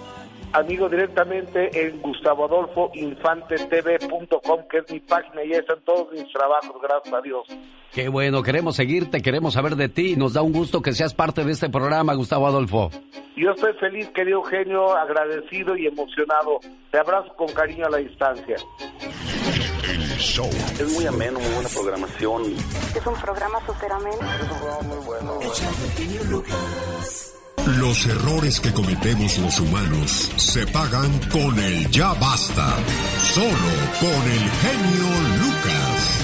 Amigo, directamente en gustavoadolfoinfantetv.com, que es mi página, y ahí están todos mis trabajos, gracias a Dios. Qué bueno, queremos seguirte, queremos saber de ti, nos da un gusto que seas parte de este programa, Gustavo Adolfo. Yo estoy feliz, querido genio, agradecido y emocionado. Te abrazo con cariño a la distancia. Show. Es muy ameno, muy buena programación. Es un programa súper ameno. Es un programa muy bueno. Los errores que cometemos los humanos se pagan con el ya basta. Solo con el genio Lucas.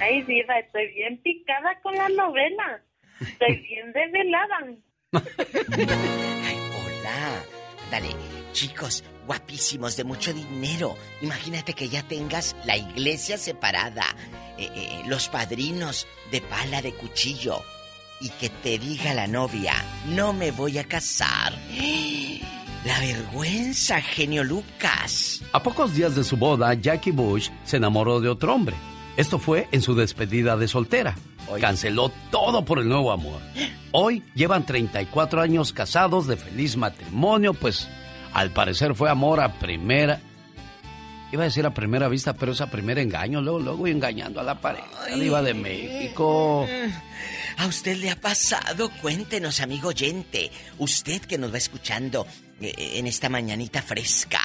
Ay, diva, estoy bien picada con la novela. Estoy bien desvelada. Ay, hola. Dale, chicos, guapísimos, de mucho dinero. Imagínate que ya tengas la iglesia separada, eh, eh, los padrinos de pala de cuchillo, y que te diga la novia, no me voy a casar. La vergüenza, genio Lucas. A pocos días de su boda, Jackie Bush se enamoró de otro hombre. Esto fue en su despedida de soltera. Canceló todo por el nuevo amor. Hoy llevan 34 años casados de feliz matrimonio, pues al parecer fue amor a primera Iba a decir a primera vista, pero es a primer engaño, luego, luego engañando a la pareja. Diva de México. ¿A usted le ha pasado? Cuéntenos, amigo oyente. Usted que nos va escuchando eh, en esta mañanita fresca.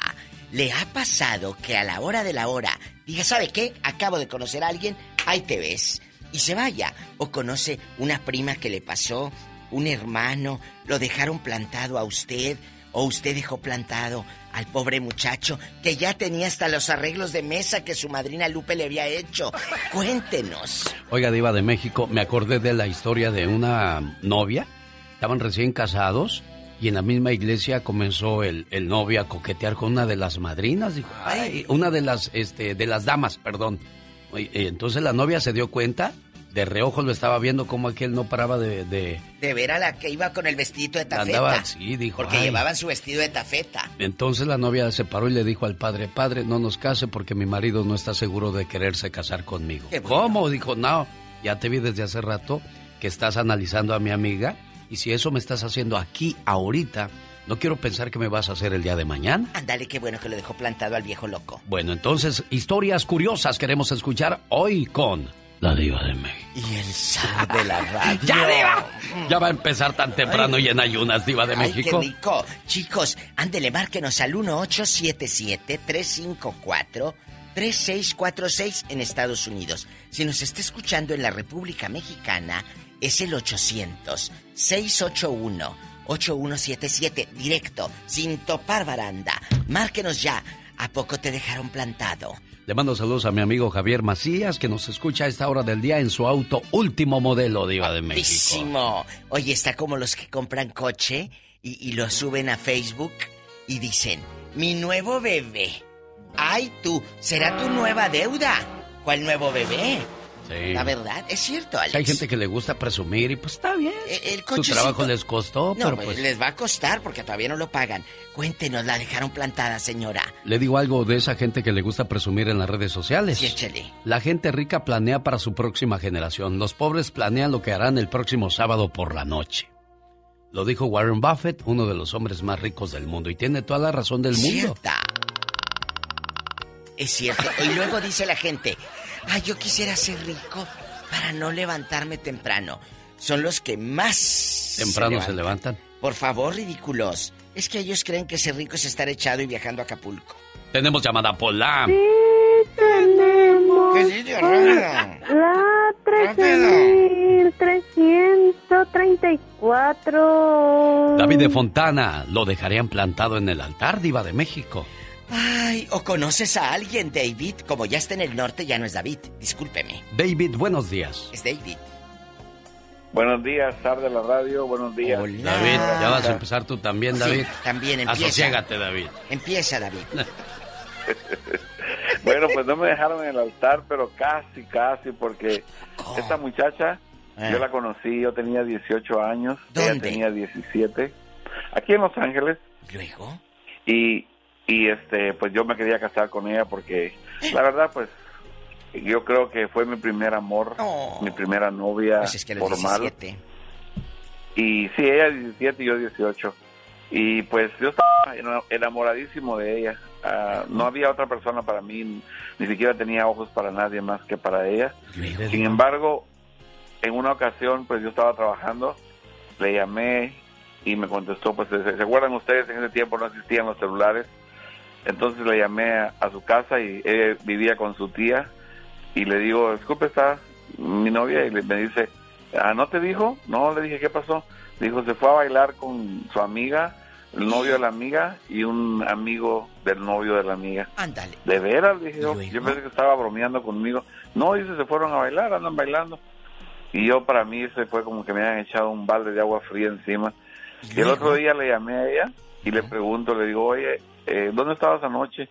¿Le ha pasado que a la hora de la hora diga, ¿sabe qué? Acabo de conocer a alguien, ahí te ves. Y se vaya. O conoce una prima que le pasó, un hermano, lo dejaron plantado a usted, o usted dejó plantado al pobre muchacho que ya tenía hasta los arreglos de mesa que su madrina Lupe le había hecho. Cuéntenos. Oiga, Diva de México, me acordé de la historia de una novia. Estaban recién casados y en la misma iglesia comenzó el, el novio a coquetear con una de las madrinas. Dijo, ay, una de las, este, de las damas, perdón. Y entonces la novia se dio cuenta de reojo lo estaba viendo como aquel no paraba de... De, de ver a la que iba con el vestidito de tafeta. Andaba, sí, dijo. Porque llevaban su vestido de tafeta. Entonces la novia se paró y le dijo al padre, padre, no nos case porque mi marido no está seguro de quererse casar conmigo. ¿Cómo? Dijo, no, ya te vi desde hace rato que estás analizando a mi amiga y si eso me estás haciendo aquí, ahorita, no quiero pensar que me vas a hacer el día de mañana. Ándale, qué bueno que lo dejó plantado al viejo loco. Bueno, entonces, historias curiosas queremos escuchar hoy con la diva de México. Y el zar de la radio. ¡Ya, diva! Ya va a empezar tan temprano y en ayunas, diva de ay, México. qué rico. Chicos, ándele, márquenos al 1877-354-3646 en Estados Unidos. Si nos está escuchando en la República Mexicana, es el 800-681-8177, directo, sin topar baranda. Márquenos ya. ¿A poco te dejaron plantado? Le mando saludos a mi amigo Javier Macías, que nos escucha a esta hora del día en su auto último modelo, Diva de México. Oye, está como los que compran coche y, y lo suben a Facebook y dicen, mi nuevo bebé. Ay, tú, será tu nueva deuda. ¿Cuál nuevo bebé? Sí. La verdad, es cierto, Alex. Hay gente que le gusta presumir y pues está bien. El, el Su trabajo les costó, No, pero pues, pues... les va a costar porque todavía no lo pagan. Cuéntenos, la dejaron plantada, señora. Le digo algo de esa gente que le gusta presumir en las redes sociales. Sí, échale. La gente rica planea para su próxima generación. Los pobres planean lo que harán el próximo sábado por la noche. Lo dijo Warren Buffett, uno de los hombres más ricos del mundo, y tiene toda la razón del mundo. Cierta. Es cierto. Y luego dice la gente, ay, yo quisiera ser rico para no levantarme temprano. Son los que más... Temprano se levantan. Por favor, ridículos. Es que ellos creen que ser rico es estar echado y viajando a Acapulco. Tenemos llamada Pola. Tenemos ¿Qué Rana? la Rápido. 13.334. David de Fontana, lo dejarían plantado en el altar, Diva de México. Ay, o conoces a alguien, David. Como ya está en el norte, ya no es David. Discúlpeme. David, buenos días. Es David. Buenos días, Sar de la radio, buenos días. David, ya vas a empezar tú también, David. Sí, también empieza. Asociégate, David. Empieza, David. Bueno, pues no me dejaron en el altar, pero casi, casi, porque esta muchacha, Ah. yo la conocí, yo tenía 18 años, ella ¿Dónde? tenía 17, aquí en Los Ángeles, Luego. y, y este, pues yo me quería casar con ella porque, la verdad, pues, yo creo que fue mi primer amor, Oh. mi primera novia Pues es que formal. 17. Y sí, ella 17 y yo 18. Y pues yo estaba ena- enamoradísimo de ella. Ah, no había otra persona para mí, ni siquiera tenía ojos para nadie más que para ella. Sin embargo, en una ocasión, pues yo estaba trabajando, le llamé y me contestó, pues se, se acuerdan ustedes, en ese tiempo no existían los celulares. Entonces le llamé a, a su casa y ella vivía con su tía y le digo, disculpe, está mi novia y le- me dice, ah, ¿no te dijo? No, le dije, ¿qué pasó? Dijo, se fue a bailar con su amiga, el novio de la amiga y un amigo del novio de la amiga. Ándale. ¿De veras? Dije yo, yo pensé que estaba bromeando conmigo. No, dice, se fueron a bailar, andan bailando. Y yo para mí ese fue como que me habían echado un balde de agua fría encima. Y el otro día le llamé a ella y le pregunto, le digo, oye, eh, ¿dónde estabas anoche?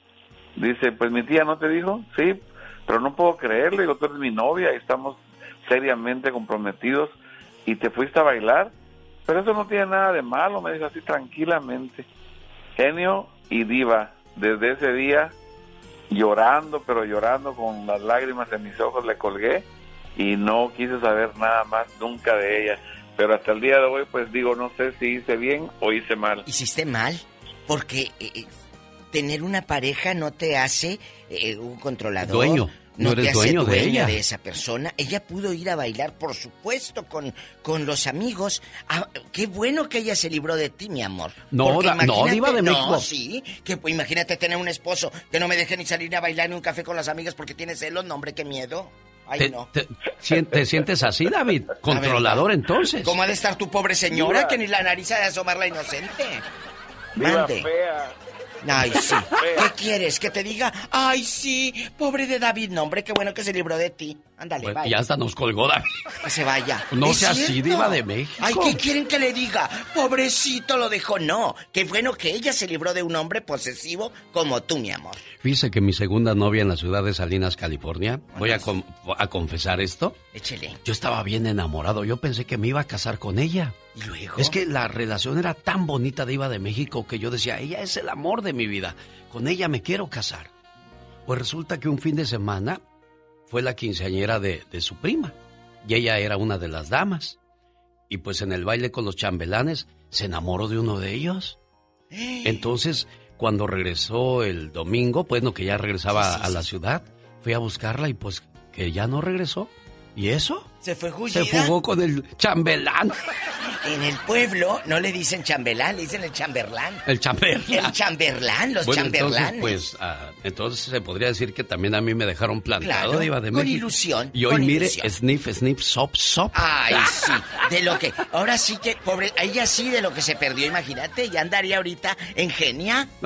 Dice, pues mi tía no te dijo, sí, pero no puedo creerle, digo, tú eres mi novia y estamos seriamente comprometidos y te fuiste a bailar, pero eso no tiene nada de malo, me dijo así tranquilamente. Genio y diva, desde ese día llorando, pero llorando con las lágrimas en mis ojos le colgué y no quise saber nada más nunca de ella. Pero hasta el día de hoy, pues digo, no sé si hice bien o hice mal. ¿Hiciste mal? Porque eh, eh, tener una pareja no te hace eh, un controlador. Dueño. No, te eres hace dueño de dueña ella. de esa persona. Ella pudo ir a bailar, por supuesto, con, con los amigos. Ah, qué bueno que ella se libró de ti, mi amor. No, da- no, diva de no, México. sí. Que pues, imagínate tener un esposo que no me deje ni salir a bailar ni un café con las amigas porque tiene celos. No, hombre, qué miedo. Ay, ¿Te, no. te- sien- te sientes así, David? Controlador, entonces. ¿Cómo ha de estar tu pobre señora que ni la nariz ha de asomar la inocente? Mande. fea. Ay, sí. ¿Qué quieres? ¿Que te diga? Ay, sí. Pobre de David. No, hombre, qué bueno que se libró de ti. Ándale, Pues, vaya. ya hasta nos colgó David. Que se vaya. No ¿Es sea así, cierto? diva de México. Ay, ¿qué quieren que le diga? Pobrecito lo dejó. No. Qué bueno que ella se libró de un hombre posesivo como tú, mi amor. Fíjese que mi segunda novia en la ciudad de Salinas, California, voy a, a confesar esto. Échele. Yo estaba bien enamorado, yo pensé que me iba a casar con ella. ¿Y luego? Es que la relación era tan bonita de Iba de México que yo decía, ella es el amor de mi vida, con ella me quiero casar. Pues resulta que un fin de semana fue la quinceañera de, de su prima y ella era una de las damas. Y pues en el baile con los chambelanes se enamoró de uno de ellos. Entonces, cuando regresó el domingo, pues no que ya regresaba a la ciudad, fui a buscarla y pues que ya no regresó. ¿Y eso? Se fue Se Jullida. fugó con el chambelán. En el pueblo no le dicen chambelán, le dicen el chamberlán. El chamberlán. El chamberlán, los Bueno, chamberlanes. entonces, pues, ah, entonces se podría decir que también a mí me dejaron plantado, Claro, Diva de con México. ilusión, Y hoy, con mire, ilusión. sniff, sniff, sop, sop. Ay, sí, de lo que. Ahora sí que, pobre, ella sí de lo que se perdió, imagínate, ya andaría ahorita en genia.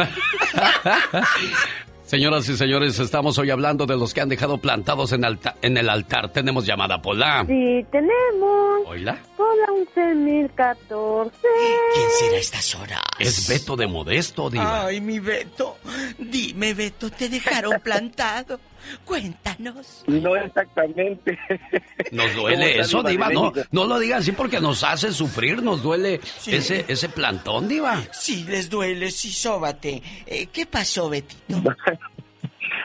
Señoras y señores, estamos hoy hablando de los que han dejado plantados en, alta- en el altar. Tenemos llamada Pola. Sí, tenemos. Hola. Hola, 11.014. ¿Quién será a estas horas? Es Beto de Modesto, Diva. Ay, mi Beto. Dime, Beto, te dejaron plantado. Cuéntanos. No exactamente. Nos ¿Cómo duele eso, Diva. No, no lo digan así porque nos hace sufrir, nos duele ese, ese plantón, Diva. Sí, les duele, sí, sóbate. Eh, ¿Qué pasó, Betito?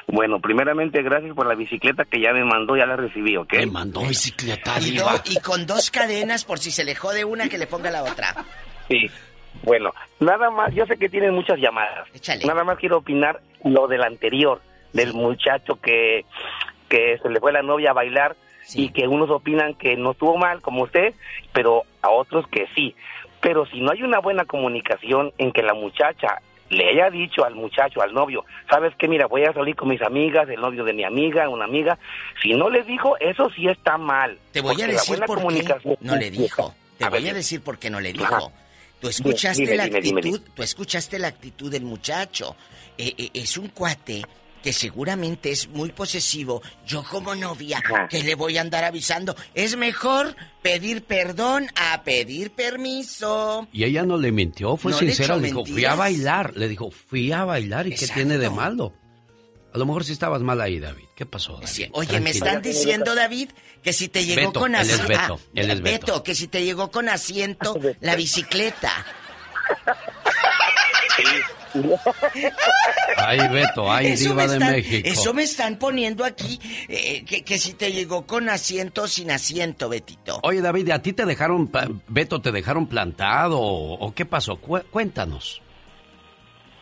Bueno, primeramente, gracias por la bicicleta que ya me mandó, ya la recibí, ¿ok? Me mandó bicicleta, Y, do- y con dos cadenas por si se le jode una que le ponga la otra. Sí. Bueno, nada más, yo sé que tienen muchas llamadas. Échale. Nada más quiero opinar lo del anterior, del muchacho que, que se le fue la novia a bailar y que unos opinan que no estuvo mal, como usted, pero a otros que sí. Pero si no hay una buena comunicación en que la muchacha le haya dicho al muchacho, al novio, sabes que mira, voy a salir con mis amigas, el novio de mi amiga, una amiga, si no les dijo, eso sí está mal. Te voy a decir por qué no le dijo. Te A voy ver, a decir por qué no le dijo. Ajá. Tú escuchaste Dime, la actitud, dime. tú escuchaste la actitud del muchacho. Eh, eh, es un cuate que seguramente es muy posesivo. Yo como novia, que le voy a andar avisando. Es mejor pedir perdón a pedir permiso. Y ella no le mintió, fue No le sincera, le dijo, fui a bailar. Le dijo, fui a bailar. ¿Y qué tiene de malo? A lo mejor sí estabas mal ahí, David. ¿Qué pasó, David? Oye, me están diciendo, David, que si te llegó Beto, con él es asiento. Beto, él es Beto. que si te llegó con asiento la bicicleta. Ay, Beto, ay, Eso diva me de están- México. Eso me están poniendo aquí, eh, que, que si te llegó con asiento o sin asiento, Betito. Oye, David, ¿a ti te dejaron, Beto, te dejaron plantado o, o qué pasó? Cué- cuéntanos.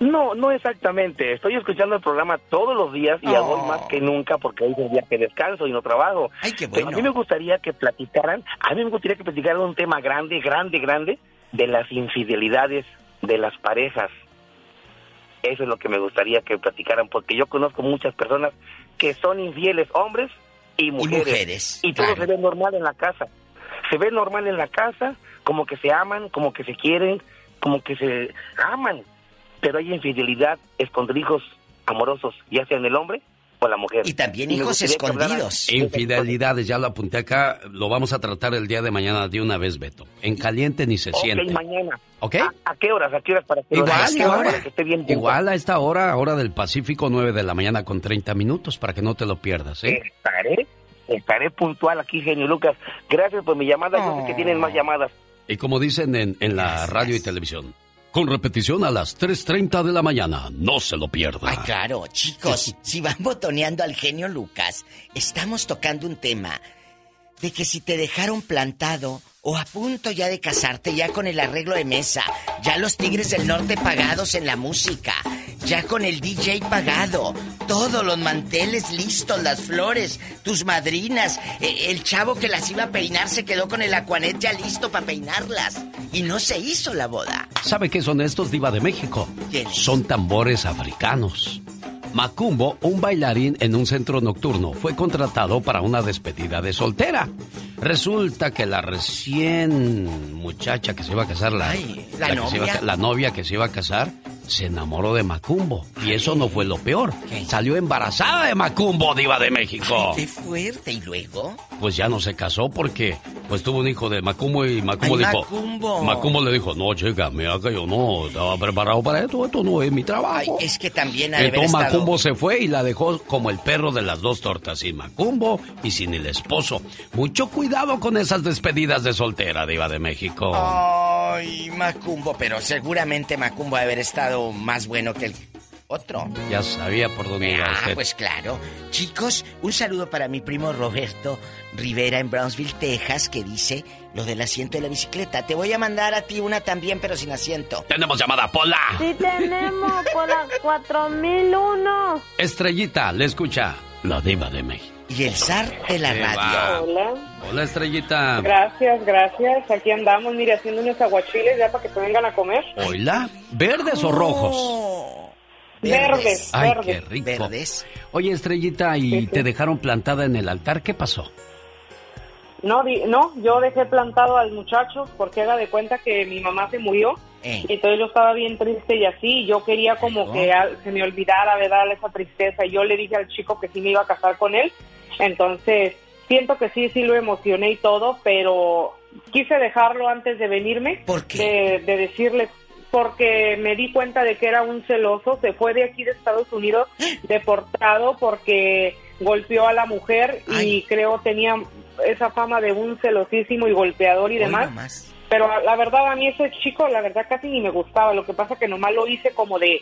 No, no exactamente. Estoy escuchando el programa todos los días y Oh. hoy más que nunca porque hoy es el día que descanso y no trabajo. Ay, qué Pero bueno. a mí me gustaría que platicaran, a mí me gustaría que platicaran un tema grande, grande, grande de las infidelidades de las parejas. Eso es lo que me gustaría que platicaran porque yo conozco muchas personas que son infieles, hombres y mujeres. mujeres, Y todo claro. se ve normal en la casa. Se ve normal en la casa, como que se aman, como que se quieren, como que se aman pero hay infidelidad, escondrijos amorosos, ya sea en el hombre o la mujer. Y también hijos escondidos. Infidelidades, ya lo apunté acá, lo vamos a tratar el día de mañana de una vez, Beto. En caliente ni se Ok, siente. mañana. ¿Ok? ¿A, a qué horas? ¿A qué horas para que Igual, para que esté bien Igual a esta hora, hora del Pacífico, 9 de la mañana con 30 minutos, para que no te lo pierdas, ¿eh? Estaré, estaré puntual aquí, genio Lucas. Gracias por mi llamada. Yo sé que tienen más llamadas. Y como dicen en, en la radio y televisión, con repetición a las 3.30 de la mañana, no se lo pierda. Ay, claro, chicos, si van botoneando al genio Lucas, estamos tocando un tema de que si te dejaron plantado o a punto ya de casarte, ya con el arreglo de mesa, ya los Tigres del Norte pagados en la música, ya con el DJ pagado, todos los manteles listos, las flores, tus madrinas, e- el chavo que las iba a peinar se quedó con el acuanet ya listo para peinarlas. Y no se hizo la boda. ¿Sabe qué son estos, Diva de México? Son tambores africanos. Macumbo, un bailarín en un centro nocturno, fue contratado para una despedida de soltera. Resulta que la recién muchacha que se iba a casar, la, ¿la que se iba a novia? la novia que se iba a casar, se enamoró de Macumbo. Y eso no fue lo peor. Salió embarazada de Macumbo, Diva de México. Qué fuerte. ¿Y luego? Pues ya no se casó porque pues tuvo un hijo de Macumbo y Macumbo Ay, dijo. Macumbo. Macumbo le dijo, no, chica, mira que yo no estaba preparado para esto, esto no es mi trabajo. Es que también ha Entonces estado... Macumbo se fue y la dejó como el perro de las dos tortas, sin Macumbo y sin el esposo. Mucho cuidado con esas despedidas de soltera, Diva de México. Ay, Macumbo, pero seguramente Macumbo ha de haber estado más bueno que el otro. Ya sabía por dónde iba Ah, usted. pues claro. Chicos, un saludo para mi primo Roberto Rivera en Brownsville, Texas, que dice lo del asiento de la bicicleta. Te voy a mandar a ti una también, pero sin asiento. Tenemos llamada, Pola. Sí tenemos por la 4001. Estrellita, le escucha la Diva de México. Y el zar de la radio. va. Hola. Hola, Estrellita. Gracias, gracias. Aquí andamos, mire, haciendo unos aguachiles ya para que se vengan a comer. Hola, ¿verdes o rojos? Verdes, Ay, verdes. qué rico. Oye, Estrellita, ¿y te dejaron plantada en el altar? ¿Qué pasó? No, di- no, yo dejé plantado al muchacho porque haga de cuenta que mi mamá se murió. Eh. Y entonces yo estaba bien triste y así, y yo quería como Luego. que al- se me olvidara, ¿verdad? Esa tristeza. Y yo le dije al chico que sí me iba a casar con él. Entonces, siento que sí, sí lo emocioné y todo, pero quise dejarlo antes de venirme. ¿Por De, de decirle, porque me di cuenta de que era un celoso. Se fue de aquí de Estados Unidos deportado porque golpeó a la mujer y creo tenía esa fama de un celosísimo y golpeador y Hoy demás. nomás. Pero la verdad, a mí ese chico, la verdad, casi ni me gustaba. Lo que pasa que nomás lo hice como de,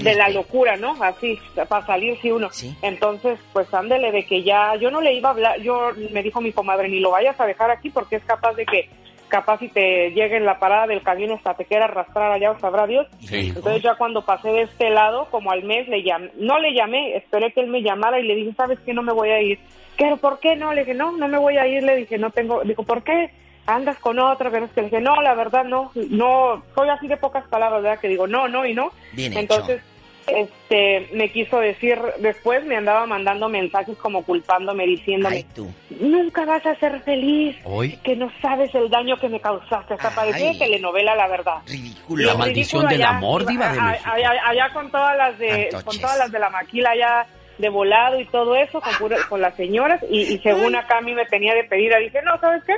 de la locura, ¿no? Así, para salir, sí, uno. Entonces, pues ándele de que ya, yo no le iba a hablar, yo, me dijo mi comadre, ni lo vayas a dejar aquí porque es capaz de que, capaz si te llegue en la parada del camión hasta te quiera arrastrar allá, o sabrá Dios. Sí. Entonces ya cuando pasé de este lado, como al mes, le llamé, no le llamé, esperé que él me llamara y le dije, ¿sabes qué? No me voy a ir. ¿Pero por qué no? Le dije, no, no me voy a ir. Le dije, no tengo, dijo, ¿por qué? Andas con otra, pero es que le dije, no, la verdad no, no, soy así de pocas palabras, ¿verdad? Que digo, no, no y no. Bien hecho. Entonces, este, me quiso decir, después me andaba mandando mensajes como culpándome, diciéndome, tú. nunca vas a ser feliz, Hoy, que no sabes el daño que me causaste. Hasta parecía telenovela, la verdad. Ridículo. la maldición del amor, Diva de. Allá, allá con todas las de Antoches. con todas las de la maquila allá de volado y todo eso con, pura- con las señoras y, y según acá a mí me tenía de pedir dije no sabes qué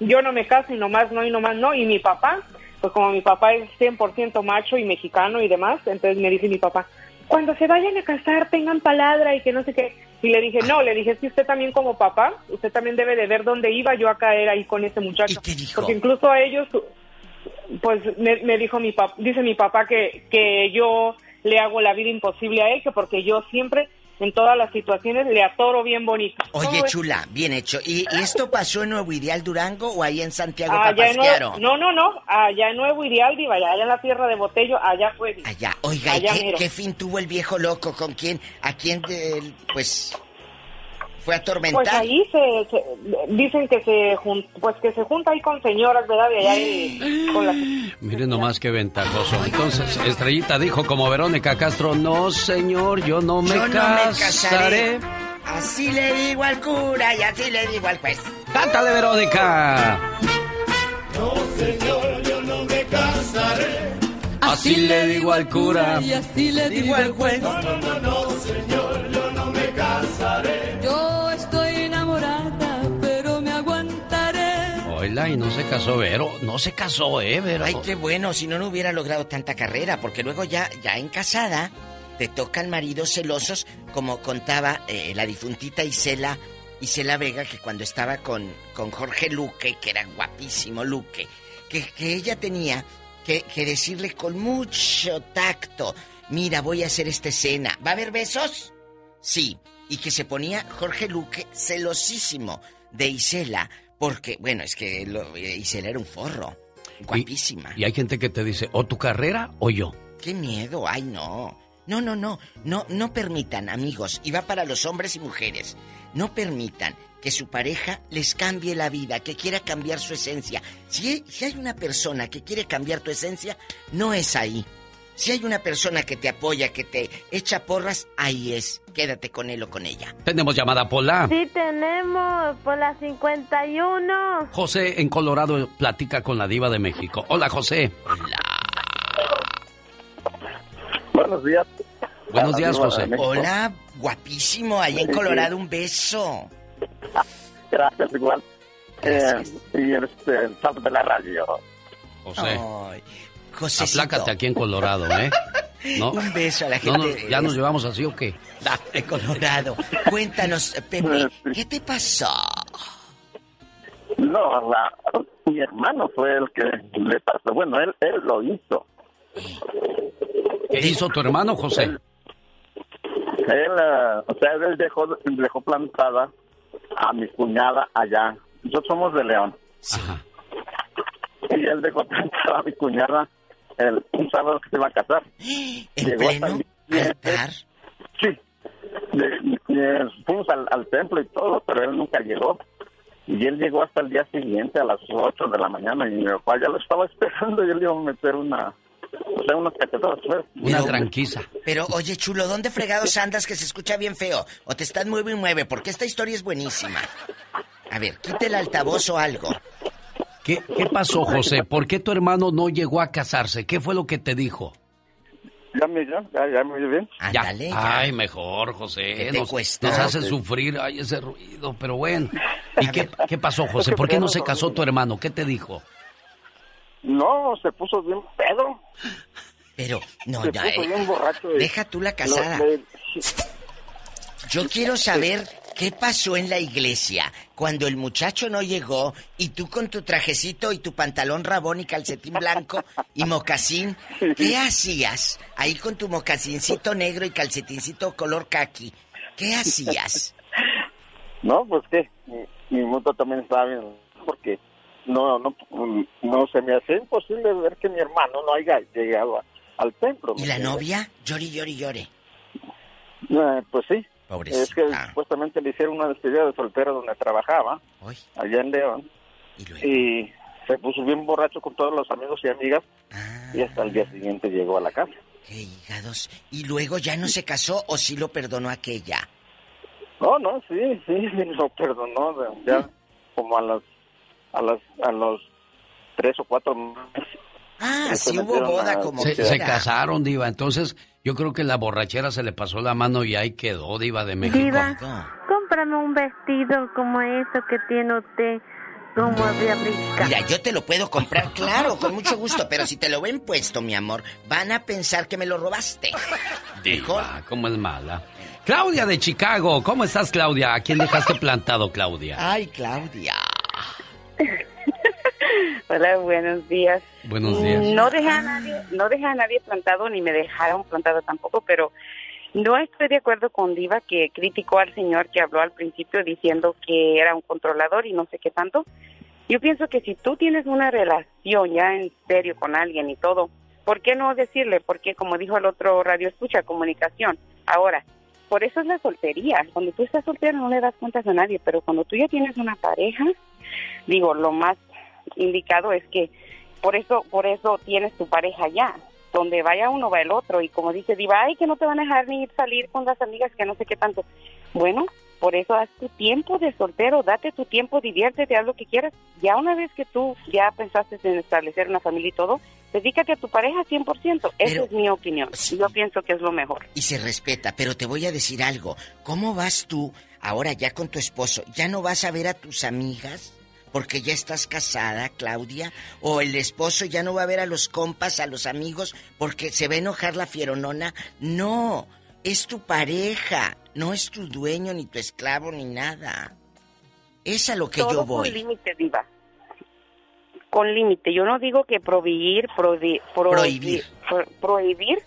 yo no me caso y nomás no y nomás no y mi papá pues como mi papá es 100% macho y mexicano y demás entonces me dice mi papá cuando se vayan a casar tengan palabra y que no sé qué y le dije no le dije si usted también como papá usted también debe de ver dónde iba yo a caer ahí con ese muchacho porque incluso a ellos pues me, me dijo mi papá, dice mi papá que, que yo le hago la vida imposible a él, que porque yo siempre, en todas las situaciones, le atoro bien bonito. Oye, chula, bien hecho. ¿Y, y esto pasó en Nuevo Ideal Durango o ahí en Santiago Papasquiaro? No, no, no, allá en Nuevo Ideal, diva, allá, allá en la tierra de Botello, allá fue. Allá, oiga, ¿y Allá qué, fin tuvo el viejo loco? ¿Con quién? ¿A quién, eh, pues, fue atormentado? Pues ahí se, se- dicen que se jun- pues que se junta ahí con señoras, ¿verdad? De allá de- con las Miren nomás qué ventajoso. Entonces, Estrellita dijo como Verónica Castro, no señor, yo no me Yo no me casaré. casaré. Así le digo al cura y así le digo al juez. ¡Cántale, Verónica! No, señor, yo no me casaré. Así le digo al cura. Y así le digo al juez. No, no, no, no, señor, yo no me casaré. Oila, y no se casó Vero. No se casó, ¿eh, Vero? Ay, qué bueno, si no, no hubiera logrado tanta carrera, porque luego ya, ya en casada, te tocan maridos celosos, como contaba eh, la difuntita Isela, Isela Vega, que cuando estaba con, con Jorge Luque, que era guapísimo Luque, que, que ella tenía que, que decirle con mucho tacto, mira, voy a hacer esta escena, ¿va a haber besos? Sí, y que se ponía Jorge Luque celosísimo de Isela, porque, bueno, es que lo- eh, Isela era un forro, guapísima. Y hay gente que te dice, o tu carrera o yo. Qué miedo, ay no. No, no, no, no, no permitan, amigos, y va para los hombres y mujeres, no permitan que su pareja les cambie la vida, que quiera cambiar su esencia. Si, si hay una persona que quiere cambiar tu esencia, no es ahí. Si hay una persona que te apoya, que te echa porras, ahí es. Quédate con él o con ella. Tenemos llamada Pola. Sí, tenemos por la 51. José en Colorado platica con la diva de México. Hola, José. Buenos días. Buenos días, José. Hola, guapísimo, ahí en Colorado, un beso. Gracias, igual. Eh, y este, el salto de la radio. José. Ay, Josecito. Aplácate aquí en Colorado, ¿eh? ¿No? Un beso a la gente. no, ¿Ya nos llevamos así o qué? de Colorado. Cuéntanos, Pepe, ¿qué te pasó? No, la- mi hermano fue el que le pasó. Bueno, él, él lo hizo. ¿Qué hizo tu hermano, José? Él, eh, o sea, él dejó, dejó plantada a mi cuñada allá. Nosotros somos de León. Y él dejó plantada a mi cuñada el, un sábado que se iba a casar. ¿En Llegó pleno altar? Sí. De- fuimos al, al templo y todo, pero él nunca llegó. Y él llegó hasta el día siguiente a las 8 de la mañana y mi papá ya lo estaba esperando y él iba a meter una, o sea, unas cachetadas. pues. Una tranquiza. Pero, oye, chulo, ¿dónde fregados andas que se escucha bien feo? ¿O te estás mueve y mueve? Porque esta historia es buenísima. A ver, quite el altavoz o algo. ¿Qué, ¿Qué pasó, José? ¿Por qué tu hermano no llegó a casarse? ¿Qué fue lo que te dijo? Ya me ya, ya, ya me oye bien. Ya. Ándale, ya. Ay, mejor, José. ¿Qué te nos, cuesta? nos hace sufrir ay, ese ruido, pero bueno. ¿Y qué, qué pasó, José? ¿Por qué no se casó tu hermano? ¿Qué te dijo? No, se puso bien pedo. Pero, no, se ya, puso eh, bien borracho. y- deja tú la casada. Yo quiero saber qué pasó en la iglesia cuando el muchacho no llegó y tú con tu trajecito y tu pantalón rabón y calcetín blanco y mocasín, ¿qué hacías ahí con tu mocasincito negro y calcetincito color caqui? ¿Qué hacías? No, pues que mi, mi moto también estaba bien, porque no, no, no se me hace imposible ver que mi hermano no haya llegado a- al templo. ¿Y la novia? Llori, llori, llore. Eh, pues sí. Pobrecita. Es que supuestamente le hicieron una despedida de soltero donde trabajaba, Uy. allá en León, y, se puso bien borracho con todos los amigos y amigas, y hasta el día siguiente llegó a la casa. Qué hígados. ¿Y luego ya no se casó o sí lo perdonó aquella? No, no, sí, sí, sí, lo perdonó, ya como a las, a las, a los tres o cuatro meses. Ah, Se sí hubo boda a- como Se, se casaron, Diva. Entonces, yo creo que la borrachera se le pasó la mano y ahí quedó, Diva de México. Diva, cómprame un vestido como eso que tiene usted, como de abriga. Mira, yo te lo puedo comprar, claro, con mucho gusto, pero si te lo ven puesto, mi amor, van a pensar que me lo robaste. Diva, ¿cómo es mala? Claudia de Chicago, ¿cómo estás, Claudia? ¿A quién dejaste plantado, Claudia? Ay, Claudia. Hola, buenos días. Buenos días. No dejé a nadie, no dejé a nadie plantado ni me dejaron plantado tampoco, pero no estoy de acuerdo con Diva que criticó al señor que habló al principio diciendo que era un controlador y no sé qué tanto. Yo pienso que si tú tienes una relación ya en serio con alguien y todo, ¿por qué no decirle? Porque como dijo el otro radio escucha, comunicación. Ahora, por eso es la soltería. Cuando tú estás soltero no le das cuentas a nadie, pero cuando tú ya tienes una pareja, digo, lo más indicado es que por eso por eso tienes tu pareja ya donde vaya uno va el otro. Y como dice Diva ay que no te van a dejar ni salir con las amigas que no sé qué tanto bueno por eso haz tu tiempo de soltero date tu tiempo diviértete haz lo que quieras. Ya una vez que tú ya pensaste en establecer una familia y todo dedícate a tu pareja 100% esa es mi opinión. yo pienso que es lo mejor. Y se respeta, pero te voy a decir algo. ¿Cómo vas tú ahora ya con tu esposo? ¿Ya no vas a ver a tus amigas? Porque ya estás casada, Claudia. ¿O el esposo ya no va a ver a los compas, a los amigos, porque se va a enojar la fieronona? No, es tu pareja. No es tu dueño, ni tu esclavo, ni nada. Es a lo que Todo yo voy. con límite Diva con límite yo no digo que prohibir prohi- prohi- Prohibir. pro- prohibir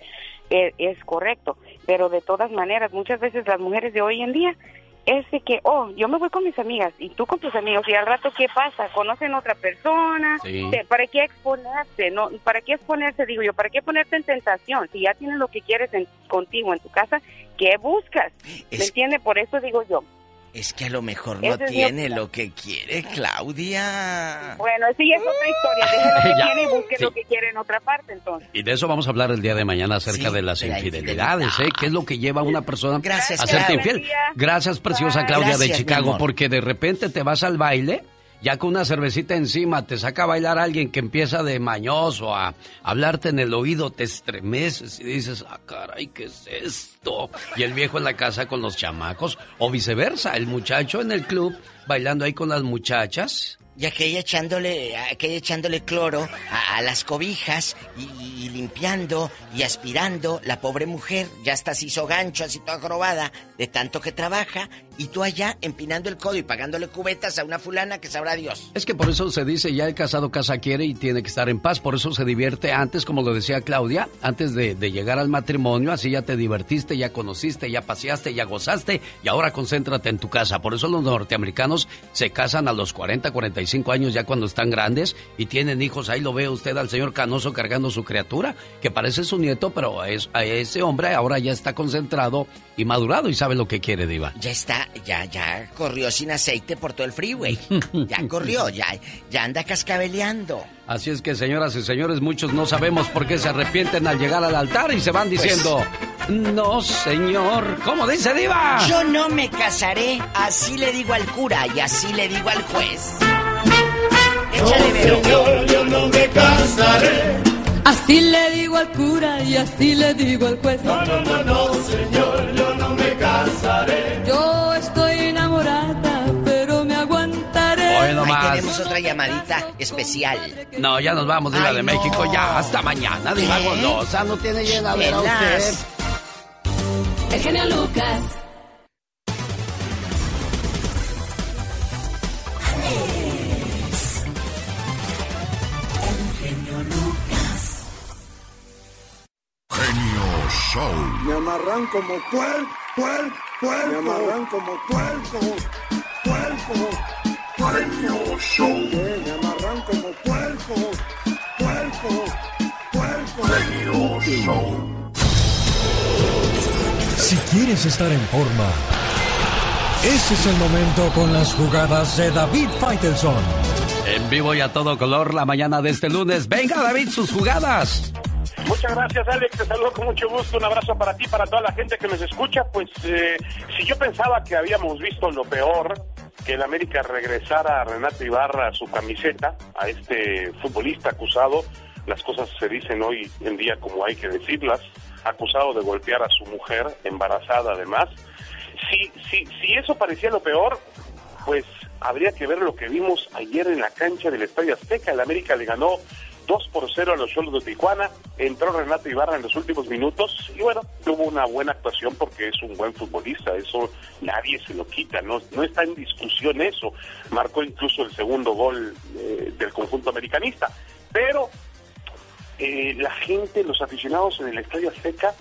eh, es correcto pero de todas maneras muchas veces las mujeres de hoy en día es de que, oh, yo me voy con mis amigas y tú con tus amigos y al rato, ¿qué pasa? ¿Conocen a otra persona? Sí. ¿Para qué exponerse? No, ¿Para qué exponerse? Digo yo, ¿para qué ponerte en tentación? Si ya tienes lo que quieres en- contigo en tu casa, ¿qué buscas? ¿Me entiende? Por eso digo yo. Es que a lo mejor no tiene lo que quiere Claudia. Bueno, sí, es otra historia. Deje lo que quiere y busque sí. lo que quiere en otra parte, entonces. Y de eso vamos a hablar el día de mañana acerca Sí, de las de la infidelidades, ¿eh? ¿Qué es lo que lleva a una persona Gracias, a serte infiel? Gracias, preciosa Claudia Gracias, de Chicago, porque de repente te vas al baile, ya con una cervecita encima, te saca a bailar alguien que empieza de mañoso a hablarte en el oído, te estremeces y dices, ah, caray, ¿qué es esto? Y el viejo en la casa con los chamacos, o viceversa, el muchacho en el club bailando ahí con las muchachas. Y aquella echándole, echándole cloro a, las cobijas y, limpiando y aspirando. La pobre mujer ya hasta se hizo gancho, así toda jorobada, de tanto que trabaja. Y tú allá empinando el codo y pagándole cubetas a una fulana que sabrá Dios. Es que por eso se dice, ya el casado casa quiere y tiene que estar en paz. Por eso se divierte antes, como lo decía Claudia, antes de, de llegar al matrimonio. Así ya te divertiste, ya conociste, ya paseaste, ya gozaste. Y ahora concéntrate en tu casa. Por eso los norteamericanos se casan a los 40, 45 años ya cuando están grandes y tienen hijos. Ahí lo ve usted al señor Canoso cargando su criatura, que parece su nieto, pero es, a ese hombre ahora ya está concentrado y madurado y sabe lo que quiere, Diva. Ya está, ya, ya corrió sin aceite por todo el freeway. Ya corrió, ya, ya anda cascabeleando. Así es que, señoras y señores, muchos no sabemos por qué se arrepienten al llegar al altar y se van diciendo, no, señor. ¿Cómo dice Diva? Yo no me casaré, así le digo al cura y así le digo al juez. Échale, Vero. Señor, yo no me casaré. Así le digo al cura y así le digo al juez. No, no, no, no, señor, yo no me casaré. Tenemos otra llamadita especial. No, ya nos vamos, Diva Ay, de no. México. Ya, hasta mañana, Diva. Golosa. No tiene llenadera usted. El genio Lucas. Genio Show. Me amarran como puerco, puerco, puerco. Me amarran como puerco, puerco, puerco. Show. Me amarran como puerco, puerco, puerco. Genio Show. Si quieres estar en forma, ese es el momento con las jugadas de David Faitelson. En vivo y a todo color la mañana de este lunes. Venga, David, sus jugadas. Muchas gracias, Alex. Te saludo con mucho gusto. Un abrazo para ti, para toda la gente que nos escucha. Pues eh, si yo pensaba que habíamos visto lo peor, que el América regresara a Renato Ibarra su camiseta, a este futbolista acusado, las cosas se dicen hoy en día como hay que decirlas, acusado de golpear a su mujer, embarazada además. Si, si, si eso parecía lo peor, pues habría que ver lo que vimos ayer en la cancha del Estadio Azteca. El América le ganó 2 por 0 a los Cholos de Tijuana. Entró Renato Ibarra en los últimos minutos y bueno, tuvo una buena actuación porque es un buen futbolista. Eso nadie se lo quita, no, no está en discusión eso. Marcó incluso el segundo gol eh, del conjunto americanista. Pero eh, la gente, los aficionados en el Estadio Azteca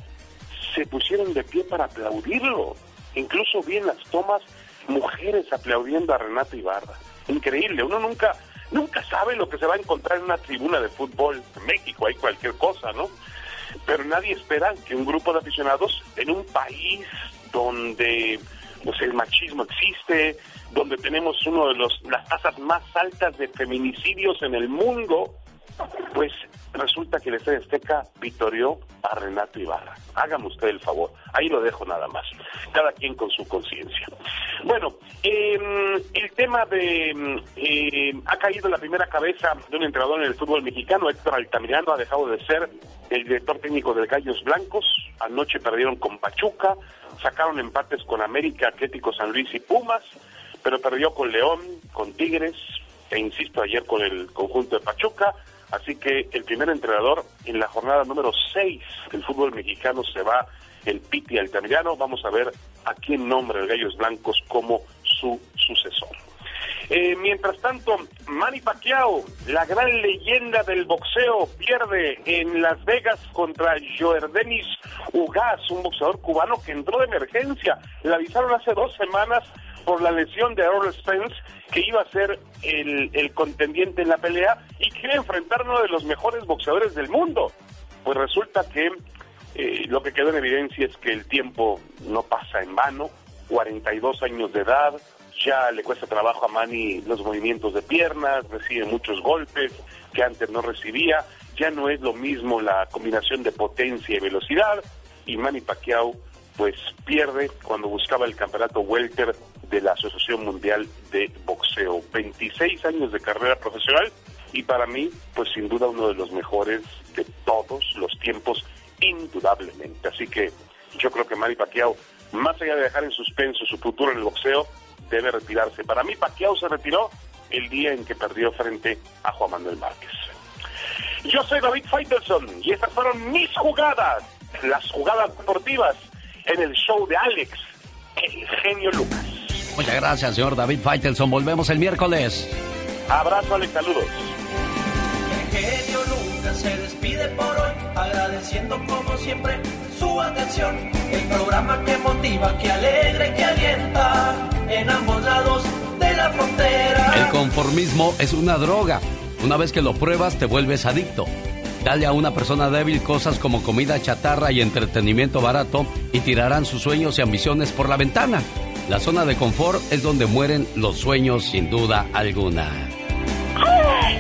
se pusieron de pie para aplaudirlo. Incluso vi en las tomas mujeres aplaudiendo a Renato Ibarra. Increíble, uno nunca nunca sabe lo que se va a encontrar en una tribuna de fútbol. En México hay cualquier cosa, ¿no? Pero nadie espera que un grupo de aficionados en un país donde pues el machismo existe, donde tenemos uno de los las tasas más altas de feminicidios en el mundo, pues resulta que el Estadio Azteca victorió a Renato Ibarra. Hágame usted el favor. Ahí lo dejo nada más. Cada quien con su conciencia. Bueno, eh, el tema de... eh, ha caído la primera cabeza de un entrenador en el fútbol mexicano. Héctor Altamirano ha dejado de ser el director técnico del Gallos Blancos. Anoche perdieron con Pachuca. Sacaron empates con América, Atlético San Luis y Pumas. Pero perdió con León, con Tigres e insisto ayer con el conjunto de Pachuca. Así que el primer entrenador en la jornada número 6 del fútbol mexicano se va el Piti Altamirano. Vamos a ver a quién nombra el Gallos Blancos como su sucesor. Eh, mientras tanto, Manny Pacquiao, la gran leyenda del boxeo, pierde en Las Vegas contra Joerdenis Ugas, un boxeador cubano que entró de emergencia. Le avisaron hace dos semanas por la lesión de Errol Spence, que iba a ser el, el contendiente en la pelea y quiere enfrentar uno de los mejores boxeadores del mundo. Pues resulta que eh, lo que quedó en evidencia es que el tiempo no pasa en vano, 42 años de edad, ya le cuesta trabajo a Manny los movimientos de piernas, recibe muchos golpes que antes no recibía, ya no es lo mismo la combinación de potencia y velocidad, y Manny Pacquiao pues pierde cuando buscaba el campeonato welter de la Asociación Mundial de Boxeo. 26 años de carrera profesional y para mí pues sin duda uno de los mejores de todos los tiempos indudablemente. Así que yo creo que Manny Pacquiao, más allá de dejar en suspenso su futuro en el boxeo, debe retirarse. Para mí, Pacquiao se retiró el día en que perdió frente a Juan Manuel Márquez. Yo soy David Faitelson y estas fueron mis jugadas, las jugadas deportivas en el show de Alex, el genio Lucas. Muchas gracias, señor David Faitelson. Volvemos el miércoles. Abrazo, Alex, saludos. El genio Lucas se despide por hoy, agradeciendo como siempre su atención. El programa que motiva, que alegra que alienta en ambos lados de la frontera. El conformismo es una droga. Una vez que lo pruebas, te vuelves adicto. Dale a una persona débil cosas como comida chatarra y entretenimiento barato y tirarán sus sueños y ambiciones por la ventana. La zona de confort es donde mueren los sueños sin duda alguna.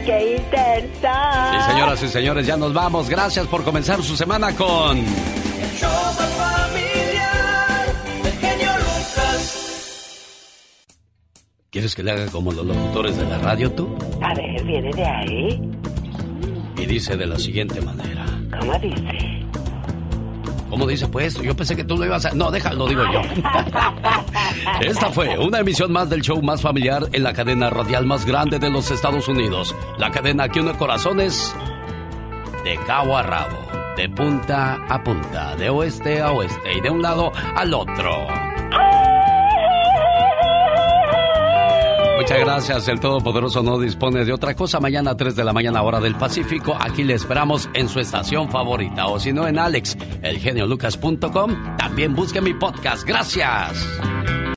¡Qué intensa! Sí, señoras y señores, ya nos vamos. Gracias por comenzar su semana con... El show más familiar del genio Lucas. ¿Quieres que le haga como los locutores de la radio tú? A ver, viene de ahí. Y dice de la siguiente manera. ¿Cómo dice? ¿Cómo dice pues? Yo pensé que tú lo ibas a... No, déjalo, digo yo. Esta fue una emisión más del show más familiar en la cadena radial más grande de los Estados Unidos. La cadena que une corazones de cabo a rabo, de punta a punta, de oeste a oeste y de un lado al otro. Muchas gracias. El Todopoderoso no dispone de otra cosa. Mañana a 3 de la mañana, hora del Pacífico. Aquí le esperamos en su estación favorita. O si no, en Alex, elgeniolucas.com. También busque mi podcast. Gracias.